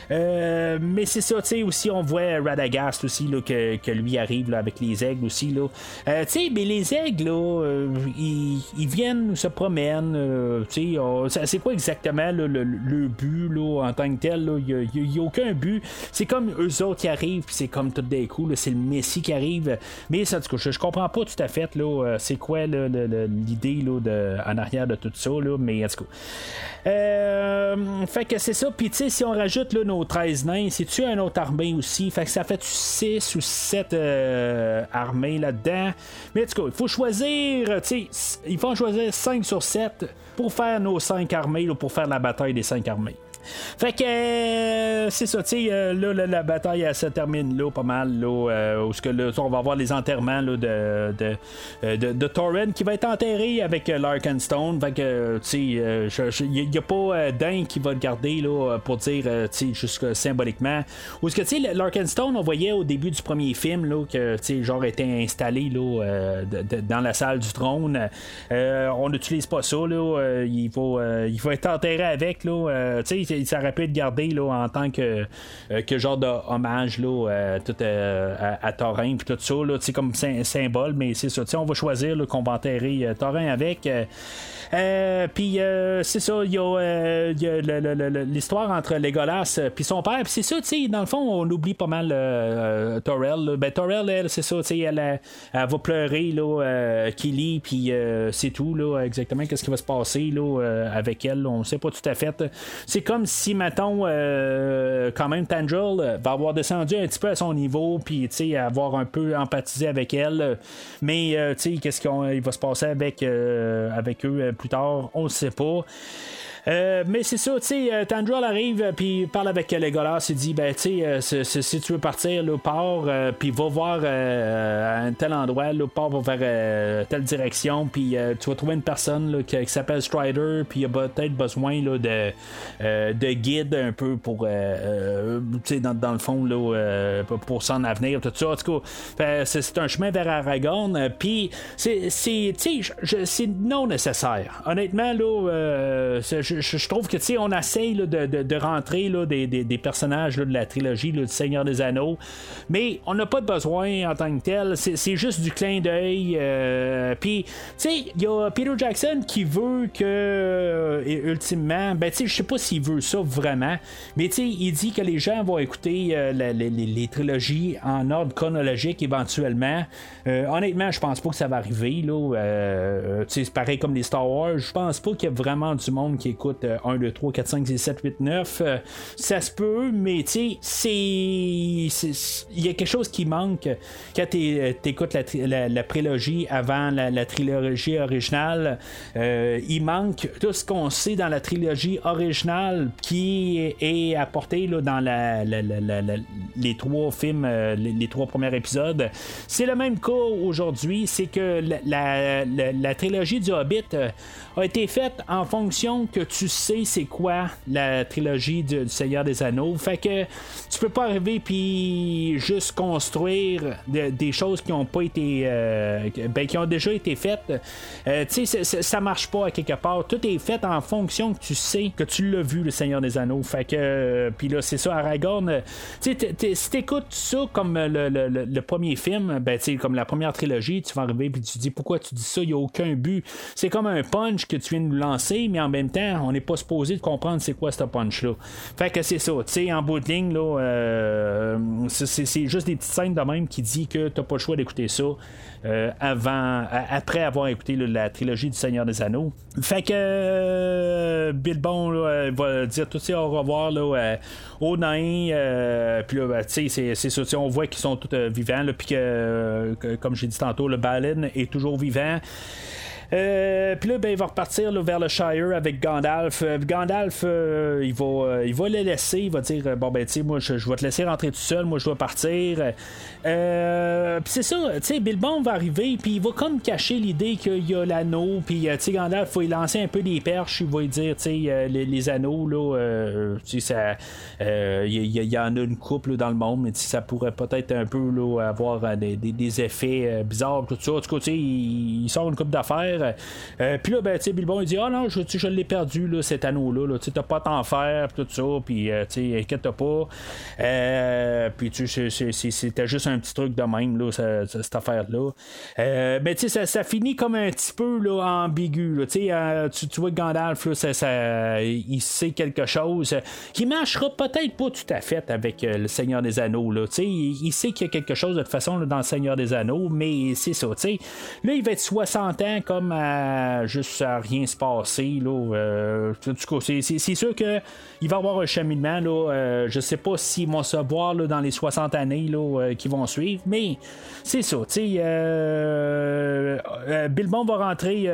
mais c'est ça, tu sais, aussi on voit Radagast aussi là, que, lui arrive avec les aigles aussi. Tu mais les aigles, là, ils, ils, viennent, se promènent. c'est quoi exactement le, le, but là, en tant que tel? Il n'y a, aucun but. C'est comme eux autres qui arrivent, puis c'est comme tout d'un coup, c'est le Messie qui arrive. Mais ça, du coup, je, je comprends pas tout à fait là, euh, c'est quoi l'idée en arrière de tout ça. Là, mais en tout cas. Euh, fait que c'est ça. Puis tu sais, si on rajoute nos 13 nains, c'est-tu un autre armée aussi? Fait que ça fait 6 ou 7 euh, armées là-dedans. Mais en tout cas, il faut choisir, tu sais, il faut en choisir 5 sur 7 pour faire nos 5 armées, là, pour faire la bataille des 5 armées. Fait que euh, c'est ça, tu sais, euh, là, la, bataille elle, se termine là, pas mal, là, euh, où ce que, là, on va voir les enterrements là, de, de, de, de Torren qui va être enterré avec Larkenstone. Fait que, tu sais, il n'y a pas d'un qui va le garder là, pour dire, tu sais, juste symboliquement. Ou ce que, tu sais, Larkenstone, on voyait au début du premier film là, que, tu sais, genre, était installé là, dans la salle du trône. on n'utilise pas ça, là. il, va, il va être enterré avec, là. tu sais, ça aurait pu être gardé là, en tant que, euh, que genre de hommage là, euh, tout, euh, à, à, Torin puis tout ça, là, comme symbole, mais c'est ça. On va choisir qu'on va enterrer Torin avec. Euh, puis euh, c'est ça, il y a, euh, l'histoire entre Legolas puis son père. Puis c'est ça, tu sais, dans le fond, on oublie pas mal Torel. Ben Torel, elle, c'est ça, tu sais, elle, elle, va pleurer là, Killy, puis c'est tout là, exactement qu'est-ce qui va se passer là avec elle. on sait pas tout à fait. C'est comme si, mettons, quand même Tangel va avoir descendu un petit peu à son niveau, puis tu sais, avoir un peu empathisé avec elle. Mais tu sais, qu'est-ce qu'il va se passer avec avec eux plus tard, on ne sait pas. Euh, mais c'est ça, tu sais, euh, Tandrel arrive, euh, puis parle avec Legolas, il dit, ben, tu sais, si tu veux partir, là, pars, puis va voir à un tel endroit, là, pars, va vers telle direction, puis tu vas trouver une personne là, qui, s'appelle Strider, puis il a peut-être besoin là, de, de guide un peu pour, tu sais, dans, le fond, là, pour s'en avenir, tout ça. En tout cas, c'est un chemin vers Aragorn, puis c'est, c'est non nécessaire. Honnêtement, là, je je, trouve que on essaye de, de, rentrer des, des, personnages de la trilogie du Seigneur des Anneaux, mais on n'a pas besoin en tant que tel. C'est juste du clin d'œil. Euh, puis, tu sais, il y a Peter Jackson qui veut que, euh, ultimement, ben, tu sais, je sais pas s'il veut ça vraiment, mais tu sais, il dit que les gens vont écouter euh, les, trilogies en ordre chronologique éventuellement. honnêtement, je pense pas que ça va arriver. Là, c'est pareil comme les Star Wars. Je pense pas qu'il y a vraiment du monde qui écoute 1, 2, 3, 4, 5, 6, 7, 8, 9. ça se peut, mais tu sais, c'est. Il y a quelque chose qui manque quand tu euh, écoutes la, la, prélogie avant la, trilogie originale. Euh, il manque tout ce qu'on sait dans la trilogie originale qui est apporté là, dans la, les trois films, euh, les, trois premiers épisodes. C'est le même cas aujourd'hui, c'est que la, trilogie du Hobbit a été faite en fonction que tu sais c'est quoi la trilogie du, Seigneur des Anneaux. Fait que tu peux pas arriver puis juste construire des choses qui ont pas été euh, ben, qui ont déjà été faites. Euh, tu sais ça marche pas à quelque part. Tout est fait en fonction que tu sais que tu l'as vu le Seigneur des Anneaux. Fait que euh, puis là c'est ça Aragorn. Tu sais si t'écoutes ça comme le, premier film, ben tu comme la première trilogie, tu vas arriver puis tu dis pourquoi tu dis ça, il y a aucun but. C'est comme un punch que tu viens de nous lancer, mais en même temps on n'est pas supposé de comprendre c'est quoi ce punch-là. Fait que c'est ça, tu sais, en bout de ligne, là, c'est juste des petites scènes de même qui dit que t'as pas le choix d'écouter ça. Euh, avant, après avoir écouté la trilogie du Seigneur des Anneaux. Fait que euh, Bilbon va dire tout ça au revoir là, aux nains. puis là, ben, c'est ça, on voit qu'ils sont tous vivants. Puis que, comme j'ai dit tantôt, le Balin est toujours vivant. Euh, puis là, ben, il va repartir vers le Shire avec Gandalf. Euh, Gandalf, euh, il, va, il va le laisser. Il va dire Bon, ben, tu sais, moi, je, vais te laisser rentrer tout seul. Moi, je vais partir. puis c'est ça, tu sais, Bilbon va arriver. Puis il va comme cacher l'idée qu'il y a l'anneau. Puis, tu sais, Gandalf, il va y lancer un peu des perches. Il va lui dire, tu sais, les, anneaux, là, tu sais, il y, en a une couple dans le monde. Mais ça pourrait peut-être un peu là, avoir des, des, effets bizarres. Tout ça. En tout cas, tu sais, il, sort une coupe d'affaires. Euh, puis là, ben, Bilbon, il dit Ah non, je, je l'ai perdu, là, cet anneau-là. Là, tu t'as pas tant faire, tout ça. Puis, euh, tu sais, inquiète pas. Euh, puis, c'était juste un petit truc de même, là, cette affaire-là. mais, tu sais, ça, finit comme un petit peu là, ambigu. Là, tu, tu vois que Gandalf, là, ça, il sait quelque chose qui marchera peut-être pas tout à fait avec le Seigneur des Anneaux. Là, il, il sait qu'il y a quelque chose de toute façon dans le Seigneur des Anneaux, mais c'est ça. sais Là, il va être 60 ans comme à juste à rien se passer. Là, euh, c'est, sûr qu'il va y avoir un cheminement. Là, euh, je sais pas s'ils vont se voir là, dans les 60 années là, euh, qui vont suivre, mais c'est ça. Euh, Bilbon va rentrer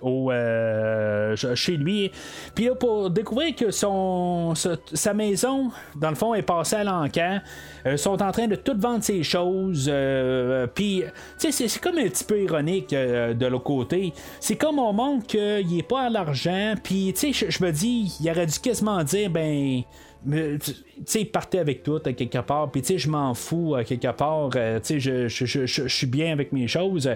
au, chez lui. Puis là, pour découvrir que son, sa maison, dans le fond, est passée à l'encan. sont en train de tout vendre ses choses. Puis, c'est, c'est comme un petit peu ironique de l'autre côté c'est comme on montre qu'il est pas à l'argent, puis tu sais, je me dis, il aurait dû quasiment dire, ben, sais, il partait avec tout à quelque part, puis tu sais, je m'en fous à quelque part, euh, tu sais, je, suis bien avec mes choses.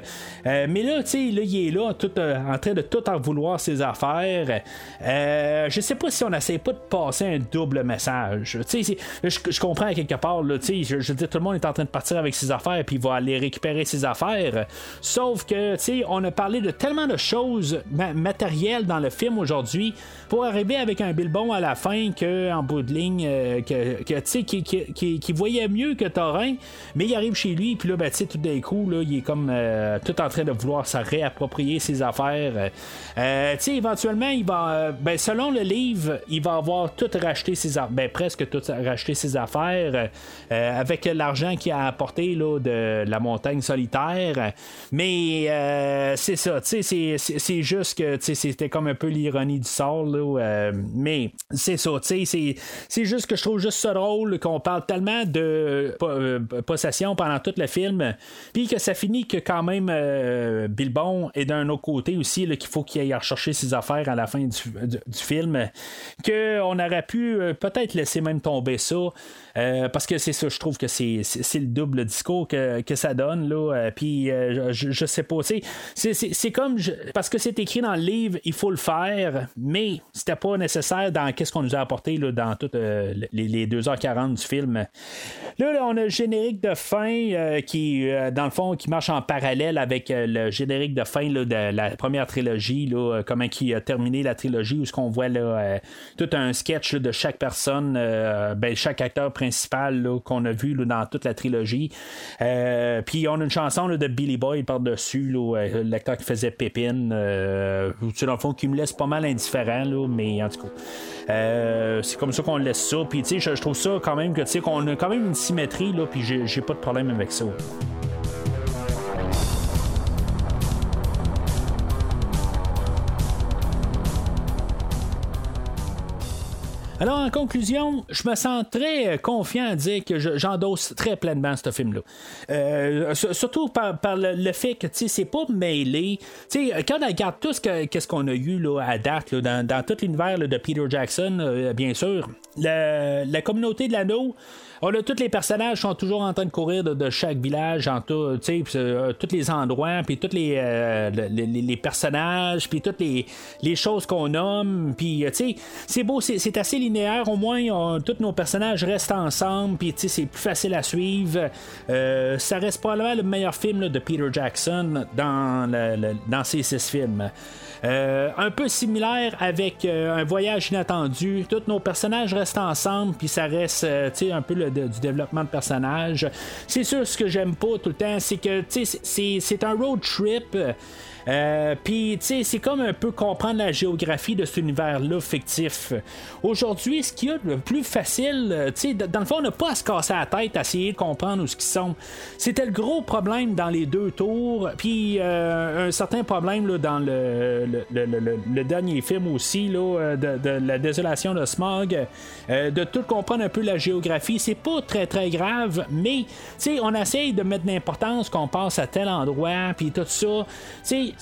Euh, mais là, tu sais, là, il est là, tout, euh, en train de tout en vouloir ses affaires. je sais pas si on essaie pas de passer un double message. Tu sais, je, comprends à quelque part, tu sais, je, je dis, tout le monde est en train de partir avec ses affaires, puis il va aller récupérer ses affaires. Sauf que, tu sais, on a parlé de tellement de choses matérielles dans le film aujourd'hui pour arriver avec un Bilbon à la fin que en bout de ligne euh, que, qui, qui, voyait mieux que Thorin mais il arrive chez lui puis là ben, tout d'un coup là, il est comme euh, tout en train de vouloir se réapproprier ses affaires. Euh, éventuellement il va ben, selon le livre il va avoir tout racheté ses affaires ben, presque tout racheté ses affaires avec l'argent qu'il a apporté là, de la montagne solitaire. Mais c'est ça c'est juste que c'était comme un peu l'ironie du sort euh, mais c'est ça, c'est juste que je trouve juste ça drôle qu'on parle tellement de euh, possession pendant tout le film, puis que ça finit que quand même euh, Bilbon est d'un autre côté aussi, qu'il faut qu'il aille rechercher ses affaires à la fin du, film, qu'on aurait pu peut-être laisser même tomber ça. Euh, parce que c'est ça, je trouve que c'est, le double discours que, ça donne. Là. Euh, puis euh, je, sais pas. C'est, comme. parce que c'est écrit dans le livre, il faut le faire, mais c'était pas nécessaire dans qu'est-ce qu'on nous a apporté là, dans toutes les, 2h40 du film. Là, on a le générique de fin qui, dans le fond, qui marche en parallèle avec le générique de fin de la première trilogie, là, comment qui a terminé la trilogie, où ce qu'on voit là, tout un sketch de chaque personne, ben, chaque acteur principal qu'on a vu dans toute la trilogie. Euh, puis on a une chanson de Billy Boy par-dessus, euh, l'acteur qui faisait Pépine. Euh, dans le fond, qui me laisse pas mal indifférent, mais en tout cas. c'est comme ça qu'on laisse ça. Puis je, je trouve ça quand même que qu'on a quand même une symétrie, là, puis j'ai pas de problème avec ça. Alors, en conclusion, je me sens très euh, confiant à dire que j'endosse très pleinement ce film-là. Euh, surtout par, le, fait que c'est pas mêlé. sais, quand on regarde tout ce qu'on a eu là, à date dans, tout l'univers de Peter Jackson, euh, bien sûr, la communauté de l'anneau on a tous les personnages sont toujours en train de courir de, chaque village, en tout, euh, tous les endroits, puis tous les, euh, les, personnages, puis toutes les, choses qu'on nomme, puis euh, c'est beau, c'est assez linéaire, au moins tous nos personnages restent ensemble, puis c'est plus facile à suivre. ça reste probablement le meilleur film de Peter Jackson dans, dans ces six films. Euh, un peu similaire avec euh, un voyage inattendu. Tous nos personnages restent ensemble, puis ça reste euh, un peu le, du développement de personnages. C'est sûr, ce que j'aime pas tout le temps, c'est que c'est un road trip. Euh, puis, tu sais, c'est comme un peu comprendre la géographie de cet univers-là fictif. Aujourd'hui, ce qu'il y a de plus facile, euh, tu sais, dans le fond, on n'a pas à se casser la tête à essayer de comprendre où ce qu'ils sont. C'était le gros problème dans les deux tours, puis euh, un certain problème là, dans le, le, dernier film aussi, là, de, la désolation de Smog, de tout comprendre un peu la géographie. C'est pas très très grave, mais, tu sais, on essaye de mettre l'importance qu'on passe à tel endroit, puis tout ça.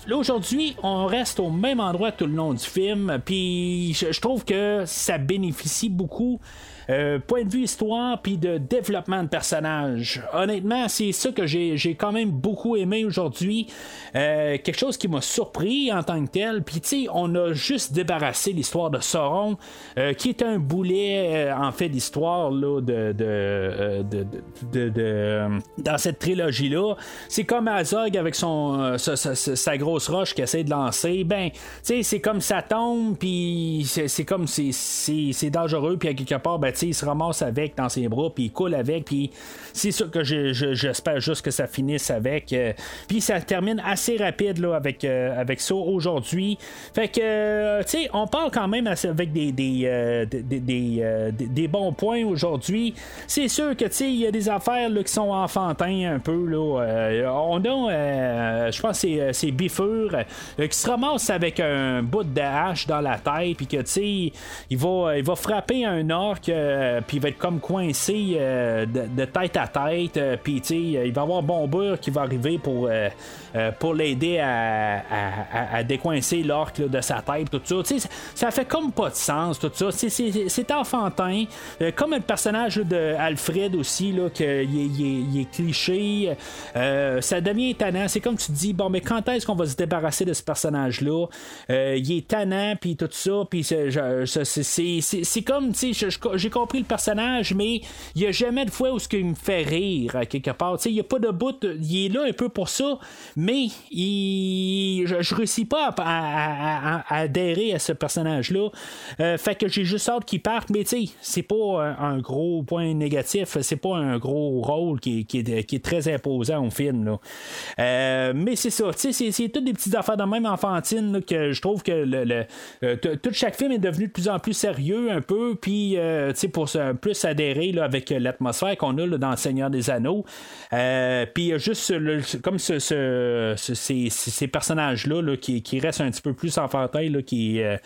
Là aujourd'hui, on reste au même endroit tout le long du film, puis je trouve que ça bénéficie beaucoup euh, point de vue histoire, puis de développement de personnages. Honnêtement, c'est ça que j'ai, quand même beaucoup aimé aujourd'hui. Euh, quelque chose qui m'a surpris en tant que tel. Puis, tu sais, on a juste débarrassé l'histoire de Sauron, euh, qui est un boulet, en fait, d'histoire là, de, de, dans cette trilogie-là. C'est comme Azog avec son, sa, grosse roche qui essaie de lancer. Ben, tu sais, c'est comme ça tombe, puis c'est, comme c'est, c'est, dangereux, puis à quelque part, ben, il se ramasse avec dans ses bras, puis il coule avec, puis c'est sûr que j'espère juste que ça finisse avec. Euh, puis ça termine assez rapide là, avec, euh, avec ça aujourd'hui. Fait que, euh, tu sais, on parle quand même avec des, des, des, des, bons points aujourd'hui. C'est sûr que, tu sais, il y a des affaires là, qui sont enfantins un peu. Là. on a, je pense, c'est Bifur qui se ramasse avec un bout de hache dans la tête, puis que, tu sais, il va, il va frapper un orc. Euh, puis il va être comme coincé euh, de, tête à tête. Euh, puis il va y avoir Bombure qui va arriver pour, pour l'aider à, à, décoincer l'orque de sa tête, tout ça. ça. Fait comme pas de sens, tout ça. C'est enfantin. comme le personnage de Alfred aussi, là, que il, est, cliché. ça devient étonnant. C'est comme tu dis, bon, mais quand est-ce qu'on va se débarrasser de ce personnage-là? il est tannant, puis tout ça. Puis c'est comme, tu sais, j'ai compris le personnage, mais il n'y a jamais de fois où ce qui me fait rire quelque part. Il n'y a pas de bout. Il est là un peu pour ça, mais il... je, ne réussis pas à, adhérer à ce personnage-là. Euh, fait que j'ai juste hâte qu'il parte, mais tu sais, c'est pas un, gros point négatif. C'est pas un gros rôle qui, est, très imposant au film. Là. Euh, mais c'est ça, c'est, c'est toutes des petites affaires de même enfantine que je trouve que le, euh, tout chaque film est devenu de plus en plus sérieux un peu, puis pour plus adhérer avec l'atmosphère qu'on a dans le Seigneur des Anneaux. Puis juste comme ce, ces, personnages-là qui, qui, restent un petit peu plus enfantins, là, qui, euh,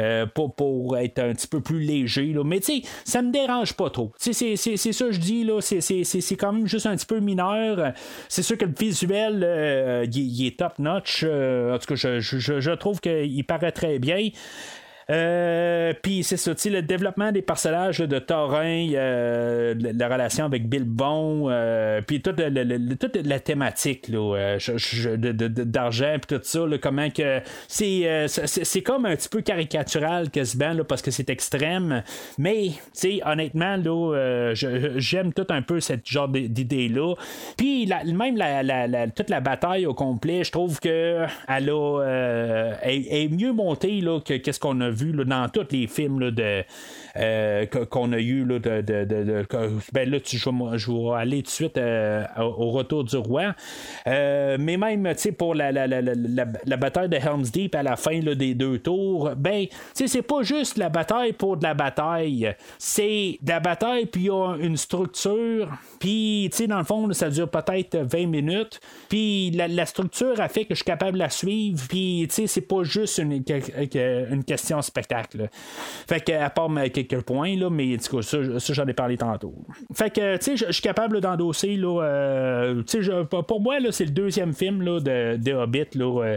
euh, pour, pour, être un petit peu plus léger. Là. Mais tu sais, ça me dérange pas trop. C'est, ça que je dis, là, c'est, quand même juste un petit peu mineur. C'est sûr que le visuel, il, est top notch. en tout cas, je, je, je trouve qu'il paraît très bien. Euh, puis c'est ça, le développement des personnages de Thorin, euh, la relation avec Bilbon, euh, puis toute, la thématique là, d'argent, puis tout ça, comment que c'est, c'est, comme un petit peu caricatural quasiment, là, parce que c'est extrême. Mais, honnêtement, là, j'aime tout un peu cette genre d'idée-là. Puis même la, toute la bataille au complet, je trouve que elle, a, est mieux montée là, que qu'est-ce qu'on a vu dans tous les films de, euh, qu'on a eu. Là, ben là, tu, je, vais aller tout de suite euh, au retour du roi. Euh, mais même pour la, la, la, la, bataille de Helm's Deep à la fin des deux tours, ben, c'est pas juste la bataille pour de la bataille. C'est de la bataille, puis il y a une structure, puis dans le fond, ça dure peut-être 20 minutes, puis la, structure a fait que je suis capable de la suivre, puis c'est pas juste une, une question spectacle. Fait que, à part quelques points, là, mais ça, j'en ai parlé tantôt. Fait que, tu sais, je suis capable d'endosser, là, euh, pour moi, là, c'est le deuxième film là, de, de Hobbit, là, euh,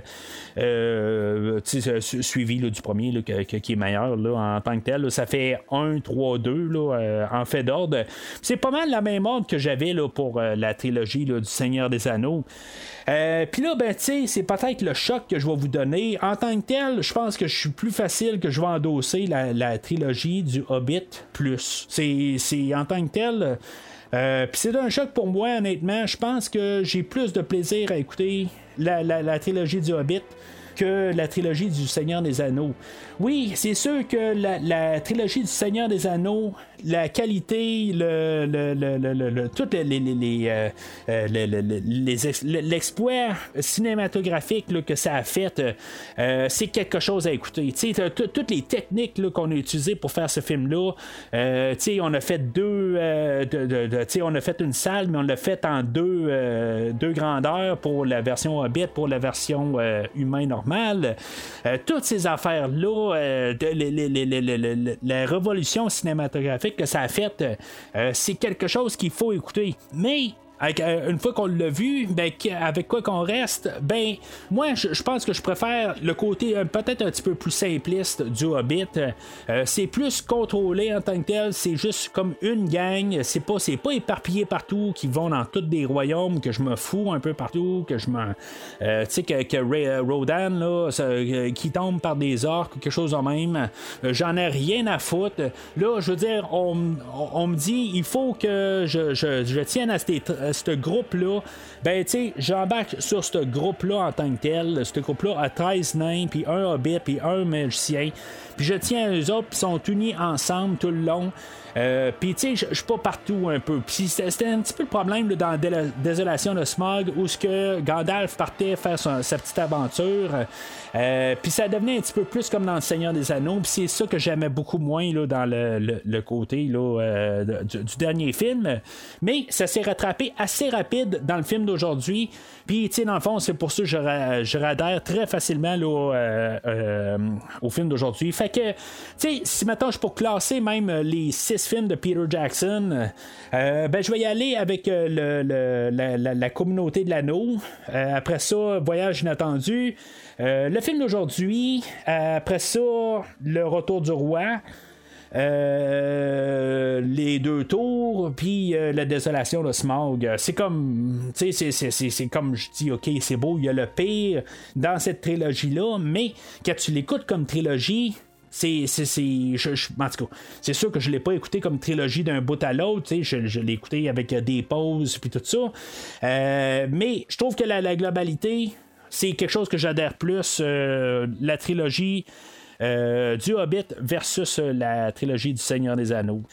euh suivi là, du premier, là, qui est meilleur là, en tant que tel. ça fait 1, 3, 2 là, euh, en fait d'ordre. C'est pas mal la même ordre que j'avais là, pour la trilogie là, du Seigneur des Anneaux. Puis là, ben, tu sais, c'est peut-être le choc que je vais vous donner. En tant que tel, je pense que je suis plus facile que je vais endosser la, trilogie du Hobbit plus. C'est en tant que tel. Euh, puis c'est un choc pour moi, honnêtement. Je pense que j'ai plus de plaisir à écouter la, la trilogie du Hobbit que la trilogie du Seigneur des Anneaux. Oui, c'est sûr que la, trilogie du Seigneur des Anneaux, la qualité, l'exploit cinématographique que ça a fait, euh, c'est quelque chose à écouter. toutes les techniques qu'on a utilisées pour faire ce film-là, euh, on a fait deux, euh, de, on a fait une salle, mais on l'a fait en deux, deux grandeurs pour la version Hobbit, pour la version humain normale. toutes ces affaires-là, euh, la révolution cinématographique que ça a faite, euh, c'est quelque chose qu'il faut écouter. Mais euh, une fois qu'on l'a vu, ben, avec quoi qu'on reste, ben, moi, je, pense que je préfère le côté euh, peut-être un petit peu plus simpliste du Hobbit. Euh, c'est plus contrôlé en tant que tel, c'est juste comme une gang, c'est pas, pas éparpillé partout, qui vont dans tous des royaumes, que je me fous un peu partout, que je me. tu sais, que, que Rodan, là, qui tombe par des orques, quelque chose de même, j'en ai rien à foutre. Là, je veux dire, on, me dit, il faut que je, je, je tienne à ces euh, ce groupe-là, ben, tu sais, j'embarque sur ce groupe-là en tant que tel. Ce groupe-là a 13 nains, puis un hobbit, puis un magicien. Puis je tiens à eux autres, puis sont unis ensemble tout le long. Euh, tu sais, je suis pas partout un peu. Puis, c'était un petit peu le problème dans Désolation de Smog, où ce que Gandalf partait faire sa petite aventure. Euh, puis, ça devenait un petit peu plus comme dans Le Seigneur des Anneaux. Puis, c'est ça que j'aimais beaucoup moins là, dans le, côté là, euh, du, dernier film. Mais ça s'est rattrapé assez rapide dans le film d'aujourd'hui. Puis, tu sais, dans le fond, c'est pour ça que je, je très facilement là, au film d'aujourd'hui. Fait que, tu sais, si maintenant je pour classer même les six film de Peter Jackson, euh, ben, je vais y aller avec euh, le, la, communauté de l'anneau. Euh, après ça, Voyage inattendu. le film d'aujourd'hui. après ça, Le Retour du Roi. Les deux tours, puis la désolation, de Smog. C'est comme, tu sais, c'est comme je dis, ok, c'est beau, il y a le pire dans cette trilogie-là, mais quand tu l'écoutes comme trilogie, c'est, c'est, sûr que je l'ai pas écouté comme trilogie d'un bout à l'autre, je, je l'ai écouté avec euh, des pauses puis tout ça. Euh, mais je trouve que la, globalité, c'est quelque chose que j'adhère plus. Euh, la trilogie du Hobbit versus la trilogie du Seigneur des Anneaux.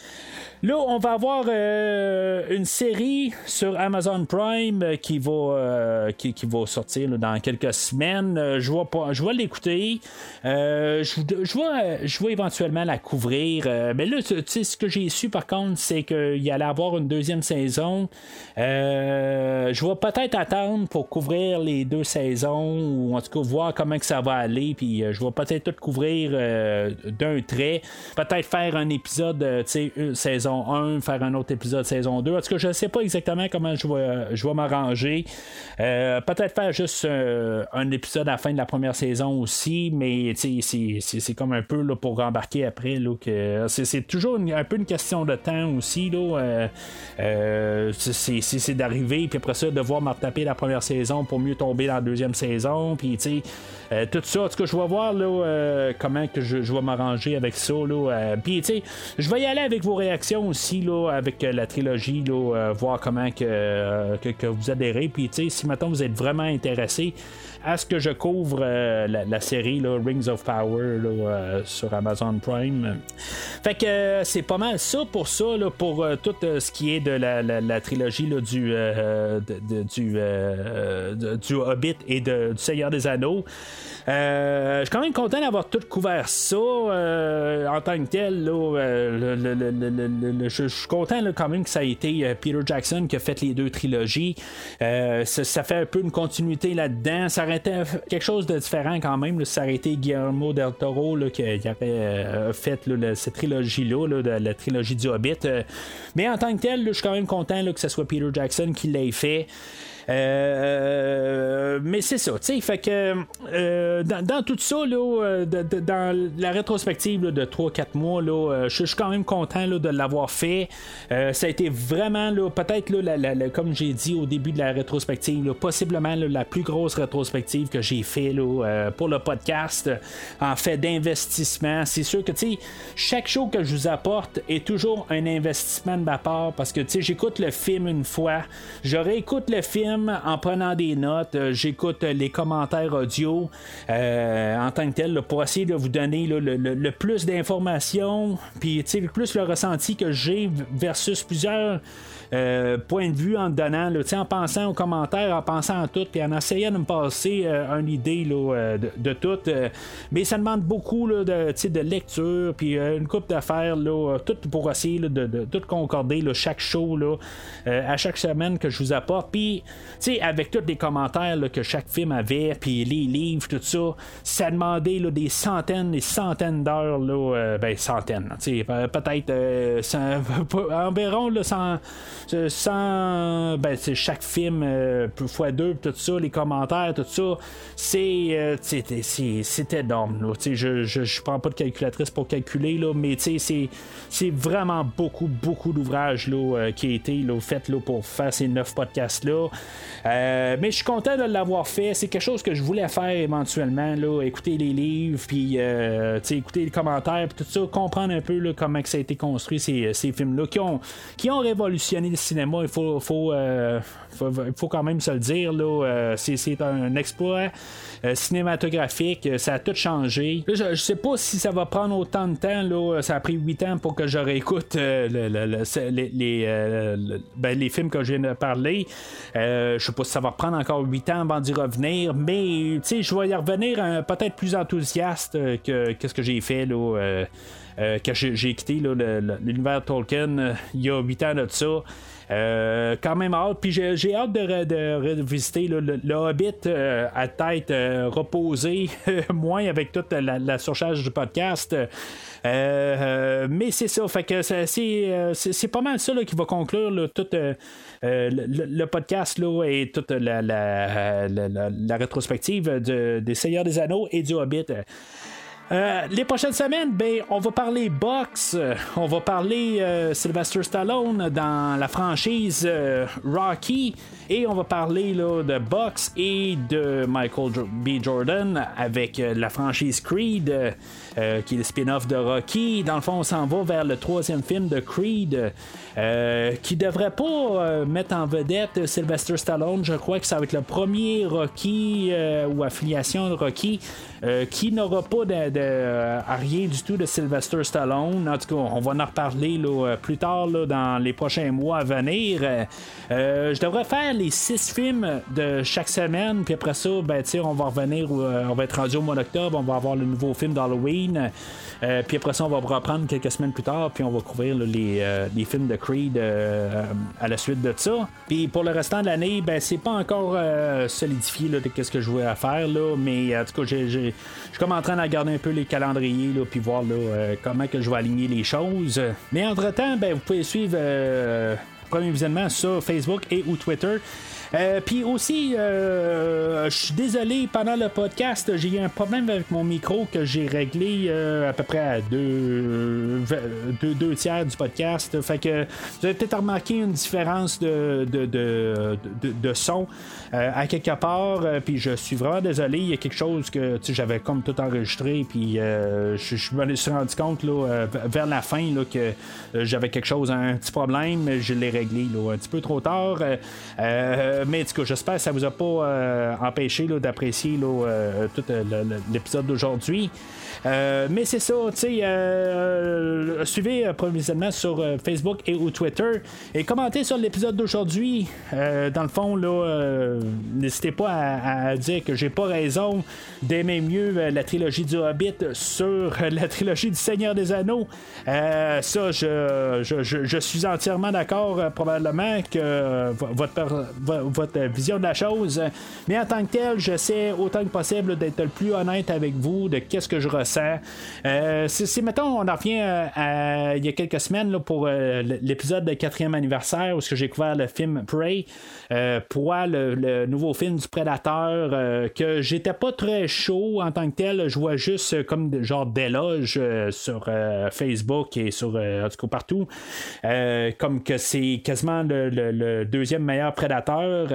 Là, on va avoir euh, une série sur Amazon Prime euh, qui va, euh, qui, va sortir dans quelques semaines. je vais, l'écouter. je, vais, éventuellement la couvrir. mais là, ce que j'ai su par contre, c'est qu'il allait avoir une deuxième saison. je vais peut-être attendre pour couvrir les deux saisons ou en tout cas voir comment ça va aller. Puis je vais peut-être tout couvrir d'un trait. Peut-être faire un épisode, tu sais, une saison 1, faire un autre épisode saison 2. En tout cas, je ne sais pas exactement comment je vais, je vais m'arranger. Euh, peut-être faire juste euh, un épisode à la fin de la première saison aussi, mais c'est comme un peu là, pour rembarquer après. c'est toujours un peu une question de temps aussi. Là, euh, c'est d'arriver, puis après ça, de devoir me retaper la première saison pour mieux tomber dans la deuxième saison. Puis, tout ça. En tout cas, je vais voir là, comment que je, je vais m'arranger avec ça. Puis, je vais y aller avec vos réactions aussi là, avec euh, la trilogie, là, euh, voir comment euh, que, que, vous adhérez. Puis si maintenant vous êtes vraiment intéressé à ce que je couvre la, série là, Rings of Power sur Amazon Prime. Fait que c'est pas mal ça pour ça, pour tout ce qui est de la, trilogie là, du, du, du Hobbit et du Seigneur des Anneaux. je suis quand même content d'avoir tout couvert ça en tant que tel. Là, je, suis content quand même que ça a été euh, Peter Jackson qui a fait les deux trilogies. Euh, ça, fait un peu une continuité là-dedans. Quelque chose de différent quand même. ça aurait été Guillermo del Toro qui, aurait euh, fait cette trilogie-là, la trilogie du Hobbit. mais en tant que tel, je suis quand même content que ce soit Peter Jackson qui l'ait fait. Euh, mais c'est ça, tu sais, fait que euh, dans, tout ça, là, dans la rétrospective de 3-4 mois, là, je suis quand même content de l'avoir fait. ça a été vraiment, peut-être, comme j'ai dit au début de la rétrospective, possiblement la plus grosse rétrospective que j'ai fait pour le podcast en fait d'investissement. C'est sûr que, tu chaque show que je vous apporte est toujours un investissement de ma part parce que, tu j'écoute le film une fois, je réécoute le film en prenant des notes, euh, j'écoute les commentaires audio. Euh, en tant que tel pour essayer de vous donner le, plus d'informations, puis le plus le ressenti que j'ai versus plusieurs euh, point de vue en donnant, là, en pensant aux commentaires, en pensant à tout, puis en essayant de me passer euh, une idée là, de, de, tout. mais ça demande beaucoup là, de, de lecture, puis une coupe d'affaires, tout pour essayer de, tout concorder chaque show à chaque semaine que je vous apporte. Puis, avec tous les commentaires que chaque film avait, puis les livres, tout ça, ça demandait des centaines des centaines d'heures, ben centaines, peut-être (laughs) environ là, sans, sans ben, chaque film euh, fois deux, tout ça, les commentaires, tout ça, c'est euh, c'est énorme. Je, je, je, prends pas de calculatrice pour calculer, là, mais c'est vraiment beaucoup, beaucoup d'ouvrages euh, qui a été là, fait là, pour faire ces neuf podcasts-là. mais je suis content de l'avoir fait. C'est quelque chose que je voulais faire éventuellement. Là, écouter les livres, puis écouter les commentaires, puis tout ça, comprendre un peu comment ça a été construit, ces, ces films-là, qui ont, qui ont révolutionné le cinéma, il faut, euh, faut, quand même se le dire. Là, euh, c'est, un exploit euh, cinématographique. Ça a tout changé. je, sais pas si ça va prendre autant de temps. Là, ça a pris 8 ans pour que je réécoute les, les, films que je viens de parler. je sais pas si ça va prendre encore 8 ans avant d'y revenir. Mais je vais y revenir peut-être plus enthousiaste que, que ce que j'ai fait. Là, euh, quand j'ai quitté l'univers Tolkien euh, il y a 8 ans de ça. Euh, quand même hâte. Puis j'ai hâte de, de revisiter le, Hobbit à tête reposée, (laughs) moins avec toute la, surcharge du podcast. mais c'est ça, fait que c'est pas mal ça qui va conclure tout le, podcast là, et toute la, la rétrospective des Seigneurs des Anneaux et du Hobbit. Euh, les prochaines semaines, ben, on va parler box, on va parler euh, Sylvester Stallone dans la franchise euh, Rocky et on va parler là, de box et de Michael B. Jordan avec la franchise Creed. qui est le spin-off de Rocky. Dans le fond, on s'en va vers le troisième film de Creed, qui devrait pas mettre en vedette Sylvester Stallone. Je crois que ça va être le premier Rocky ou affiliation de Rocky qui n'aura pas de euh, rien du tout de Sylvester Stallone. En tout cas, on va en reparler là, plus tard dans les prochains mois à venir. Euh, je devrais faire les six films de chaque semaine, puis après ça, ben, on va revenir, euh, on va être rendu au mois d'octobre, on va avoir le nouveau film d'Halloween. puis après ça, on va reprendre quelques semaines plus tard, puis on va couvrir les, films de Creed à la suite de ça. Puis pour le restant de l'année, ben, c'est pas encore solidifié de ce que je voulais faire, là, mais en tout cas, je suis comme en train de regarder un peu les calendriers, là, puis voir euh, comment que je vais aligner les choses. Mais entre-temps, ben, vous pouvez suivre euh, premier visionnement sur Facebook et ou Twitter. Euh, puis aussi, euh, je suis désolé, pendant le podcast, j'ai eu un problème avec mon micro que j'ai réglé euh, à peu près à deux, deux, tiers du podcast. Fait que vous avez peut-être remarqué une différence de, de, de, de son à quelque part. puis je suis vraiment désolé. Il y a quelque chose que j'avais comme tout enregistré. Puis je, je, me suis rendu compte là, vers la fin là, que j'avais quelque chose, un petit problème. Je l'ai réglé là, un petit peu trop tard. Euh, mais en tout j'espère que ça vous a pas euh, empêché d'apprécier euh, tout l'épisode d'aujourd'hui. Mais c'est ça, tu sais, suivez provisoirement sur Facebook et ou Twitter et commentez sur l'épisode d'aujourd'hui. dans le fond, là, n'hésitez pas à, dire que j'ai pas raison d'aimer mieux la trilogie du Hobbit sur la trilogie du Seigneur des Anneaux. ça, je, je, suis entièrement d'accord, probablement que votre, votre vision de la chose. Mais en tant que tel, j'essaie autant que possible d'être le plus honnête avec vous de qu'est-ce que je ressens intéressant. si, mettons, on en revient il y a quelques semaines pour l'épisode de quatrième anniversaire où j'ai découvert le film Prey, pour le, nouveau film du Prédateur, que j'étais pas très chaud en tant que tel. Je vois juste comme genre d'éloge sur Facebook et sur en tout cas partout. comme que c'est quasiment le, deuxième meilleur prédateur.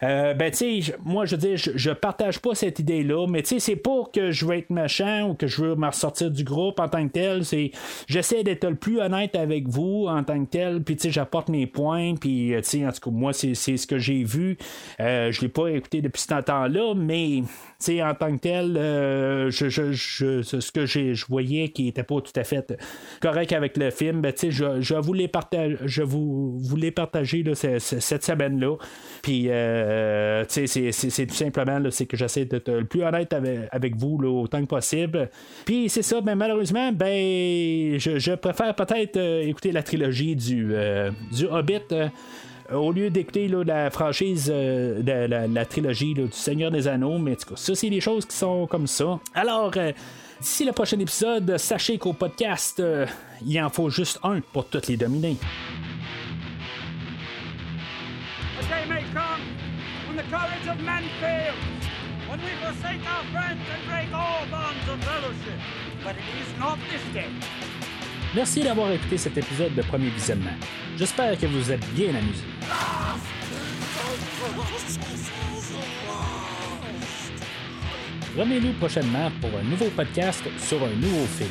ben tu sais, moi je dis, je, partage pas cette idée-là, mais tu sais, c'est pas que je veux être méchant ou que je veux me ressortir du groupe en tant que tel. C'est j'essaie d'être le plus honnête avec vous en tant que tel, puis tu sais, j'apporte mes points, puis tu sais, en tout cas, moi, c'est ce que j'ai vu. Euh, je l'ai pas écouté depuis ce temps-là, mais en tant que tel, euh, je, ce que je voyais qui était pas tout à fait correct avec le film, ben, je, je, voulais partager, je vous, voulais partager cette semaine-là. Puis, euh, c'est tout simplement c'est que j'essaie d'être le plus honnête avec, vous là, autant que possible. Puis, c'est ça, ben, malheureusement, ben, je, préfère peut-être euh, écouter la trilogie du, du Hobbit au lieu d'écouter la franchise euh, de la, trilogie du Seigneur des Anneaux, mais en tout cas, ça, c'est des choses qui sont comme ça. Alors, euh, d'ici le prochain épisode, sachez qu'au podcast, euh, il en faut juste un pour toutes les dominer. when the courage of men fails, when we forsake our friends and break all bonds of fellowship. But it is not this day. Merci d'avoir écouté cet épisode de Premier Visionnement. J'espère que vous êtes bien amusés. Revenez-nous prochainement pour un nouveau podcast sur un nouveau film.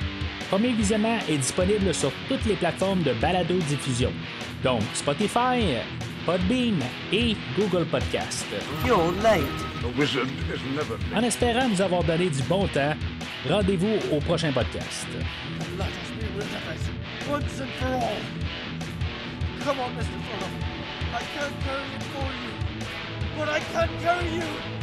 Premier Visionnement est disponible sur toutes les plateformes de balado-diffusion, donc Spotify, Podbean et Google Podcast. En espérant nous avoir donné du bon temps, rendez-vous au prochain podcast. Come on, Mr. Fuller. I can't carry it for you, but I can carry you.